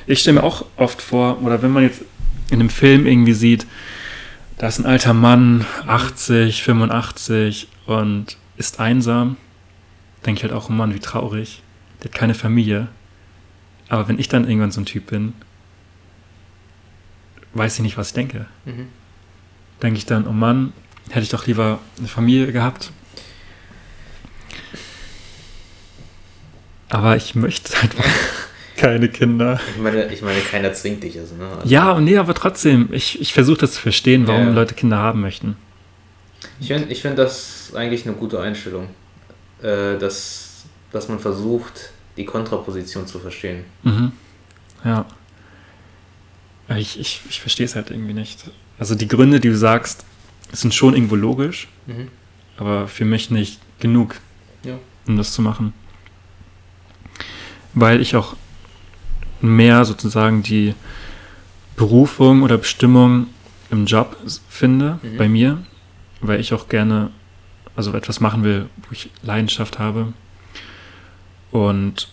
Ich stelle mir auch oft vor, oder wenn man jetzt in einem Film irgendwie sieht, da ist ein alter Mann, 80, 85 und ist einsam, denke ich halt auch, oh Mann, wie traurig. Der hat keine Familie. Aber wenn ich dann irgendwann so ein Typ bin, weiß ich nicht, was ich denke. Mhm. Denke ich dann, oh Mann, hätte ich doch lieber eine Familie gehabt. Aber ich möchte (laughs) einfach keine Kinder. Ich meine, ich meine, keiner zwingt dich. Also, ne? also Ja, und nee, aber trotzdem, ich, ich versuche das zu verstehen, warum Ja, ja. Leute Kinder haben möchten. Ich finde ich find das eigentlich eine gute Einstellung, äh, dass, dass man versucht, die Kontraposition zu verstehen. Mhm. Ja. Ich, ich, ich verstehe es halt irgendwie nicht. Also die Gründe, die du sagst, sind schon irgendwo logisch, Mhm. aber für mich nicht genug, Ja. um das zu machen. Weil ich auch mehr sozusagen die Berufung oder Bestimmung im Job finde, Mhm. bei mir, weil ich auch gerne, also etwas machen will, wo ich Leidenschaft habe. Und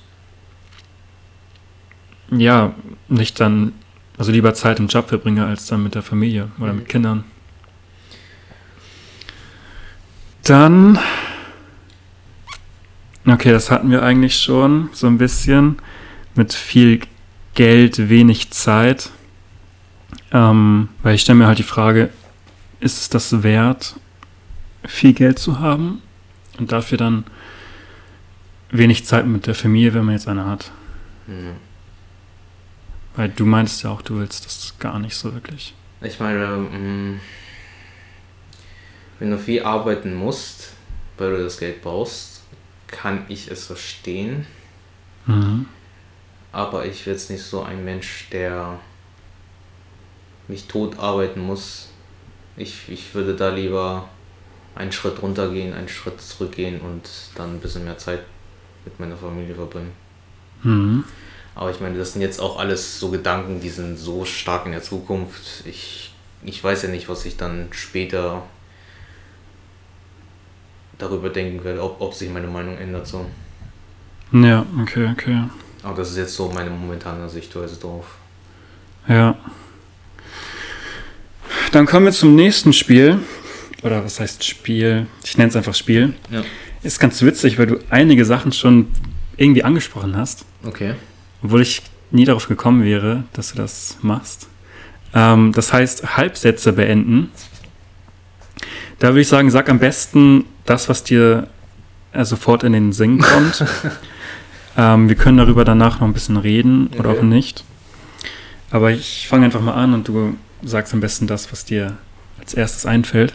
ja, nicht dann, also lieber Zeit im Job verbringe, als dann mit der Familie oder Mhm. mit Kindern. Dann, okay, das hatten wir eigentlich schon so ein bisschen mit viel Geld, wenig Zeit. Ähm, weil ich stelle mir halt die Frage, ist es das wert, viel Geld zu haben und dafür dann wenig Zeit mit der Familie, wenn man jetzt eine hat? Mhm. Weil du meintest ja auch, du willst das gar nicht so wirklich. Ich meine, mh, wenn du viel arbeiten musst, weil du das Geld brauchst, kann ich es verstehen. Mhm. Aber ich bin jetzt nicht so ein Mensch, der mich tot arbeiten muss. Ich, ich würde da lieber einen Schritt runtergehen, einen Schritt zurückgehen und dann ein bisschen mehr Zeit mit meiner Familie verbringen. Mhm. Aber ich meine, das sind jetzt auch alles so Gedanken, die sind so stark in der Zukunft. Ich, ich weiß ja nicht, was ich dann später darüber denken werde, ob, ob sich meine Meinung ändert. So. Ja, okay, okay. Aber das ist jetzt so meine momentane Sichtweise drauf. Ja. Dann kommen wir zum nächsten Spiel. Oder was heißt Spiel? Ich nenne es einfach Spiel. Ja. Ist ganz witzig, weil du einige Sachen schon irgendwie angesprochen hast, Okay. Obwohl ich nie darauf gekommen wäre, dass du das machst. Ähm, das heißt, Halbsätze beenden. Da würde ich sagen, sag am besten das, was dir äh, sofort in den Sinn (laughs) kommt. ähm, wir können darüber danach noch ein bisschen reden oder Okay. auch nicht. Aber ich fange einfach mal an und du sagst am besten das, was dir als erstes einfällt.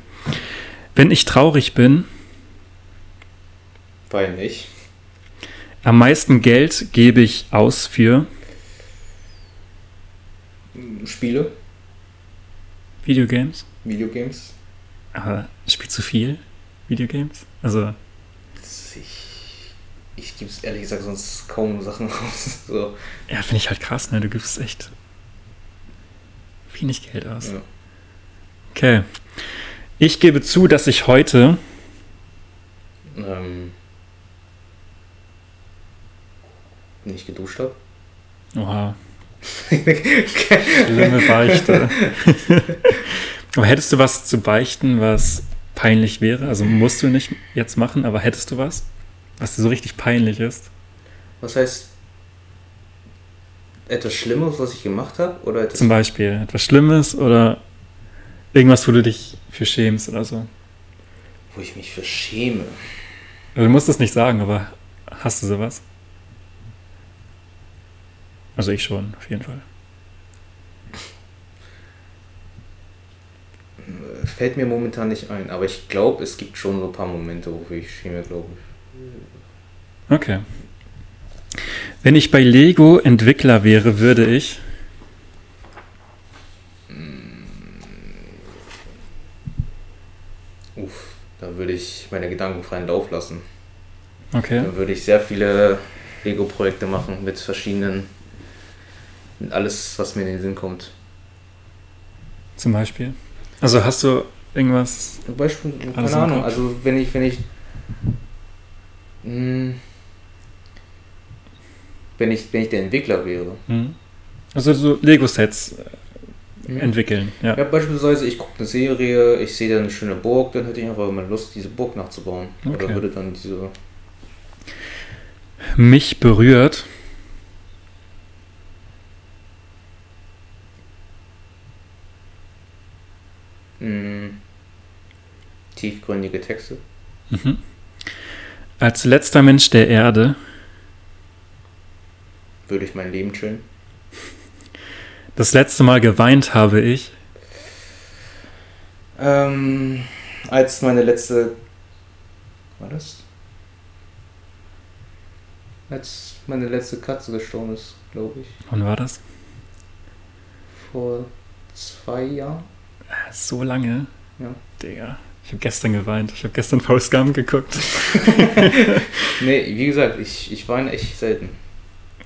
Wenn ich traurig bin, Weil nicht. Am meisten Geld gebe ich aus für Spiele, Videogames. Videogames. Aber spielt zu viel Videogames? Also, Ich, ich gebe es ehrlich gesagt sonst kaum Sachen (laughs) raus. So. ja, finde ich halt krass, ne? Du gibst echt wenig Geld aus. Ja. Okay. Ich gebe zu, dass ich heute Ähm, nicht geduscht habe. Oha, (laughs) schlimme Beichte. (laughs) aber hättest du was zu beichten, was peinlich wäre? Also musst du nicht jetzt machen, aber hättest du was, was dir so richtig peinlich ist? Was heißt etwas Schlimmes, was ich gemacht habe? Oder etwas Zum Beispiel etwas Schlimmes oder irgendwas, wo du dich für schämst oder so. wo ich mich für schäme? Also du musst es nicht sagen, aber hast du sowas? Also ich schon, auf jeden Fall. Fällt mir momentan nicht ein, aber ich glaube, es gibt schon so ein paar Momente, wofür ich schäme, glaube ich. Okay. Wenn ich bei Lego Entwickler wäre, würde ich. Uff, da würde ich meine Gedanken freien Lauf lassen. Okay. Dann würde ich sehr viele Lego-Projekte machen mit verschiedenen, alles, was mir in den Sinn kommt. Zum Beispiel. Also hast du irgendwas? Beispiel, keine Ahnung, also wenn ich, wenn ich, mh, wenn ich, wenn ich der Entwickler wäre. Hm? Also so Lego-Sets Mhm. entwickeln, ja. Ja, beispielsweise, ich gucke eine Serie, ich sehe da eine schöne Burg, dann hätte ich einfach mal Lust, diese Burg nachzubauen. Okay. Oder würde dann diese. Mich berührt. Mh, tiefgründige Texte. Mhm. Als letzter Mensch der Erde, Würde ich mein Leben chillen. das letzte Mal geweint habe ich. Ähm, als meine letzte. War das? Als meine letzte Katze gestorben ist, glaube ich. Wann war das? Vor zwei Jahren. So lange? Ja. Digga. Ich habe gestern geweint. Ich habe gestern Faust Gump geguckt. (laughs) Nee, wie gesagt, ich, ich weine echt selten.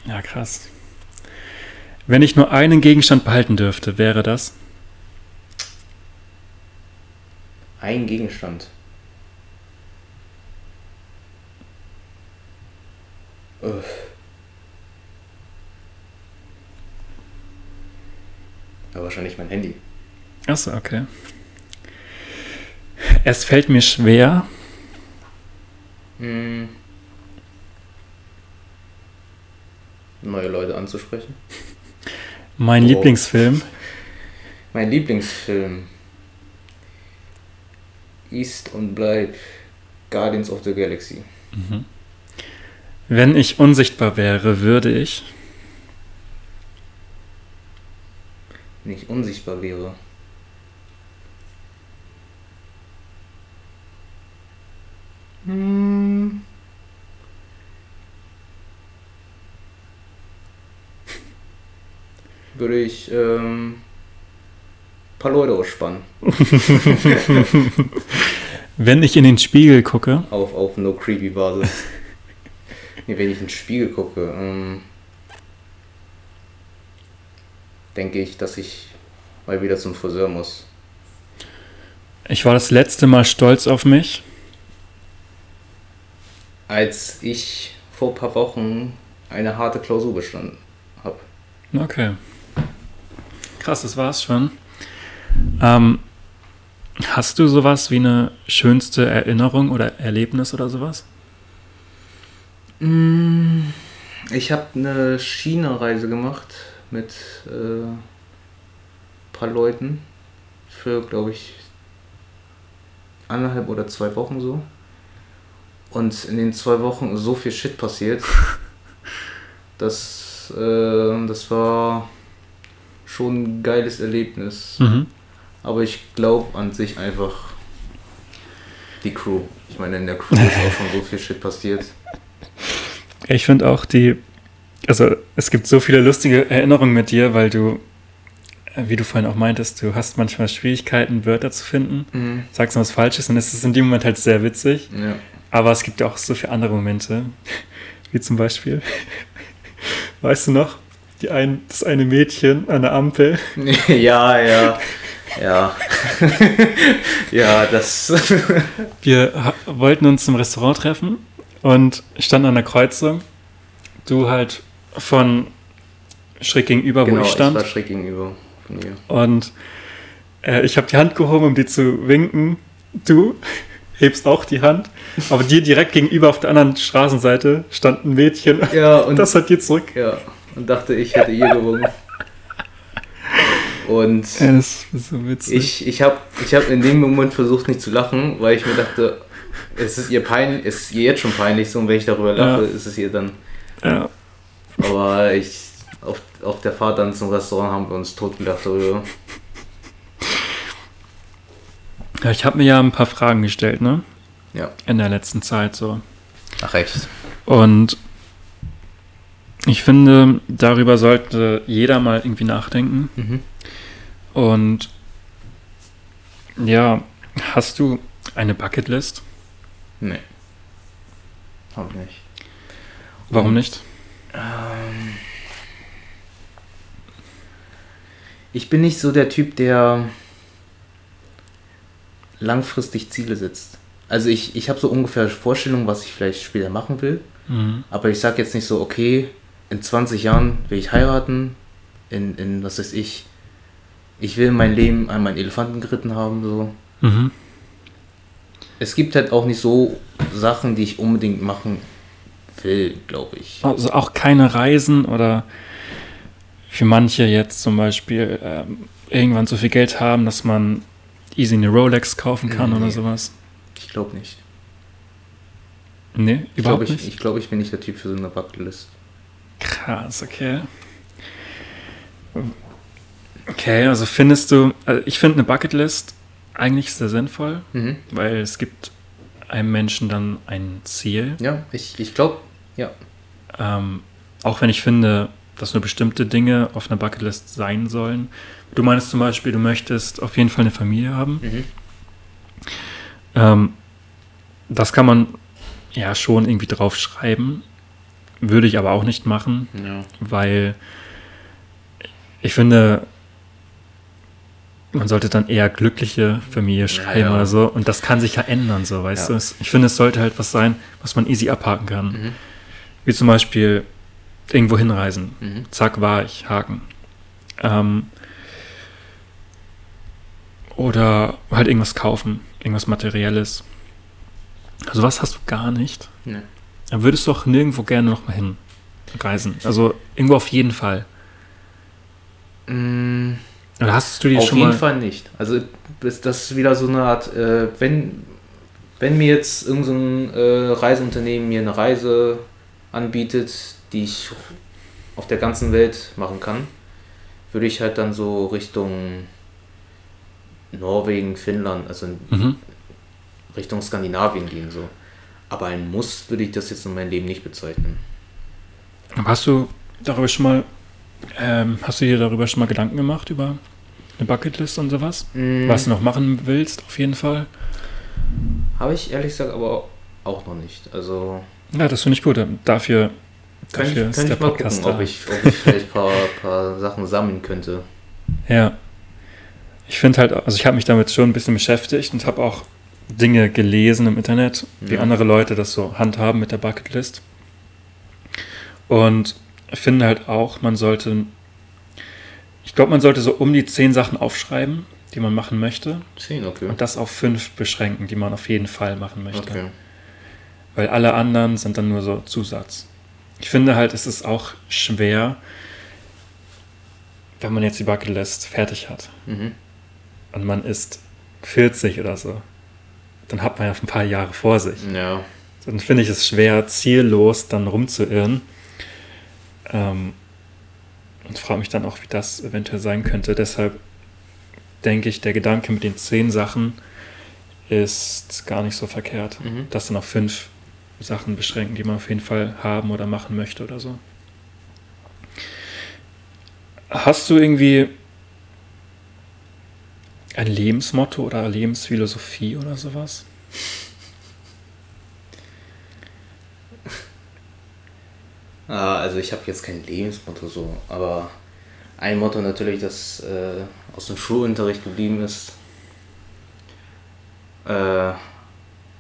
Ja, krass. Wenn ich nur einen Gegenstand behalten dürfte, wäre das? Ein Gegenstand. Uff. Ja, wahrscheinlich mein Handy. Achso, okay. Es fällt mir schwer, Hm. Neue Leute anzusprechen. mein Oh. Lieblingsfilm. Mein Lieblingsfilm ist und bleibt Guardians of the Galaxy. Mhm. Wenn ich unsichtbar wäre, würde ich. Wenn ich unsichtbar wäre. Hm. Würde ich ähm, ein paar Leute ausspannen. (laughs) Wenn ich in den Spiegel gucke, Auf, auf No Creepy Basis. nee, wenn ich in den Spiegel gucke, ähm, denke ich, dass ich mal wieder zum Friseur muss. ich war das letzte Mal stolz auf mich. Als ich vor ein paar Wochen eine harte Klausur bestanden habe. Okay. Krass, das war's schon. Ähm, hast du sowas wie eine schönste Erinnerung oder Erlebnis oder sowas? Mm, Ich habe eine China-Reise gemacht mit äh, ein paar Leuten für, glaube ich, anderthalb oder zwei Wochen so. Und in den zwei Wochen ist so viel Shit passiert. (laughs) Das, äh, das war schon ein geiles Erlebnis. Mhm. Aber ich glaube an sich einfach die Crew. Ich meine, in der Crew ist auch schon so viel Shit passiert. Ich finde auch die, also es gibt so viele lustige Erinnerungen mit dir, weil du, äh, wie du vorhin auch meintest, du hast manchmal Schwierigkeiten, Wörter zu finden, Mhm. sagst du was Falsches und es ist in dem Moment halt sehr witzig. Ja. Aber es gibt ja auch so viele andere Momente, (laughs) wie zum Beispiel, (laughs) weißt du noch, die ein, das eine Mädchen an der Ampel, (laughs) Ja, ja. Ja. ja, das. wir wollten uns im Restaurant treffen und standen an der Kreuzung, du halt von schräg gegenüber, genau, wo ich ich stand. war schräg gegenüber von ihr. Und äh, ich habe die Hand gehoben, um dir zu winken. Du hebst auch die Hand. Aber dir direkt gegenüber auf der anderen Straßenseite stand ein Mädchen. Ja, (laughs) und, Das hat dir zurück. ja, und dachte, ich hätte ihr gewunken. Und Ja, das ist so witzig. ich, ich habe ich hab in dem Moment versucht, nicht zu lachen, weil ich mir dachte, es ist ihr peinlich, es ist ihr jetzt schon peinlich so, und wenn ich darüber lache, Ja. ist es ihr dann. ja. Aber ich, auf, auf der Fahrt dann zum Restaurant haben wir uns totgelacht darüber. Ja, ich habe mir ja ein paar Fragen gestellt, ne? Ja. In der letzten Zeit so. Ach, echt. Und ich finde, darüber sollte jeder mal irgendwie nachdenken. Mhm. Und ja, hast du eine Bucketlist? Nee. Hab ich nicht. Warum nicht? Ähm, ich bin nicht so der Typ, der langfristig Ziele setzt. Also ich, ich habe so ungefähr Vorstellungen, was ich vielleicht später machen will. Mhm. Aber ich sage jetzt nicht so, okay, in 20 Jahren will ich heiraten, in, in was weiß ich, ich will mein Leben an meinen Elefanten geritten haben, so. Mhm. Es gibt halt auch nicht so Sachen, die ich unbedingt machen will, glaube ich. Also auch keine Reisen oder für manche jetzt zum Beispiel ähm, irgendwann so viel Geld haben, dass man easy eine Rolex kaufen kann Nee. oder sowas. Ich glaube nicht. Nee, Ich glaube, überhaupt ich, nicht. ich, glaub, ich bin nicht der Typ für so eine Bucketlist. Krass, okay. Okay, also findest du, also ich finde eine Bucketlist eigentlich sehr sinnvoll, Mhm. weil es gibt einem Menschen dann ein Ziel. Ja, ich, ich glaube, ja. Ähm, auch wenn ich finde, dass nur bestimmte Dinge auf einer Bucketlist sein sollen. Du meinst zum Beispiel, du möchtest auf jeden Fall eine Familie haben. Mhm. Ähm, das kann man ja schon irgendwie draufschreiben. Würde ich aber auch nicht machen, Ja. weil ich finde, man sollte dann eher glückliche Familie schreiben ja. oder so. Und das kann sich ja ändern, so, weißt Ja. du. Ich finde, es sollte halt was sein, was man easy abhaken kann. Mhm. Wie zum Beispiel irgendwo hinreisen. Mhm. Zack, war ich, Haken. Ähm, oder halt irgendwas kaufen, irgendwas Materielles. Also was hast du gar nicht? Nee. Dann würdest du auch nirgendwo gerne noch mal hinreisen. Also irgendwo auf jeden Fall. Mm, Oder hast du dir Auf schon jeden mal... Fall nicht. Also das das ist wieder so eine Art, äh, wenn, wenn mir jetzt irgendein so äh, Reiseunternehmen mir eine Reise anbietet, die ich auf der ganzen Welt machen kann, würde ich halt dann so Richtung Norwegen, Finnland, also Mhm. Richtung Skandinavien gehen so. Aber ein Muss würde ich das jetzt in meinem Leben nicht bezeichnen. Hast du darüber schon mal... Ähm, hast du dir darüber schon mal Gedanken gemacht, über eine Bucketlist und sowas? Mm, Was du noch machen willst, auf jeden Fall. Habe ich ehrlich gesagt aber auch noch nicht. Also Ja, das finde ich gut. Dafür, Kann ich, kann ich mal Podcast gucken, ob ich, ob ich vielleicht ein paar, (laughs) paar Sachen sammeln könnte. Ja. Ich finde halt, also ich habe mich damit schon ein bisschen beschäftigt und habe auch Dinge gelesen im Internet, wie Ja. andere Leute das so handhaben mit der Bucketlist. Und ich finde halt auch, man sollte, ich glaube, man sollte so um die zehn Sachen aufschreiben, die man machen möchte Zehn, okay. und das auf fünf beschränken, die man auf jeden Fall machen möchte. Okay. Weil alle anderen sind dann nur so Zusatz. Ich finde halt, es ist auch schwer, wenn man jetzt die Bucketlist fertig hat Mhm. und man ist 40 oder so, dann hat man ja ein paar Jahre vor sich. Ja. Dann finde ich es schwer, ziellos dann rumzuirren. Ähm, und frage mich dann auch, wie das eventuell sein könnte. Deshalb denke ich, der Gedanke mit den zehn Sachen ist gar nicht so verkehrt. Mhm. Das dann auf fünf Sachen beschränken, die man auf jeden Fall haben oder machen möchte oder so. Hast du irgendwie ein Lebensmotto oder Lebensphilosophie oder sowas? (laughs) Ah, also ich habe jetzt kein Lebensmotto so, aber ein Motto natürlich, das äh, aus dem Schulunterricht geblieben ist. Äh,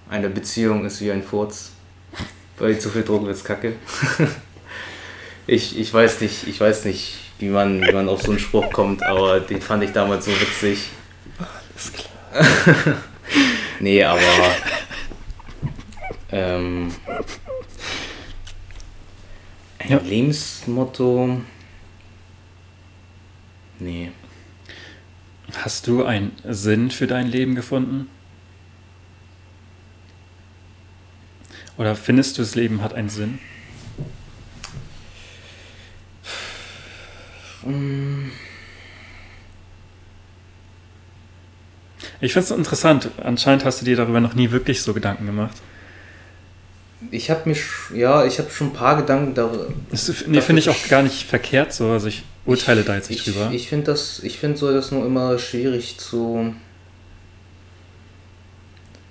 eine Beziehung ist wie ein Furz. Bei zu viel Druck wird's kacke. (laughs) ich, ich weiß nicht, ich weiß nicht, wie man, wie man auf so einen Spruch kommt, aber den fand ich damals so witzig. Alles klar. (laughs) Nee, aber. Ähm, ein Ja. Lebensmotto. Nee. Hast du einen Sinn für dein Leben gefunden? Oder findest du, das Leben hat einen Sinn? Mm, Ich finde es interessant. Anscheinend hast du dir darüber noch nie wirklich so Gedanken gemacht. Ich habe mich, ja, ich habe schon ein paar Gedanken darüber. Das nee, finde ich auch gar nicht verkehrt so. Also ich urteile da jetzt nicht ich, drüber. Ich finde das, ich finde so das nur immer schwierig zu.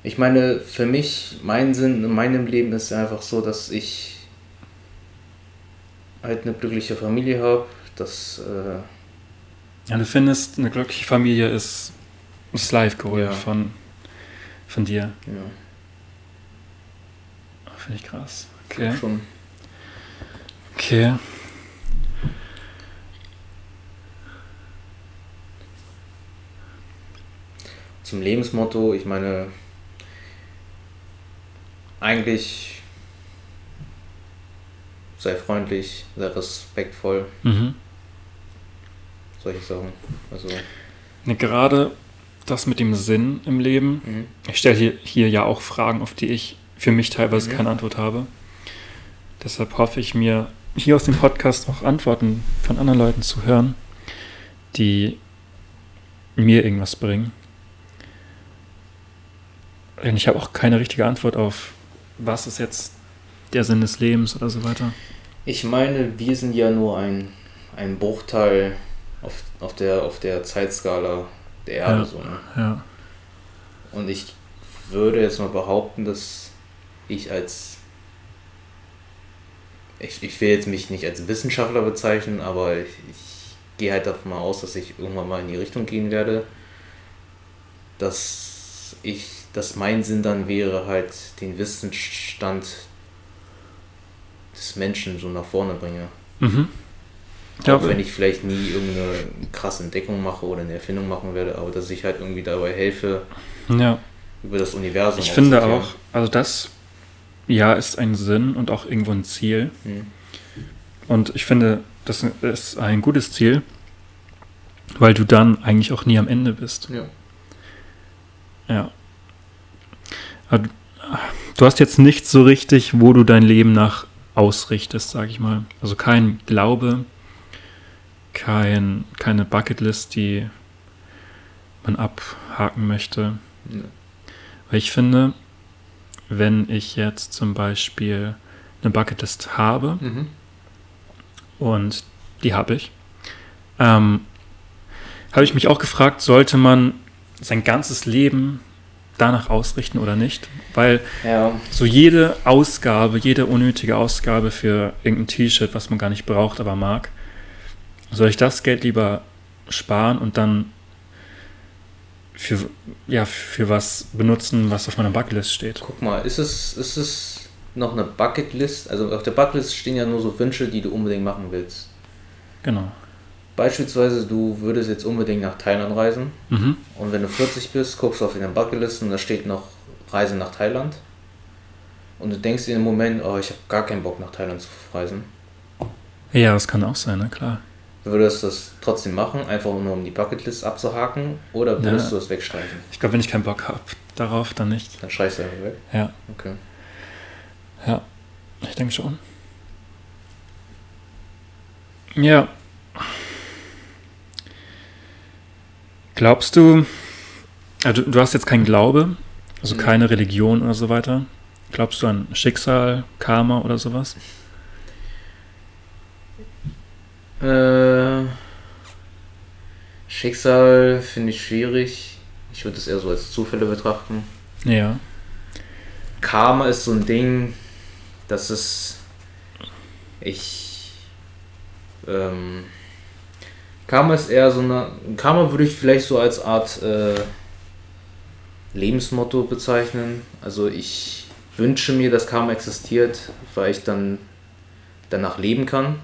Ich meine, für mich, mein Sinn in meinem Leben ist einfach so, dass ich halt eine glückliche Familie habe, dass äh, ja, du findest, eine glückliche Familie ist, ist live geholt Ja. von Von dir. Ja. Finde ich krass. Okay. Schon. Okay. Zum Lebensmotto, ich meine, eigentlich sei freundlich, sei respektvoll, Mhm. solche Sachen. Also, Ne, gerade das mit dem Sinn im Leben. mhm. Ich stelle hier, hier ja auch Fragen, auf die ich für mich teilweise Mhm. keine Antwort habe. Deshalb hoffe ich mir, hier aus dem Podcast auch Antworten von anderen Leuten zu hören, die mir irgendwas bringen. Denn ich habe auch keine richtige Antwort auf, was ist jetzt der Sinn des Lebens oder so weiter. ich meine, wir sind ja nur ein, ein Bruchteil auf, auf, der, auf der Zeitskala der Erde. Ja. So, ne? Ja. Und ich würde jetzt mal behaupten, dass ich als. Ich, ich will jetzt mich nicht als Wissenschaftler bezeichnen, aber ich, ich gehe halt davon aus, dass ich irgendwann mal in die Richtung gehen werde, dass ich, dass mein Sinn dann wäre, halt den Wissensstand des Menschen so nach vorne bringe. Mhm. Auch wenn ich vielleicht nie irgendeine krasse Entdeckung mache oder eine Erfindung machen werde, aber dass ich halt irgendwie dabei helfe, ja. über das Universum Ich finde auch, also das ja ist ein Sinn und auch irgendwo ein Ziel. Hm. Und ich finde, das ist ein gutes Ziel, weil du dann eigentlich auch nie am Ende bist. Ja. Ja. Du- du hast jetzt nicht so richtig, wo du dein Leben nach ausrichtest, sag ich mal. Also kein Glaube, kein, keine Bucketlist, die man abhaken möchte. Ja. Weil ich finde, wenn ich jetzt zum Beispiel eine Bucketlist habe, Mhm. und die habe ich. Ähm, habe ich mich auch gefragt, sollte man sein ganzes Leben danach ausrichten oder nicht? Weil Ja, so jede Ausgabe, jede unnötige Ausgabe für irgendein T-Shirt, was man gar nicht braucht, aber mag, soll ich das Geld lieber sparen und dann für, ja, für was benutzen, was auf meiner Bucketlist steht? guck mal, ist es, ist es noch eine Bucketlist? Also auf der Bucketlist stehen ja nur so Wünsche, die du unbedingt machen willst. Genau. Beispielsweise, du würdest jetzt unbedingt nach Thailand reisen Mhm. und wenn du 40 bist, guckst du auf deine Bucketlist und da steht noch Reise nach Thailand. Und du denkst dir im Moment, oh, ich habe gar keinen Bock nach Thailand zu reisen. Ja, das kann auch sein, ne? klar. Würdest du das trotzdem machen, einfach nur um die Bucketlist abzuhaken, oder würdest Ja. du das wegstreichen? Ich glaube, wenn ich keinen Bock habe darauf, dann nicht. Dann streichst du einfach weg. Ja. Okay. Ja, ich denke schon. Ja. Glaubst du, also du hast jetzt keinen Glaube, also Mhm. keine Religion oder so weiter. Glaubst du an Schicksal, Karma oder sowas? Äh, Schicksal finde ich schwierig. Ich würde es eher so als Zufälle betrachten. Ja. Karma ist so ein Ding, das ist. Ich. Ähm, Karma ist eher so eine. Karma würde ich vielleicht so als Art äh, Lebensmotto bezeichnen. Also ich wünsche mir, dass Karma existiert, weil ich dann danach leben kann.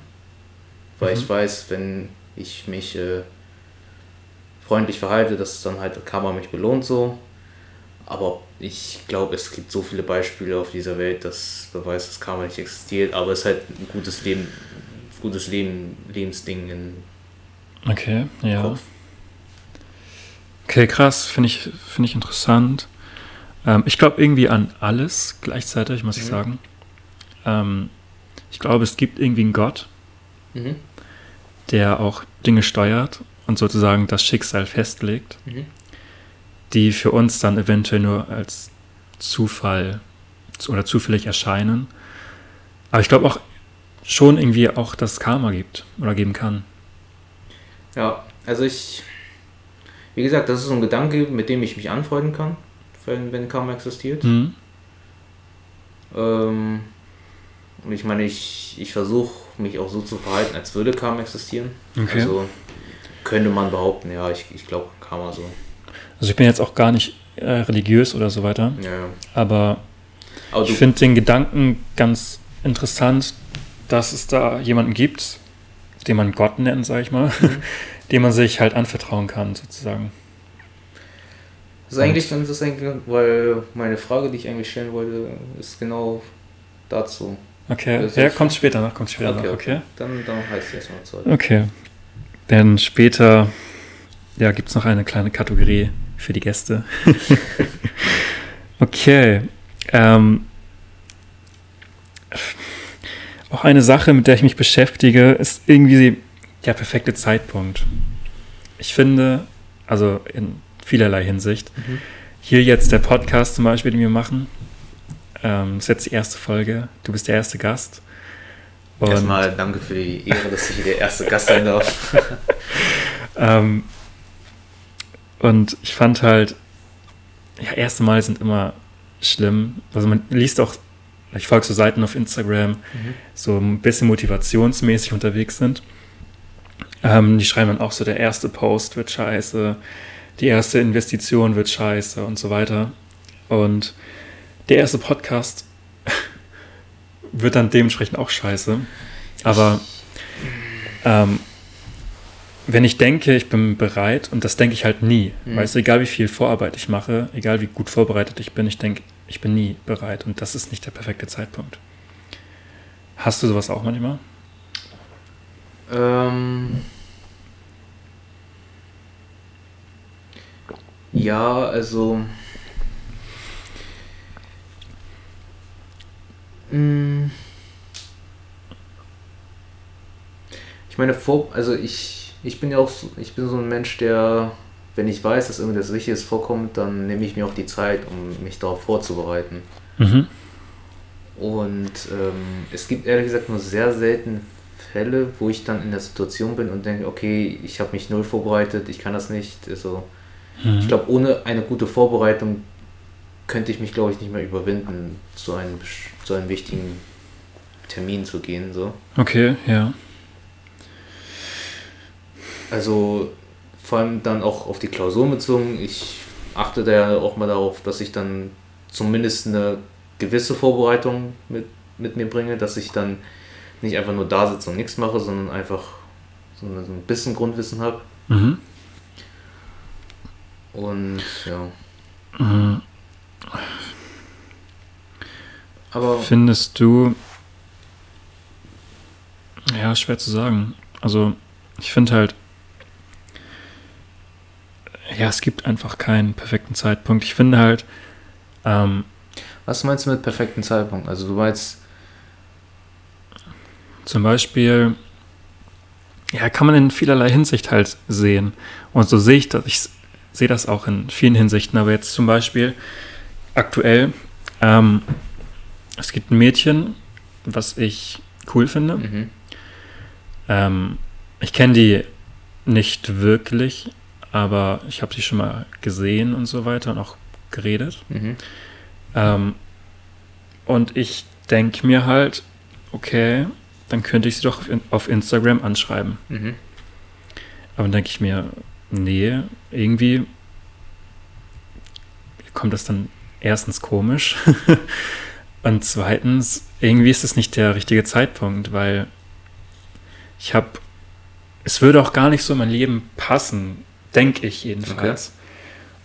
Weil Mhm. ich weiß, wenn ich mich äh, freundlich verhalte, dass dann halt Karma mich belohnt so. Aber ich glaube, es gibt so viele Beispiele auf dieser Welt, das beweist, dass Karma nicht existiert. Aber es ist halt ein gutes Leben, gutes Leben, Lebensding in Okay, ja. Kopf. Okay, krass, finde ich, finde ich interessant. Ähm, ich glaube irgendwie an alles gleichzeitig, muss ich Mhm. sagen. Ähm, ich glaube, es gibt irgendwie einen Gott, Mhm. der auch Dinge steuert und sozusagen das Schicksal festlegt, Mhm. die für uns dann eventuell nur als Zufall zu- oder zufällig erscheinen. Aber ich glaube auch schon irgendwie auch, dass es Karma gibt oder geben kann. Ja, also ich, wie gesagt, das ist so ein Gedanke, mit dem ich mich anfreunden kann, wenn, wenn Karma existiert. Mhm. Ähm, und ich meine, ich, ich versuche mich auch so zu verhalten, als würde Karma existieren. Okay. Also könnte man behaupten, ja, ich, ich glaube Karma so. Also ich bin jetzt auch gar nicht äh, religiös oder so weiter. Ja, ja. Aber, Aber ich finde den Gedanken ganz interessant, dass es da jemanden gibt, den man Gott nennt, sag ich mal, Mhm. (laughs) dem man sich halt anvertrauen kann, sozusagen. das ist eigentlich ganz das eigentlich, weil meine Frage, die ich eigentlich stellen wollte, ist genau dazu. Okay, Das ja, kommt später noch, kommt später noch, okay? Dann, dann heißt es erstmal Zeug. Okay. Denn später, ja, gibt es noch eine kleine Kategorie für die Gäste. (laughs) (laughs) okay. Ähm, auch eine Sache, mit der ich mich beschäftige, ist irgendwie der perfekte Zeitpunkt. Ich finde, also in vielerlei Hinsicht, Mhm. hier jetzt der Podcast zum Beispiel, den wir machen, ähm, ist jetzt die erste Folge. Du bist der erste Gast. Und- Erstmal danke für die Ehre, dass ich hier der erste Gast sein darf. (laughs) Ähm, und ich fand halt, ja, erste Mal sind immer schlimm. Also man liest auch, ich folge so Seiten auf Instagram, so ein bisschen motivationsmäßig unterwegs sind. Ähm, die schreiben dann auch so, der erste Post wird scheiße, die erste Investition wird scheiße und so weiter. Und der erste Podcast (laughs) wird dann dementsprechend auch scheiße. Aber ähm, wenn ich denke, ich bin bereit, und das denke ich halt nie, Mhm. weißt du, egal wie viel Vorarbeit ich mache, egal wie gut vorbereitet ich bin, ich denke, ich bin nie bereit und das ist nicht der perfekte Zeitpunkt. Hast du sowas auch manchmal? Ähm, ja, also. Mm. Ich meine, vor, also ich, ich bin ja auch, so, ich bin so ein Mensch, der, wenn ich weiß, dass irgendwas Wichtiges vorkommt, dann nehme ich mir auch die Zeit, um mich darauf vorzubereiten. Mhm. Und ähm, es gibt ehrlich gesagt nur sehr selten Fälle, wo ich dann in der Situation bin und denke, okay, ich habe mich null vorbereitet, ich kann das nicht. Also, Mhm. ich glaube, ohne eine gute Vorbereitung könnte ich mich, glaube ich, nicht mehr überwinden, zu einem, zu einem wichtigen Termin zu gehen. So. Okay, ja. Also vor allem dann auch auf die Klausuren bezogen. Ich achte da ja auch mal darauf, dass ich dann zumindest eine gewisse Vorbereitung mit, mit mir bringe, dass ich dann nicht einfach nur da sitze und nichts mache, sondern einfach so, so ein bisschen Grundwissen habe. Mhm. Und ja. Mhm. Aber Findest du, ja, schwer zu sagen. Also, ich finde halt, ja, es gibt einfach keinen perfekten Zeitpunkt. Ich finde halt, ähm, was meinst du mit perfekten Zeitpunkt? Also du meinst, Zum Beispiel, ja, kann man in vielerlei Hinsicht halt sehen. Und so sehe ich das. Ich sehe das auch in vielen Hinsichten. Aber jetzt zum Beispiel aktuell, ähm, es gibt ein Mädchen, was ich cool finde. mhm. Ähm, ich kenne die nicht wirklich, aber ich habe sie schon mal gesehen und so weiter und auch geredet. Mhm. Ähm, und ich denke mir halt, okay, dann könnte ich sie doch auf, in, auf Instagram anschreiben. Mhm. Aber dann denke ich mir, nee, irgendwie kommt das dann erstens komisch (laughs) und zweitens, irgendwie ist es nicht der richtige Zeitpunkt, weil ich habe, es würde auch gar nicht so in mein Leben passen, denke ich jedenfalls.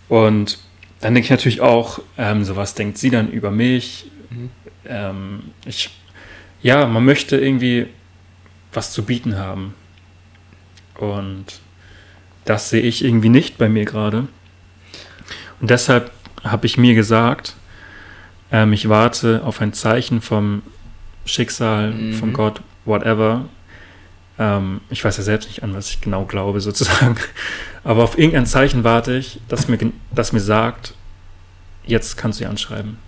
Und dann denke ich natürlich auch, ähm, so was denkt sie dann über mich? Mhm. Ähm, ich, ja, man möchte irgendwie was zu bieten haben. Und das sehe ich irgendwie nicht bei mir gerade. Und deshalb habe ich mir gesagt, ähm, ich warte auf ein Zeichen vom Schicksal, Mhm. von Gott, whatever. Ähm, ich weiß ja selbst nicht an, was ich genau glaube, (laughs) sozusagen. Aber auf irgendein Zeichen warte ich, das mir, das mir sagt, jetzt kannst du sie anschreiben.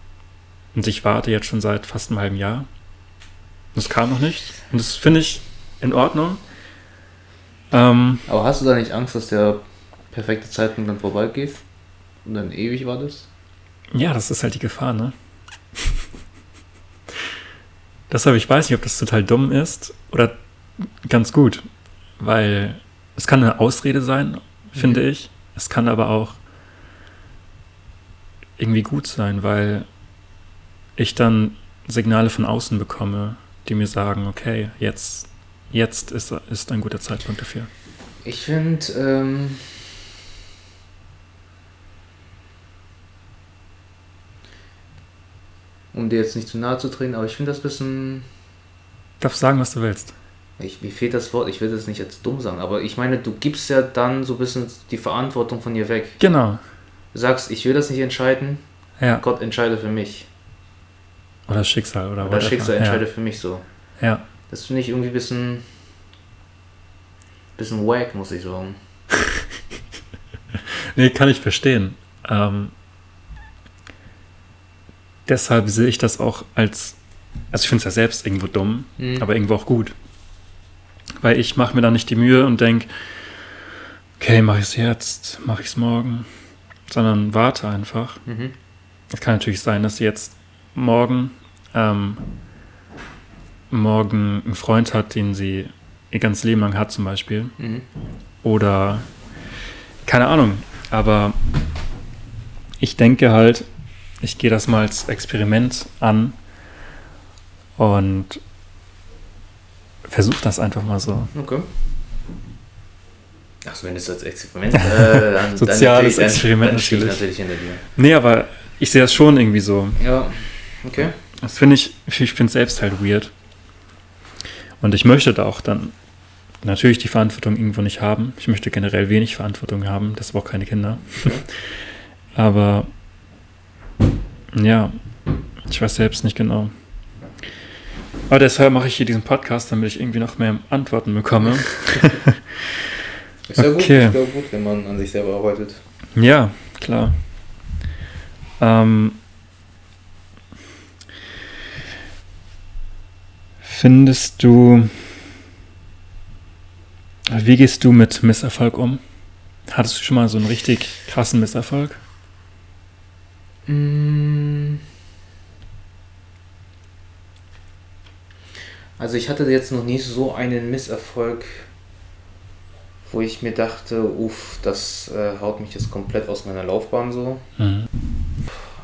Und ich warte jetzt schon seit fast einem halben Jahr. Das kam noch nicht. Und das finde ich in Ordnung. Ähm, Aber hast du da nicht Angst, dass der perfekte Zeitpunkt dann vorbeigeht und dann ewig wartest? ja, das ist halt die Gefahr, ne? (laughs) Deshalb, ich weiß nicht, ob das total dumm ist oder ganz gut. Weil es kann eine Ausrede sein, finde ich. Es kann aber auch irgendwie gut sein, weil ich dann Signale von außen bekomme, die mir sagen, okay, jetzt, jetzt ist, ist ein guter Zeitpunkt dafür. Ich finde, ähm, um dir jetzt nicht zu nahe zu treten, aber ich finde das ein bisschen. Darf sagen, was du willst. Ich, mir fehlt das Wort, ich will das nicht jetzt dumm sagen, aber ich meine, du gibst ja dann so ein bisschen die Verantwortung von dir weg. Genau. Du sagst, ich will das nicht entscheiden, Ja. Gott entscheide für mich. Oder Schicksal oder Oder whatever. Schicksal ja. entscheidet für mich so. Ja. Das finde ich irgendwie ein bisschen. bisschen wack, muss ich sagen. (laughs) Nee, kann ich verstehen. Ähm, deshalb sehe ich das auch als, also ich finde es ja selbst irgendwo dumm, Mhm. aber irgendwo auch gut. Weil ich mache mir dann nicht die Mühe und denke, okay, mache ich es jetzt, mache ich es morgen, sondern warte einfach. Mhm. Es kann natürlich sein, dass sie jetzt morgen, ähm, morgen einen Freund hat, den sie ihr ganzes Leben lang hat zum Beispiel. Mhm. Oder keine Ahnung. Aber ich denke halt, ich gehe das mal als Experiment an und versuche das einfach mal so. Okay. Achso, wenn du es als Experiment. (laughs) Äh, dann, Soziales dann Experiment dann natürlich. natürlich hinter dir. Nee, aber ich sehe das schon irgendwie so. Ja, okay. Das finde ich, ich finde es selbst halt weird. Und ich möchte da auch dann natürlich die Verantwortung irgendwo nicht haben. Ich möchte generell wenig Verantwortung haben, deshalb auch keine Kinder. Okay. (laughs) Aber ja, ich weiß selbst nicht genau. Aber deshalb mache ich hier diesen Podcast, damit ich irgendwie noch mehr Antworten bekomme. Ist ja gut, Okay. ist ja gut, wenn man an sich selber arbeitet. ja, klar. Ähm, findest du, wie gehst du mit Misserfolg um? Hattest du schon mal so einen richtig krassen Misserfolg? Mm. Also ich hatte jetzt noch nie so einen Misserfolg, wo ich mir dachte, uff, das äh, haut mich jetzt komplett aus meiner Laufbahn so. Mhm.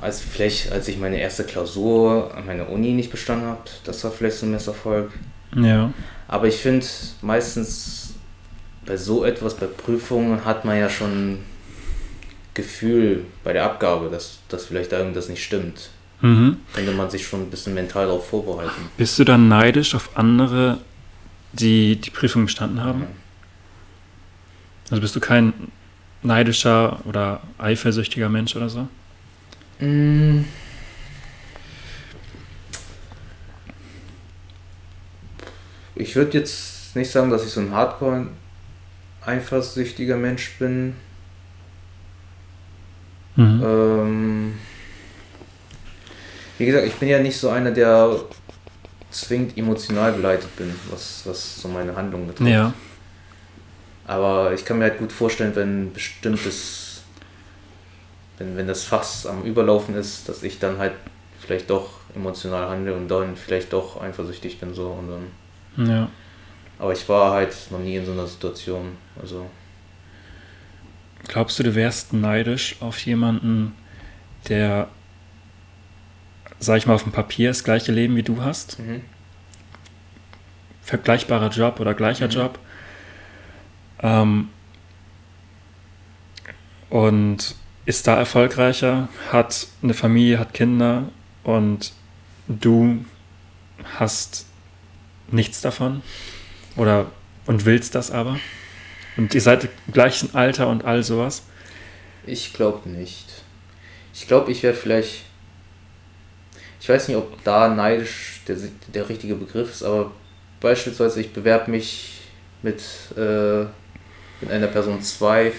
Als vielleicht, als ich meine erste Klausur an meiner Uni nicht bestanden habe, das war vielleicht so ein Misserfolg. Ja, Aber ich finde, meistens bei so etwas, bei Prüfungen, hat man ja schon Gefühl bei der Abgabe, dass, dass vielleicht da irgendwas nicht stimmt. Mhm. Könnte man sich schon ein bisschen mental darauf vorbereiten. Bist du dann neidisch auf andere, die die Prüfung bestanden haben? Also bist du kein neidischer oder eifersüchtiger Mensch oder so? Mm. Ich würde jetzt nicht sagen, dass ich so ein Hardcore eifersüchtiger Mensch bin. Mhm. Ähm, wie gesagt, ich bin ja nicht so einer, der zwingend emotional beleidigt bin, was, was so meine Handlungen betrifft. ja, Aber ich kann mir halt gut vorstellen, wenn bestimmtes, wenn, wenn das Fass am Überlaufen ist, dass ich dann halt vielleicht doch emotional handle und dann vielleicht doch eifersüchtig bin so und dann. ja. Aber ich war halt noch nie in so einer Situation. Also Glaubst du, du wärst neidisch auf jemanden, der, sag ich mal, auf dem Papier das gleiche Leben wie du hast? mhm. Vergleichbarer Job oder gleicher Mhm. Job? Ähm, und ist da erfolgreicher, hat eine Familie, hat Kinder und du hast nichts davon? Oder und willst das aber? Und ihr seid im gleichen Alter und all sowas? ich glaube nicht. Ich glaube, ich werde vielleicht. Ich weiß nicht, ob da neidisch der, der richtige Begriff ist, aber beispielsweise ich bewerbe mich mit, äh, mit einer Person 2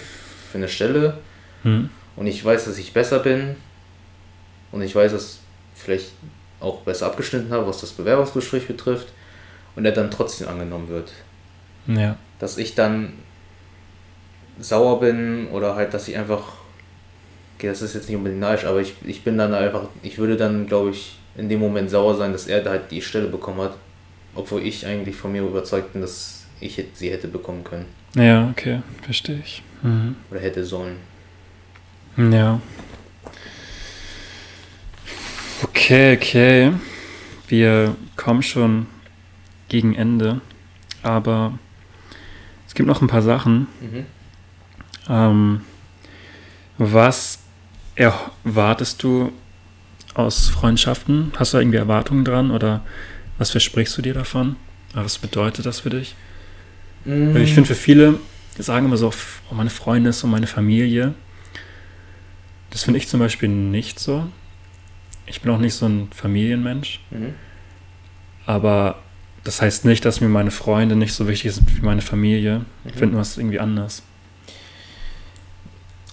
für eine Stelle Hm. und ich weiß, dass ich besser bin und ich weiß, dass ich vielleicht auch besser abgeschnitten habe, was das Bewerbungsgespräch betrifft und er dann trotzdem angenommen wird. Ja. Dass ich dann sauer bin oder halt, dass ich einfach, okay, das ist jetzt nicht unbedingt neidisch, aber ich, ich bin dann einfach, ich würde dann, glaube ich, in dem Moment sauer sein, dass er da halt die Stelle bekommen hat, obwohl ich eigentlich von mir überzeugt bin, dass ich sie hätte bekommen können Ja, okay, verstehe ich. Mhm. oder hätte sollen. Ja. Okay, okay. Wir kommen schon gegen Ende, aber es gibt noch ein paar Sachen. Mhm. Ähm, was erwartest du aus Freundschaften? Hast du da irgendwie Erwartungen dran oder was versprichst du dir davon? Was bedeutet das für dich? Mhm. Weil ich finde, für viele sagen immer so, oh, meine Freunde ist so meine Familie. Das finde ich zum Beispiel nicht so. Ich bin auch nicht so ein Familienmensch. Mhm. Aber das heißt nicht, dass mir meine Freunde nicht so wichtig sind wie meine Familie. Ich Mhm. finde nur, es irgendwie anders.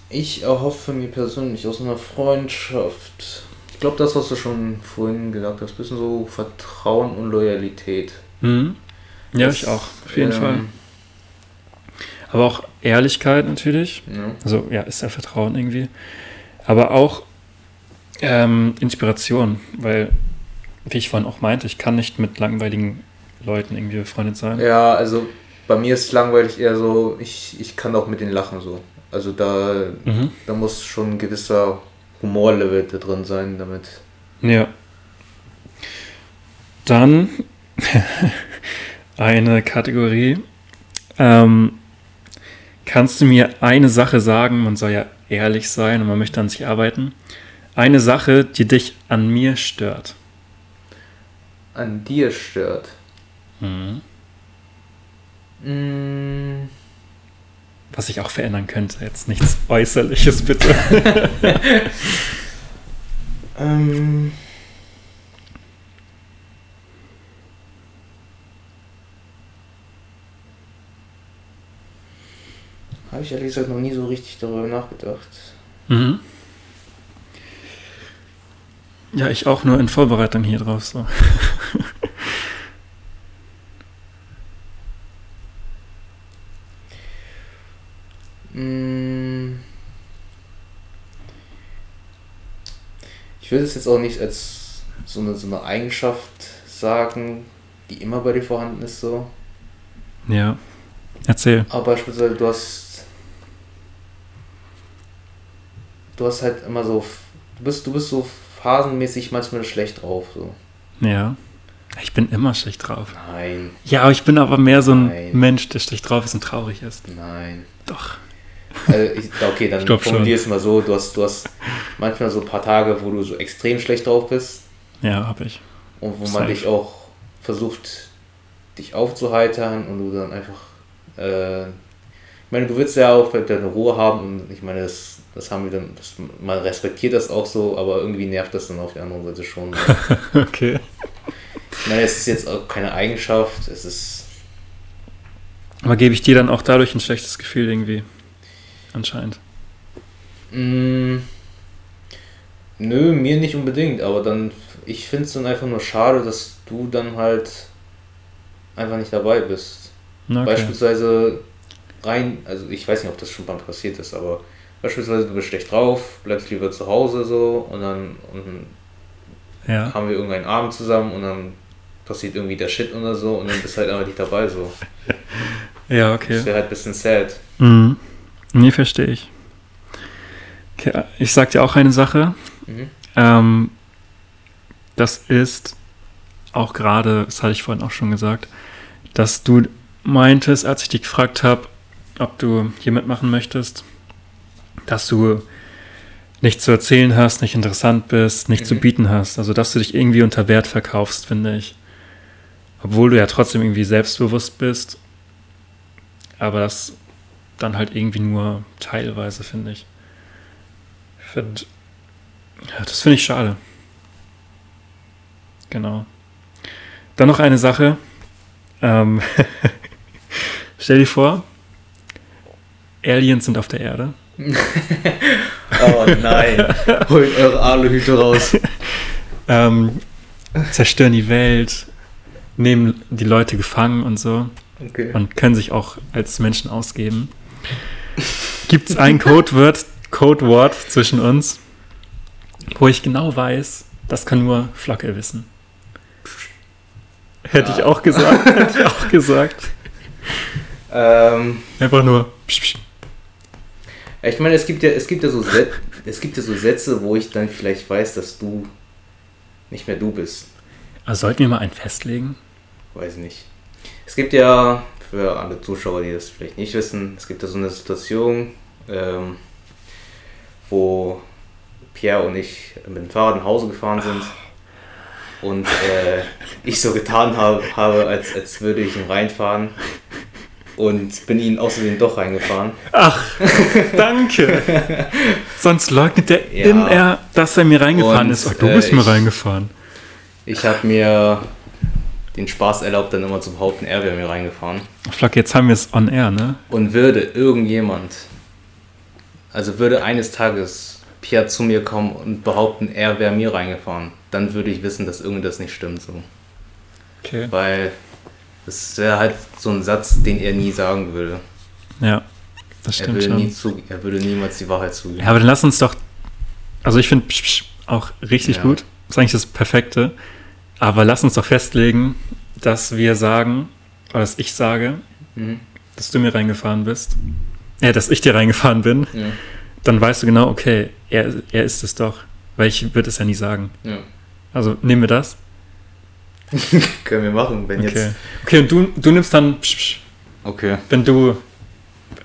Ich erhoffe mir persönlich aus einer Freundschaft. Ich glaube, das, was du schon vorhin gesagt hast, bisschen so Vertrauen und Loyalität. Mhm. Ja, Das, ich auch, auf jeden ähm, Fall. Aber auch Ehrlichkeit natürlich. Ja. Also ja, ist ja Vertrauen irgendwie. Aber auch ähm, Inspiration, weil, wie ich vorhin auch meinte, ich kann nicht mit langweiligen Leuten irgendwie befreundet sein. ja, also bei mir ist langweilig eher so, ich, ich kann auch mit denen lachen so. Also da, Mhm. da muss schon ein gewisser Humorlevel da drin sein, damit. Ja. Dann (laughs) eine Kategorie. Ähm, kannst du mir eine Sache sagen? Man soll ja ehrlich sein und man möchte an sich arbeiten. Eine Sache, die dich an mir stört. an dir stört. Mhm. Mm, Was ich auch verändern könnte. Jetzt nichts Äußerliches, bitte. (laughs) ähm, Habe ich ehrlich gesagt noch nie so richtig darüber nachgedacht. Mhm. Ja, ich auch nur in Vorbereitung hier drauf. So. (laughs) Ich würde es jetzt auch nicht als so eine, so eine Eigenschaft sagen, die immer bei dir vorhanden ist so. Ja. Erzähl. Aber beispielsweise du hast du hast halt immer so du bist du bist so phasenmäßig manchmal schlecht drauf so. Ja. Ich bin immer schlecht drauf. Nein, Ja, aber ich bin aber mehr so ein Nein. Mensch, der schlecht drauf ist und traurig ist. nein. Doch. Also ich, okay, dann formulier es mal so, du hast, du hast manchmal so ein paar Tage, wo du so extrem schlecht drauf bist Ja, hab ich. und wo man Safe. dich auch versucht, dich aufzuheitern und du dann einfach, äh, ich meine, du willst ja auch deine Ruhe haben und ich meine, das, das haben wir dann, das, man respektiert das auch so, aber irgendwie nervt das dann auf der anderen Seite schon. (laughs) Okay. Ich meine, es ist jetzt auch keine Eigenschaft, es ist, Aber gebe ich dir dann auch dadurch ein schlechtes Gefühl irgendwie? Anscheinend. Mm, nö, mir nicht unbedingt, aber dann, ich finde es dann einfach nur schade, dass du dann halt einfach nicht dabei bist. Okay. Beispielsweise rein, also ich weiß nicht, ob das schon mal passiert ist, aber beispielsweise du bist schlecht drauf, bleibst lieber zu Hause so und dann, und Ja. haben wir irgendeinen Abend zusammen und dann passiert irgendwie der Shit oder so und dann bist du halt einfach nicht dabei so. (laughs) Ja, Das okay. wäre halt ein bisschen sad. Mhm. Nee, verstehe ich. Okay, ich sag dir auch eine Sache. Mhm. Ähm, das ist auch gerade, das hatte ich vorhin auch schon gesagt, dass du meintest, als ich dich gefragt habe, ob du hier mitmachen möchtest, dass du nichts zu erzählen hast, nicht interessant bist, nichts zu Mhm. bieten hast. Also, dass du dich irgendwie unter Wert verkaufst, finde ich. Obwohl du ja trotzdem irgendwie selbstbewusst bist. Aber das dann halt irgendwie nur teilweise, finde ich. Ich finde, ja, das finde ich schade. Genau. Dann noch eine Sache. Ähm, (laughs) stell dir vor, Aliens sind auf der Erde. (laughs) Oh nein, holt eure Aluhüte raus. (laughs) Ähm, zerstören die Welt, nehmen die Leute gefangen und so Okay. und können sich auch als Menschen ausgeben. Gibt es ein Codewort, Codewort zwischen uns, wo ich genau weiß, das kann nur Flocke wissen. Hätte ich Ja. auch gesagt, (laughs) hätte ich auch gesagt. Ähm, Einfach nur. Ich meine, es gibt ja, es gibt ja so Sätze, es gibt ja so Sätze, wo ich dann vielleicht weiß, dass du nicht mehr du bist. Also sollten wir mal einen festlegen? Weiß ich nicht. Es gibt ja, für alle Zuschauer, die das vielleicht nicht wissen, es gibt ja so eine Situation, ähm, wo Pierre und ich mit dem Fahrrad nach Hause gefahren sind und äh, ich so getan habe, habe als, als würde ich ihn reinfahren und bin ihn außerdem doch reingefahren. Ach, danke. (laughs) Sonst leugnet er Ja. in er, dass er mir reingefahren Und, ist. Ach, du äh, bist mir ich- reingefahren. Ich habe mir den Spaß erlaubt, dann immer zu behaupten, er wäre mir reingefahren. Flack, jetzt haben wir es on air, ne? Und würde irgendjemand, also würde eines Tages Pierre zu mir kommen und behaupten, er wäre mir reingefahren, dann würde ich wissen, dass irgendwas nicht stimmt so. Okay. Weil das wäre halt so ein Satz, den er nie sagen würde. Ja, das Er stimmt würde, nie zu, er würde niemals die Wahrheit zugeben. Ja, aber dann lass uns doch. Also ich finde auch richtig Ja. gut. Das ist eigentlich das Perfekte. Aber lass uns doch festlegen, dass wir sagen, oder dass ich sage, Mhm. dass du mir reingefahren bist. Ja, dass ich dir reingefahren bin. Ja. Dann weißt du genau, okay, er, er ist es doch. Weil ich würde es ja nie sagen. Ja. Also nehmen wir das. (laughs) Können wir machen, wenn Okay. jetzt. Okay, und du, du nimmst dann, Psch, Psch, Okay. wenn du,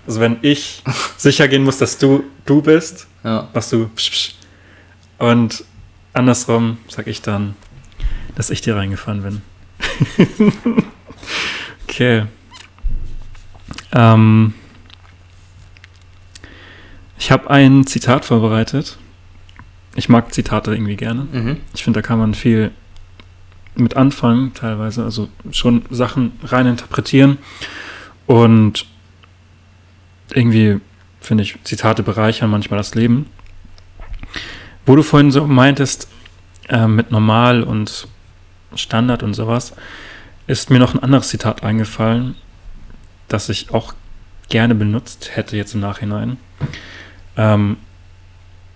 also wenn ich (laughs) sicher gehen muss, dass du du bist, Ja. machst du Psch, Psch. Und andersrum sag ich dann, dass ich dir reingefahren bin. (laughs) okay. Ähm, ich habe ein Zitat vorbereitet. Ich mag Zitate irgendwie gerne. Mhm. Ich finde, da kann man viel mit anfangen, teilweise. Also schon Sachen rein interpretieren. Und irgendwie, finde ich, Zitate bereichern manchmal das Leben. Wo du vorhin so meintest, äh, mit Normal und Standard und sowas, ist mir noch ein anderes Zitat eingefallen, das ich auch gerne benutzt hätte jetzt im Nachhinein. Ähm,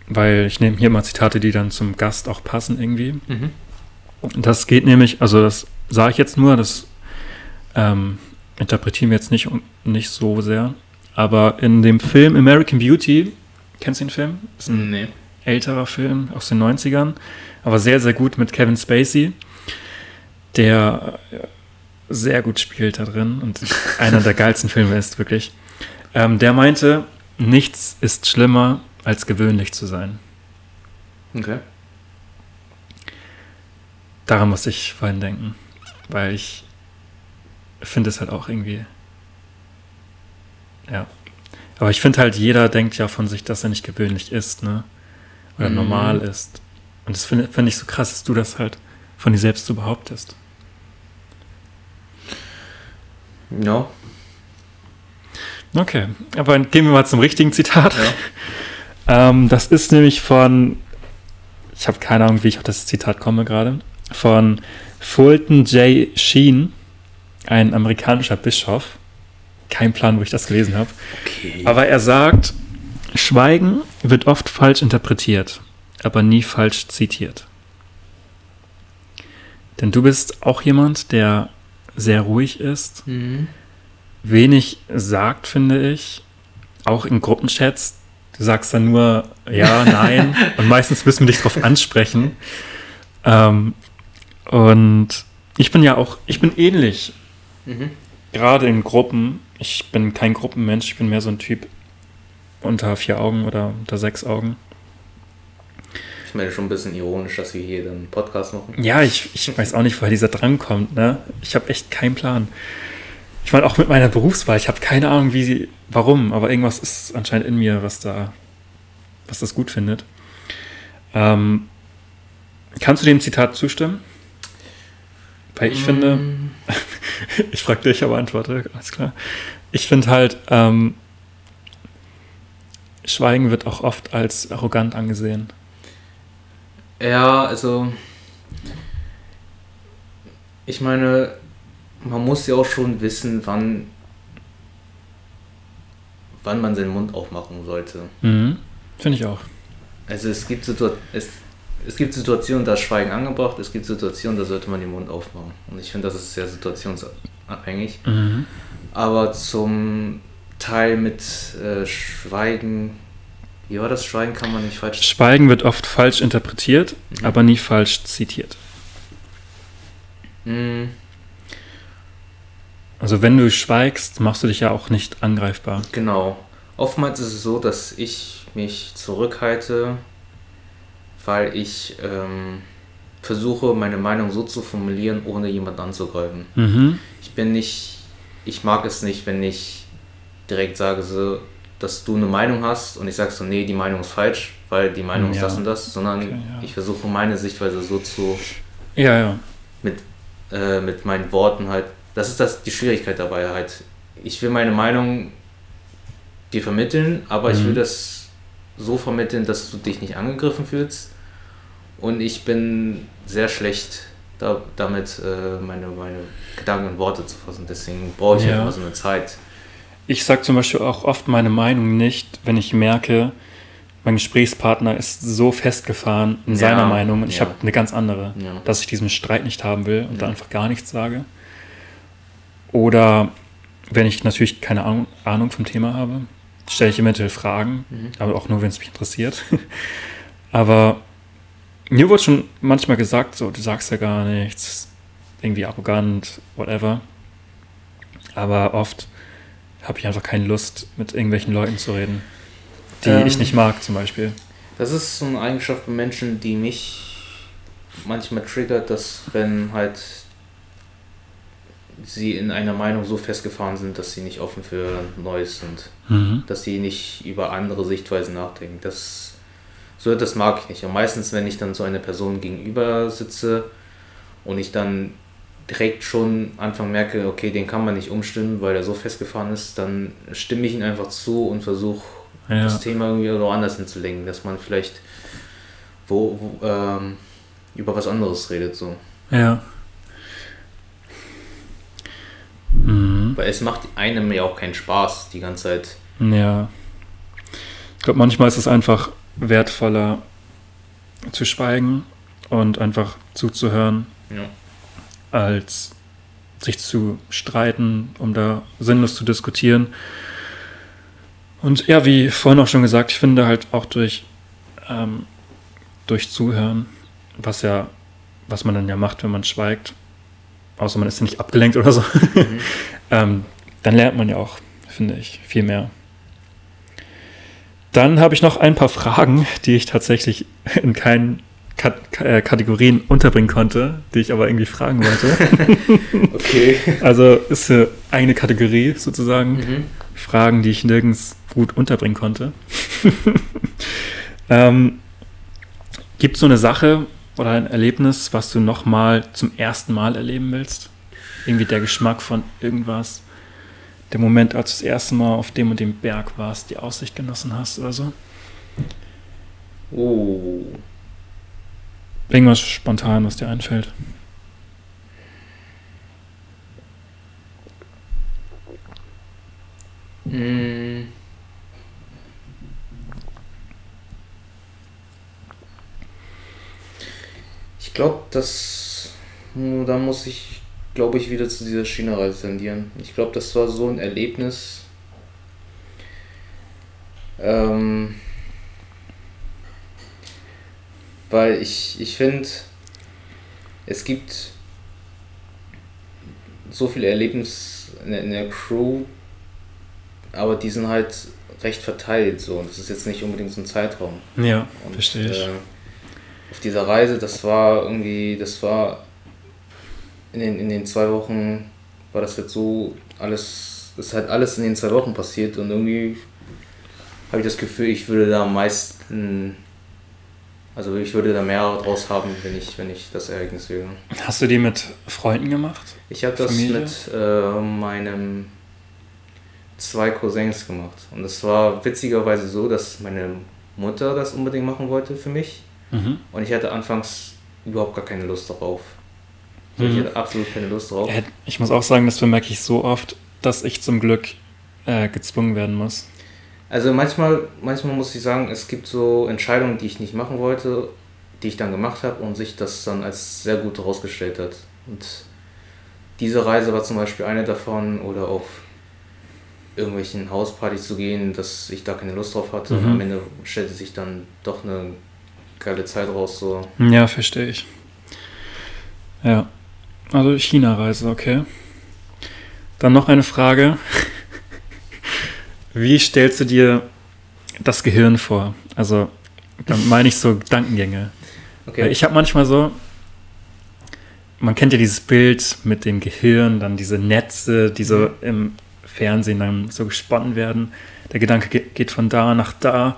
weil ich nehme hier mal Zitate, die dann zum Gast auch passen irgendwie. Mhm. Das geht nämlich, also das sage ich jetzt nur, das ähm, interpretieren wir jetzt nicht, nicht so sehr. Aber in dem Film American Beauty, kennst du den Film? Ist ein Nee. älterer Film aus den 90ern, aber sehr, sehr gut mit Kevin Spacey, der sehr gut spielt da drin und einer der geilsten Filme ist, wirklich. Ähm, der meinte, nichts ist schlimmer, als gewöhnlich zu sein. Okay. Daran muss ich vorhin denken, weil ich finde es halt auch irgendwie. Ja. Aber ich finde halt, jeder denkt ja von sich, dass er nicht gewöhnlich ist, ne? Oder Mhm. normal ist. Und das finde find ich so krass, dass du das halt von dir selbst so behauptest. Ja. Okay, aber gehen wir mal zum richtigen Zitat. Ja. (laughs) Ähm, das ist nämlich von, ich habe keine Ahnung, wie ich auf das Zitat komme gerade, von Fulton J. Sheen, ein amerikanischer Bischof. Kein Plan, wo ich das gelesen habe. Okay. Aber er sagt, Schweigen wird oft falsch interpretiert, aber nie falsch zitiert. Denn du bist auch jemand, der sehr ruhig ist, Mhm. wenig sagt, finde ich. Auch in Gruppenchats. Du sagst dann nur ja, (laughs) nein. und meistens müssen wir dich darauf ansprechen. Ähm, und ich bin ja auch, ich bin ähnlich. Mhm. Gerade in Gruppen. Ich bin kein Gruppenmensch, ich bin mehr so ein Typ unter vier Augen oder unter sechs Augen. Ich meine schon ein bisschen ironisch, dass wir hier einen Podcast machen. Ja, ich, ich weiß auch nicht, woher dieser Drang kommt. Ne? Ich habe echt keinen Plan. Ich meine, auch mit meiner Berufswahl, ich habe keine Ahnung, wie sie, warum, aber irgendwas ist anscheinend in mir, was da, was das gut findet. Ähm, kannst du dem Zitat zustimmen? Weil ich finde, Mm, (laughs) ich frage dich, aber antworte, alles klar. Ich finde halt, ähm, Schweigen wird auch oft als arrogant angesehen. Ja, also. Ich meine, man muss ja auch schon wissen, wann. wann man seinen Mund aufmachen sollte. Mhm. Finde ich auch. Also es gibt, es, es gibt Situationen, da ist Schweigen angebracht, es gibt Situationen, da sollte man den Mund aufmachen. Und ich finde, das ist sehr situationsabhängig. Mhm. Aber zum Teil mit äh, Schweigen War das? Schweigen kann man nicht falsch. Schweigen wird oft falsch interpretiert, Mhm. aber nie falsch zitiert. Mm, Also wenn du schweigst, machst du dich ja auch nicht angreifbar. Genau. Oftmals ist es so, dass ich mich zurückhalte, weil ich ähm, versuche, meine Meinung so zu formulieren, ohne jemanden anzugreifen. Mhm. Ich bin nicht, ich mag es nicht, wenn ich direkt sage, so, dass du eine Meinung hast und ich sage so, nee, die Meinung ist falsch, weil die Meinung ist Ja. das und das, sondern Okay, ja. ich versuche meine Sichtweise so zu, Ja, ja. mit, äh, mit meinen Worten halt, das ist das, die Schwierigkeit dabei halt. Ich will meine Meinung dir vermitteln, aber ich Mhm. will das so vermitteln, dass du dich nicht angegriffen fühlst. Und ich bin sehr schlecht da, damit, äh, meine, meine Gedanken in Worte zu fassen. Deswegen brauche ich Ja. ja. immer so eine Zeit. Ich sage zum Beispiel auch oft meine Meinung nicht, wenn ich merke, mein Gesprächspartner ist so festgefahren in Ja, seiner Meinung und ich ja. habe eine ganz andere, Ja. dass ich diesen Streit nicht haben will und da einfach gar nichts sage. Oder wenn ich natürlich keine Ahnung, Ahnung vom Thema habe, stelle ich eventuell Fragen, Mhm. aber auch nur, wenn es mich interessiert. (laughs) aber mir wurde schon manchmal gesagt, so, du sagst ja gar nichts, irgendwie arrogant, whatever. Aber oft habe ich einfach keine Lust, mit irgendwelchen Leuten zu reden, die Ähm. ich nicht mag, zum Beispiel. Das ist so eine Eigenschaft bei Menschen, die mich manchmal triggert, dass wenn halt sie in einer Meinung so festgefahren sind, dass sie nicht offen für Neues sind, Mhm. dass sie nicht über andere Sichtweisen nachdenken. Das, so etwas mag ich nicht. Und meistens, wenn ich dann so einer Person gegenüber sitze und ich dann direkt schon Anfang merke, okay, den kann man nicht umstimmen, weil er so festgefahren ist, dann stimme ich ihn einfach zu und versuche Ja. das Thema irgendwie woanders hinzulenken, dass man vielleicht wo, wo, ähm, über was anderes redet. So. Ja. Mhm. Weil es macht einem ja auch keinen Spaß, die ganze Zeit. Ja. Ich glaube, manchmal ist es einfach wertvoller zu schweigen und einfach zuzuhören, Ja. Als sich zu streiten, um da sinnlos zu diskutieren. Und ja, wie vorhin auch schon gesagt, ich finde halt auch durch, ähm, durch Zuhören, was ja, was man dann ja macht, wenn man schweigt, außer man ist ja nicht abgelenkt oder so, Mhm. (laughs) ähm, dann lernt man ja auch, finde ich, viel mehr. Dann habe ich noch ein paar Fragen, die ich tatsächlich in keinen Kat äh, Kategorien unterbringen konnte, die ich aber irgendwie fragen wollte. (laughs) Okay. also ist eine eigene Kategorie sozusagen. Mhm. Fragen, die ich nirgends gut unterbringen konnte. (laughs) ähm, Gibt es so eine Sache oder ein Erlebnis, was du nochmal zum ersten Mal erleben willst? Irgendwie der Geschmack von irgendwas? Der Moment, als du das erste Mal auf dem und dem Berg warst, die Aussicht genossen hast oder so? Oh. Irgendwas spontan, was dir einfällt. Mm. Ich glaube, dass hm, da muss ich, glaube ich, wieder zu dieser China-Reise tendieren. Ich glaube, das war so ein Erlebnis. Ähm, weil ich, ich finde, es gibt so viele Erlebnisse in der, Crew, aber die sind halt recht verteilt so und das ist jetzt nicht unbedingt so ein Zeitraum. Ja, Und, verstehe ich. Äh, auf dieser Reise, das war irgendwie, das war in den, in den zwei Wochen, war das jetzt so alles, es hat alles in den zwei Wochen passiert und irgendwie habe ich das Gefühl, ich würde da am meisten, also ich würde da mehr draus haben, wenn ich, wenn ich das Ereignis wäre. Hast du die mit Freunden gemacht? Ich habe das Familie? mit äh, meinem zwei Cousins gemacht. Und es war witzigerweise so, dass meine Mutter das unbedingt machen wollte für mich. Mhm. Und ich hatte anfangs überhaupt gar keine Lust darauf. Ich Mhm. hatte absolut keine Lust drauf. Äh, Ich muss auch sagen, das bemerke ich so oft, dass ich zum Glück äh, gezwungen werden muss. Also manchmal, manchmal muss ich sagen, es gibt so Entscheidungen, die ich nicht machen wollte, die ich dann gemacht habe und sich das dann als sehr gut herausgestellt hat. Und diese Reise war zum Beispiel eine davon oder auf irgendwelchen Hauspartys zu gehen, dass ich da keine Lust drauf hatte. Und Mhm. am Ende stellte sich dann doch eine geile Zeit raus. So. Ja, verstehe ich. Ja. Also China-Reise, okay. Dann noch eine Frage. (laughs) Wie stellst du dir das Gehirn vor? Also, dann meine ich so Gedankengänge. Weil Ich habe manchmal so, man kennt ja dieses Bild mit dem Gehirn, dann diese Netze, die so im Fernsehen dann so gesponnen werden. Der Gedanke geht, geht von da nach da.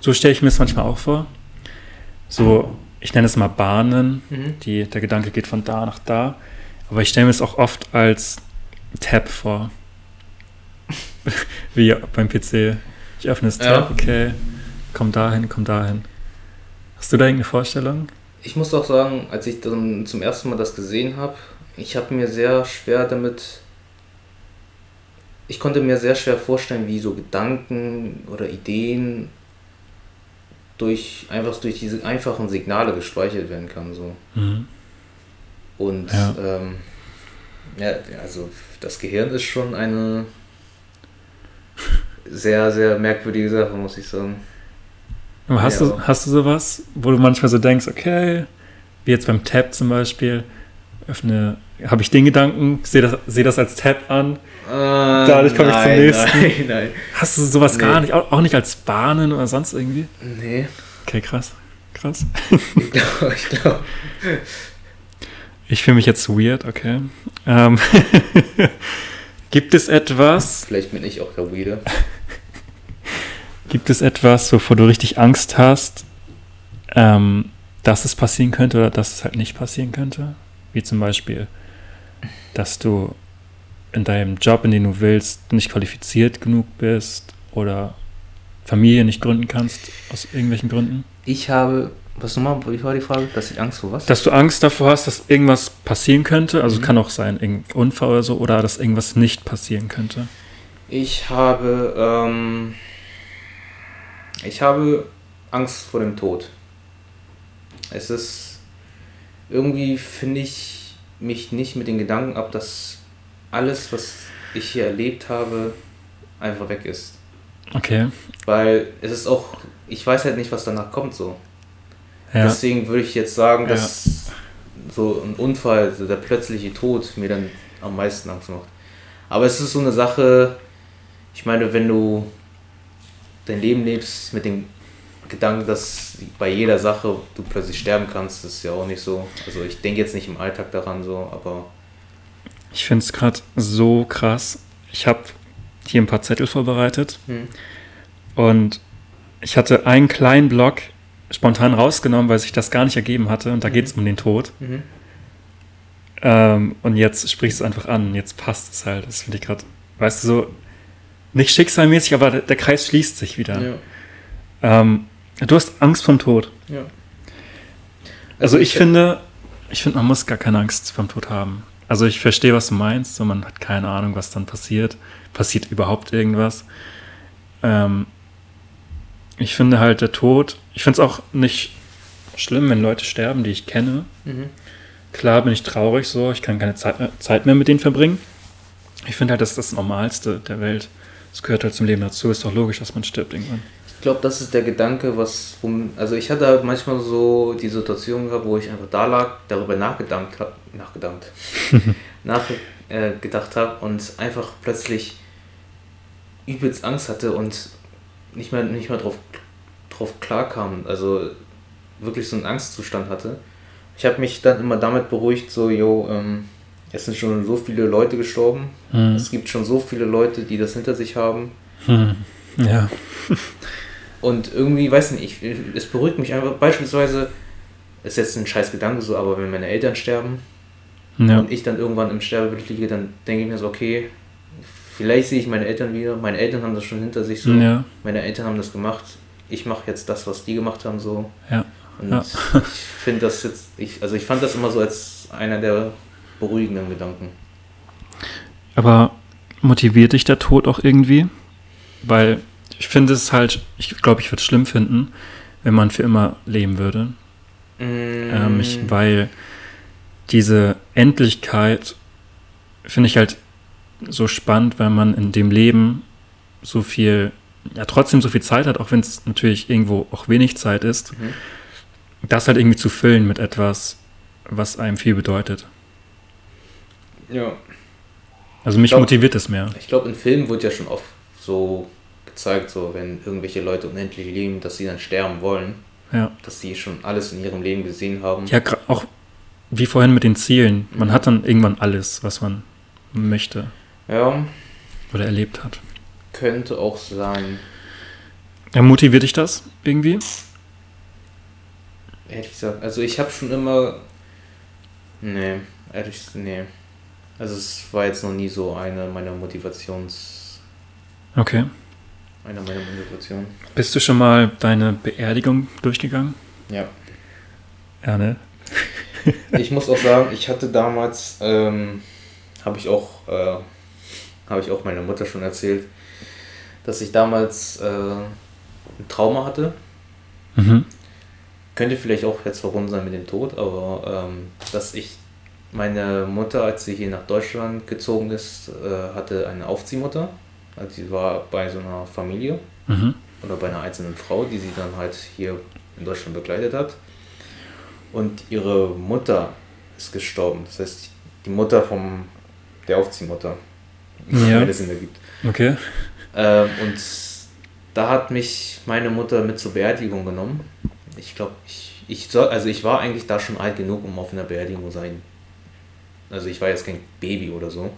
So stelle ich mir es manchmal auch vor. So, ich nenne es mal Bahnen. Mhm. Die, der Gedanke geht von da nach da. Aber ich stelle mir es auch oft als Tab vor. (laughs) Wie beim PC. Ich öffne das Ja. Tab, okay. Komm dahin, komm dahin. Hast du da irgendeine Vorstellung? Ich muss auch sagen, als ich dann zum ersten Mal das gesehen habe, ich habe mir sehr schwer damit. Ich konnte mir sehr schwer vorstellen, wie so Gedanken oder Ideen durch einfach durch diese einfachen Signale gespeichert werden kann. So. Mhm. Und Ja. ähm, ja, also das Gehirn ist schon eine sehr, sehr merkwürdige Sache, muss ich sagen. Aber hast, Ja. du, hast du sowas, wo du manchmal so denkst, okay, wie jetzt beim Tab zum Beispiel, öffne, habe ich den Gedanken, sehe das, seh das als Tab an. Dadurch komme ich zum nächsten. Nein, nein. Hast du sowas Nee. gar nicht, auch, auch nicht als Bahnen oder sonst irgendwie? Nee, Okay, krass. Krass. ich glaube, ich glaube. Ich fühle mich jetzt weird, okay. Ähm, (laughs) gibt es etwas, Vielleicht bin ich auch der Weeder. (laughs) gibt es etwas, wovor du richtig Angst hast, ähm, dass es passieren könnte oder dass es halt nicht passieren könnte? Wie zum Beispiel, dass du in deinem Job, in den du willst, nicht qualifiziert genug bist oder Familie nicht gründen kannst, aus irgendwelchen Gründen? Ich habe. Was nochmal? Wie war die Frage? Dass ich Angst vor was? Dass du Angst davor hast, dass irgendwas passieren könnte, also Mhm. kann auch sein, irgendein Unfall oder so, oder dass irgendwas nicht passieren könnte. Ich habe. Ähm, ich habe Angst vor dem Tod. Es ist. Irgendwie finde ich mich nicht mit den Gedanken ab, dass alles, was ich hier erlebt habe, einfach weg ist. Okay. Weil es ist auch. Ich weiß halt nicht, was danach kommt so. Ja. Deswegen würde ich jetzt sagen, Ja. dass so ein Unfall, so der plötzliche Tod mir dann am meisten Angst macht. Aber es ist so eine Sache, ich meine, wenn du dein Leben lebst mit dem Gedanken, dass bei jeder Sache du plötzlich sterben kannst, ist ja auch nicht so. Also ich denke jetzt nicht im Alltag daran so, aber Ich finde es gerade so krass. Ich habe hier ein paar Zettel vorbereitet hm, und ich hatte einen kleinen Block spontan rausgenommen, weil sich das gar nicht ergeben hatte und da Mhm. geht es um den Tod. mhm. Ähm, und jetzt sprichst du es einfach an, jetzt passt es halt. Das finde ich gerade, weißt du, so nicht schicksalmäßig, aber der, der Kreis schließt sich wieder. ja, Ähm, du hast Angst vom Tod. ja. Also ich finde, ich finde, man muss gar keine Angst vom Tod haben. Also ich verstehe, was du meinst, so man hat keine Ahnung, was dann passiert. Passiert überhaupt irgendwas? Ähm, ich finde halt der Tod, ich finde es auch nicht schlimm, wenn Leute sterben, die ich kenne. Mhm. Klar bin ich traurig so, ich kann keine Zeit mehr, mit denen verbringen. Ich finde halt, das ist das Normalste der Welt. Es gehört halt zum Leben dazu, ist doch logisch, dass man stirbt irgendwann. Ich glaube, das ist der Gedanke, was. Also, ich hatte halt manchmal so die Situation gehabt, wo ich einfach da lag, darüber nachgedacht habe. Nachgedacht. (laughs) nach, äh, gedacht habe und einfach plötzlich übelst Angst hatte und nicht mehr, nicht mehr drauf, drauf klarkam. Also, wirklich so einen Angstzustand hatte. Ich habe mich dann immer damit beruhigt, so, jo, ähm, es sind schon so viele Leute gestorben. Hm. Es gibt schon so viele Leute, die das hinter sich haben. Hm. Ja. (laughs) Und irgendwie, weiß nicht, ich, es beruhigt mich einfach. Beispielsweise, ist jetzt ein scheiß Gedanke so, aber wenn meine Eltern sterben ja. und ich dann irgendwann im Sterbebett liege, dann denke ich mir so, okay, vielleicht sehe ich meine Eltern wieder. Meine Eltern haben das schon hinter sich so. Ja. Meine Eltern haben das gemacht. Ich mache jetzt das, was die gemacht haben so. Ja. Und Ja. ich finde das jetzt, ich, also ich fand das immer so als einer der beruhigenden Gedanken. Aber motiviert dich der Tod auch irgendwie? Weil ich finde es halt, ich glaube, ich würde es schlimm finden, wenn man für immer leben würde. Ähm, Mm. ich, weil diese Endlichkeit finde ich halt so spannend, weil man in dem Leben so viel, ja, trotzdem so viel Zeit hat, auch wenn es natürlich irgendwo auch wenig Zeit ist, Mhm. das halt irgendwie zu füllen mit etwas, was einem viel bedeutet. Ja. Also mich glaub- motiviert es mehr. Ich glaube, in Filmen wird ja schon oft so gezeigt, so wenn irgendwelche Leute unendlich leben, dass sie dann sterben wollen, Ja. dass sie schon alles in ihrem Leben gesehen haben. Ja, auch wie vorhin mit den Zielen. Man Mhm. hat dann irgendwann alles, was man möchte Ja, oder erlebt hat. könnte auch sein. Ja, motiviert dich das irgendwie? Ehrlich gesagt, also ich habe schon immer. Nee, ehrlich, nee. Also es war jetzt noch nie so eine meiner Motivations. Okay. Eine meiner Motivationen. Bist du schon mal deine Beerdigung durchgegangen? Ja. Ja, ne? Ich muss auch sagen, ich hatte damals, ähm, habe ich auch, äh, habe ich auch meiner Mutter schon erzählt, dass ich damals äh, ein Trauma hatte. Mhm. Könnte vielleicht auch jetzt verbunden sein mit dem Tod, aber ähm, dass ich meine Mutter, als sie hier nach Deutschland gezogen ist, äh, hatte eine Aufziehmutter. Also sie war bei so einer Familie Mhm. oder bei einer einzelnen Frau, die sie dann halt hier in Deutschland begleitet hat. Und ihre Mutter ist gestorben. Das heißt, die Mutter vom der Aufziehmutter, Ja. wenn es Sinn ergibt. Okay. Ähm, und da hat mich meine Mutter mit zur Beerdigung genommen. Ich glaube, ich, ich soll, also ich war eigentlich da schon alt genug, um auf einer Beerdigung sein. Also ich war jetzt kein Baby oder so.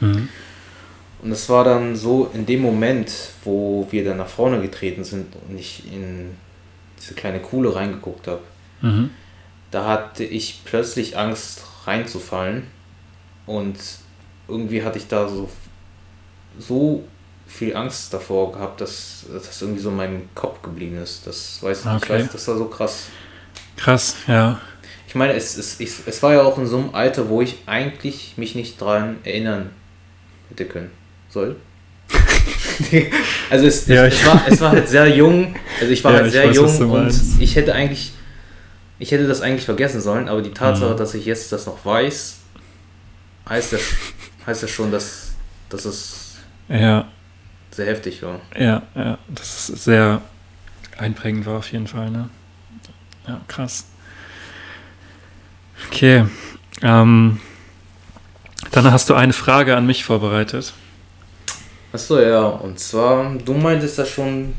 Mhm. Und es war dann so in dem Moment, wo wir dann nach vorne getreten sind und ich in diese kleine Kuhle reingeguckt habe, Mhm. da hatte ich plötzlich Angst reinzufallen und irgendwie hatte ich da so, so viel Angst davor gehabt, dass das irgendwie so in meinem Kopf geblieben ist. Das weiß ich, Okay. ich weiß, das war so krass. Krass, ja. Ich meine, es, es, ich, es war ja auch in so einem Alter, wo ich eigentlich mich nicht dran erinnern hätte können. Soll? (laughs) also es, Ja, ich- es, war, es war halt sehr jung. Also ich war Ja, halt sehr weiß, jung und ich hätte eigentlich, ich hätte das eigentlich vergessen sollen, aber die Tatsache, Mhm. dass ich jetzt das noch weiß, heißt ja, heißt ja schon, dass, dass es Ja, sehr heftig war. ja, ja. Das ist sehr einprägend war auf jeden Fall, ne? Ja, krass. Okay. Ähm, dann hast du eine Frage an mich vorbereitet. Achso, ja, und zwar, du meintest ja schon,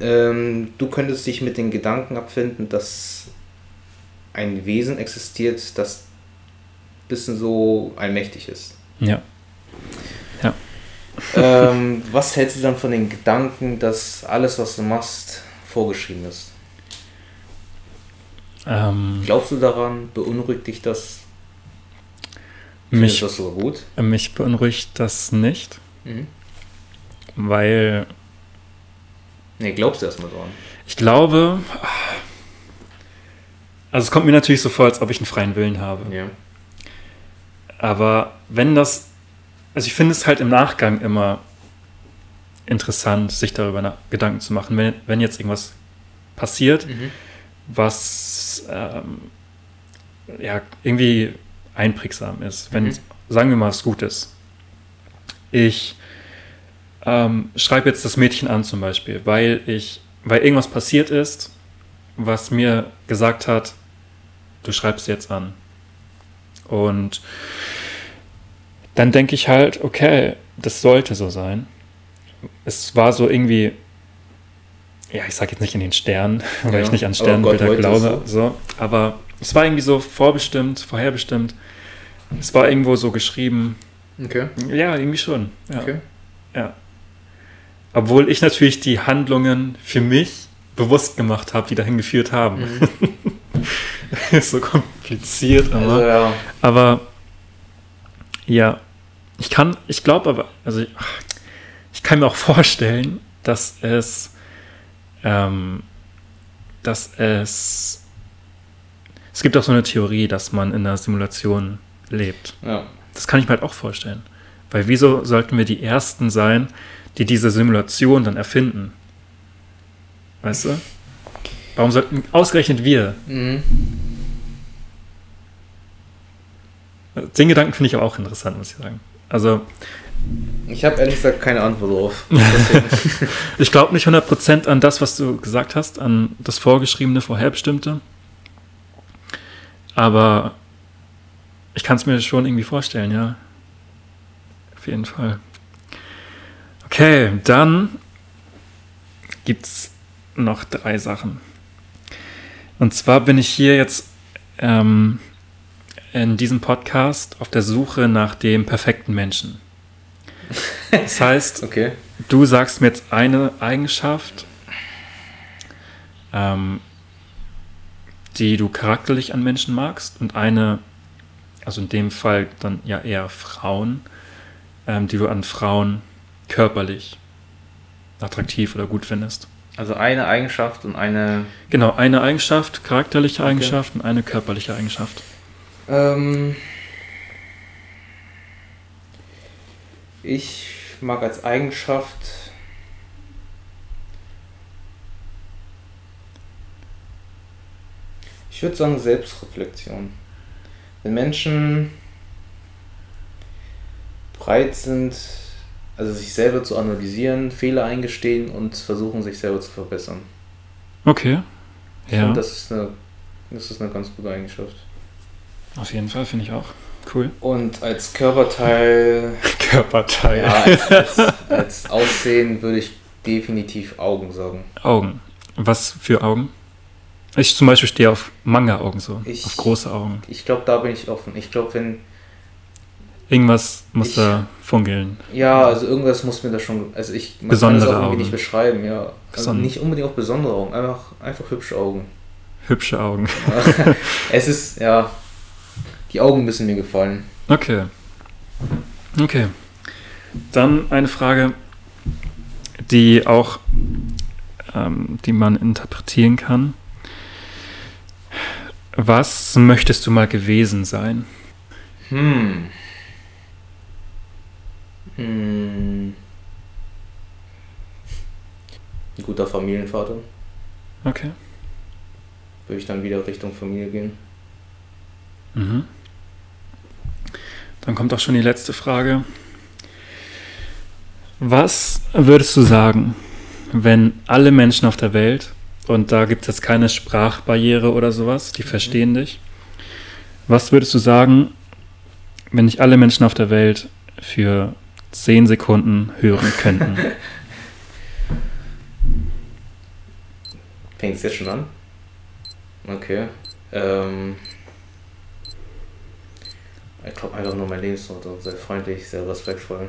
ähm, du könntest dich mit den Gedanken abfinden, dass ein Wesen existiert, das ein bisschen so allmächtig ist. Ja. ähm, was hältst du dann von den Gedanken, dass alles, was du machst, vorgeschrieben ist? Ähm, Glaubst du daran? Beunruhigt dich das? Findest mich, du das so gut? mich beunruhigt das nicht, Mhm. weil Nee, glaubst du erstmal dran? ich glaube, also es kommt mir natürlich so vor, als ob ich einen freien Willen habe. Ja. Aber wenn das, also ich finde es halt im Nachgang immer interessant, sich darüber Gedanken zu machen, wenn, wenn jetzt irgendwas passiert, Mhm. was ähm, ja irgendwie einprägsam ist, wenn, Mhm. sagen wir mal, es gut ist. Ich ähm, schreibe jetzt das Mädchen an zum Beispiel, weil ich, weil irgendwas passiert ist, was mir gesagt hat, du schreibst jetzt an. Und dann denke ich halt, okay, das sollte so sein. Es war so irgendwie, ja, ich sage jetzt nicht in den Sternen, (laughs) weil Ja, ich nicht an Sternbilder Gott glaube, so. aber es war irgendwie so vorbestimmt, vorherbestimmt. Es war irgendwo so geschrieben, Okay. ja, irgendwie schon. Ja. Okay. Ja. Obwohl ich natürlich die Handlungen für mich bewusst gemacht habe, die dahin geführt haben. (laughs) (laughs) Ist so kompliziert, aber. Also ja. Aber ja, ich kann, ich glaube aber, also ich kann mir auch vorstellen, dass es, ähm, dass es, es gibt auch so eine Theorie, dass man in einer Simulation lebt. Ja. Das kann ich mir halt auch vorstellen. Weil wieso sollten wir die Ersten sein, die diese Simulation dann erfinden? Weißt du? Warum sollten ausgerechnet wir? Mhm. Den Gedanken finde ich aber auch interessant, muss ich sagen. Also, Ich habe ehrlich gesagt keine Antwort drauf. (laughs) ich glaube nicht 100% an das, was du gesagt hast, an das Vorgeschriebene, Vorherbestimmte. Aber ich kann es mir schon irgendwie vorstellen, ja. Auf jeden Fall. Okay, dann gibt es noch drei Sachen. Und zwar bin ich hier jetzt ähm, in diesem Podcast auf der Suche nach dem perfekten Menschen. Das heißt, (laughs) okay. du sagst mir jetzt eine Eigenschaft, ähm, die du charakterlich an Menschen magst und eine, also in dem Fall dann ja eher Frauen, ähm, die du an Frauen körperlich attraktiv oder gut findest. Also eine Eigenschaft und eine. Genau, eine Eigenschaft, charakterliche okay. Eigenschaft und eine körperliche Eigenschaft. Ähm, ich mag als Eigenschaft ich würde sagen Selbstreflexion. Wenn Menschen bereit sind, also sich selber zu analysieren, Fehler eingestehen und versuchen, sich selber zu verbessern. Okay. Ich ja. Finde, das, ist eine, das ist eine ganz gute Eigenschaft. Auf jeden Fall, finde ich auch. Cool. Und als Körperteil. (laughs) Körperteil. Ja, als, als, als Aussehen würde ich definitiv Augen sagen. Augen. Was für Augen? Ich zum Beispiel stehe auf Manga-Augen so. Ich, auf große Augen. Ich glaube, da bin ich offen. Ich glaube, wenn. Irgendwas muss ich, da funkeln. Ja, also irgendwas muss mir da schon. Also ich man besondere kann das auch irgendwie nicht beschreiben, ja. Also nicht unbedingt auch besondere Augen, einfach, einfach hübsche Augen. Hübsche Augen. Ja. (laughs) es ist, ja, die Augen müssen mir gefallen. Okay. Okay. Dann eine Frage, die auch, ähm, die man interpretieren kann. Was möchtest du mal gewesen sein? Hm. Hm. Ein guter Familienvater. Okay. Würde ich dann wieder Richtung Familie gehen. Mhm. Dann kommt auch schon die letzte Frage. Was würdest du sagen, wenn alle Menschen auf der Welt, und da gibt es jetzt keine Sprachbarriere oder sowas, die verstehen dich, was würdest du sagen, wenn nicht alle Menschen auf der Welt für 10 Sekunden hören könnten? (laughs) Fängt es jetzt schon an? Okay. Ähm ich glaube einfach nur mein Lebensmotto. Sehr freundlich, sehr respektvoll.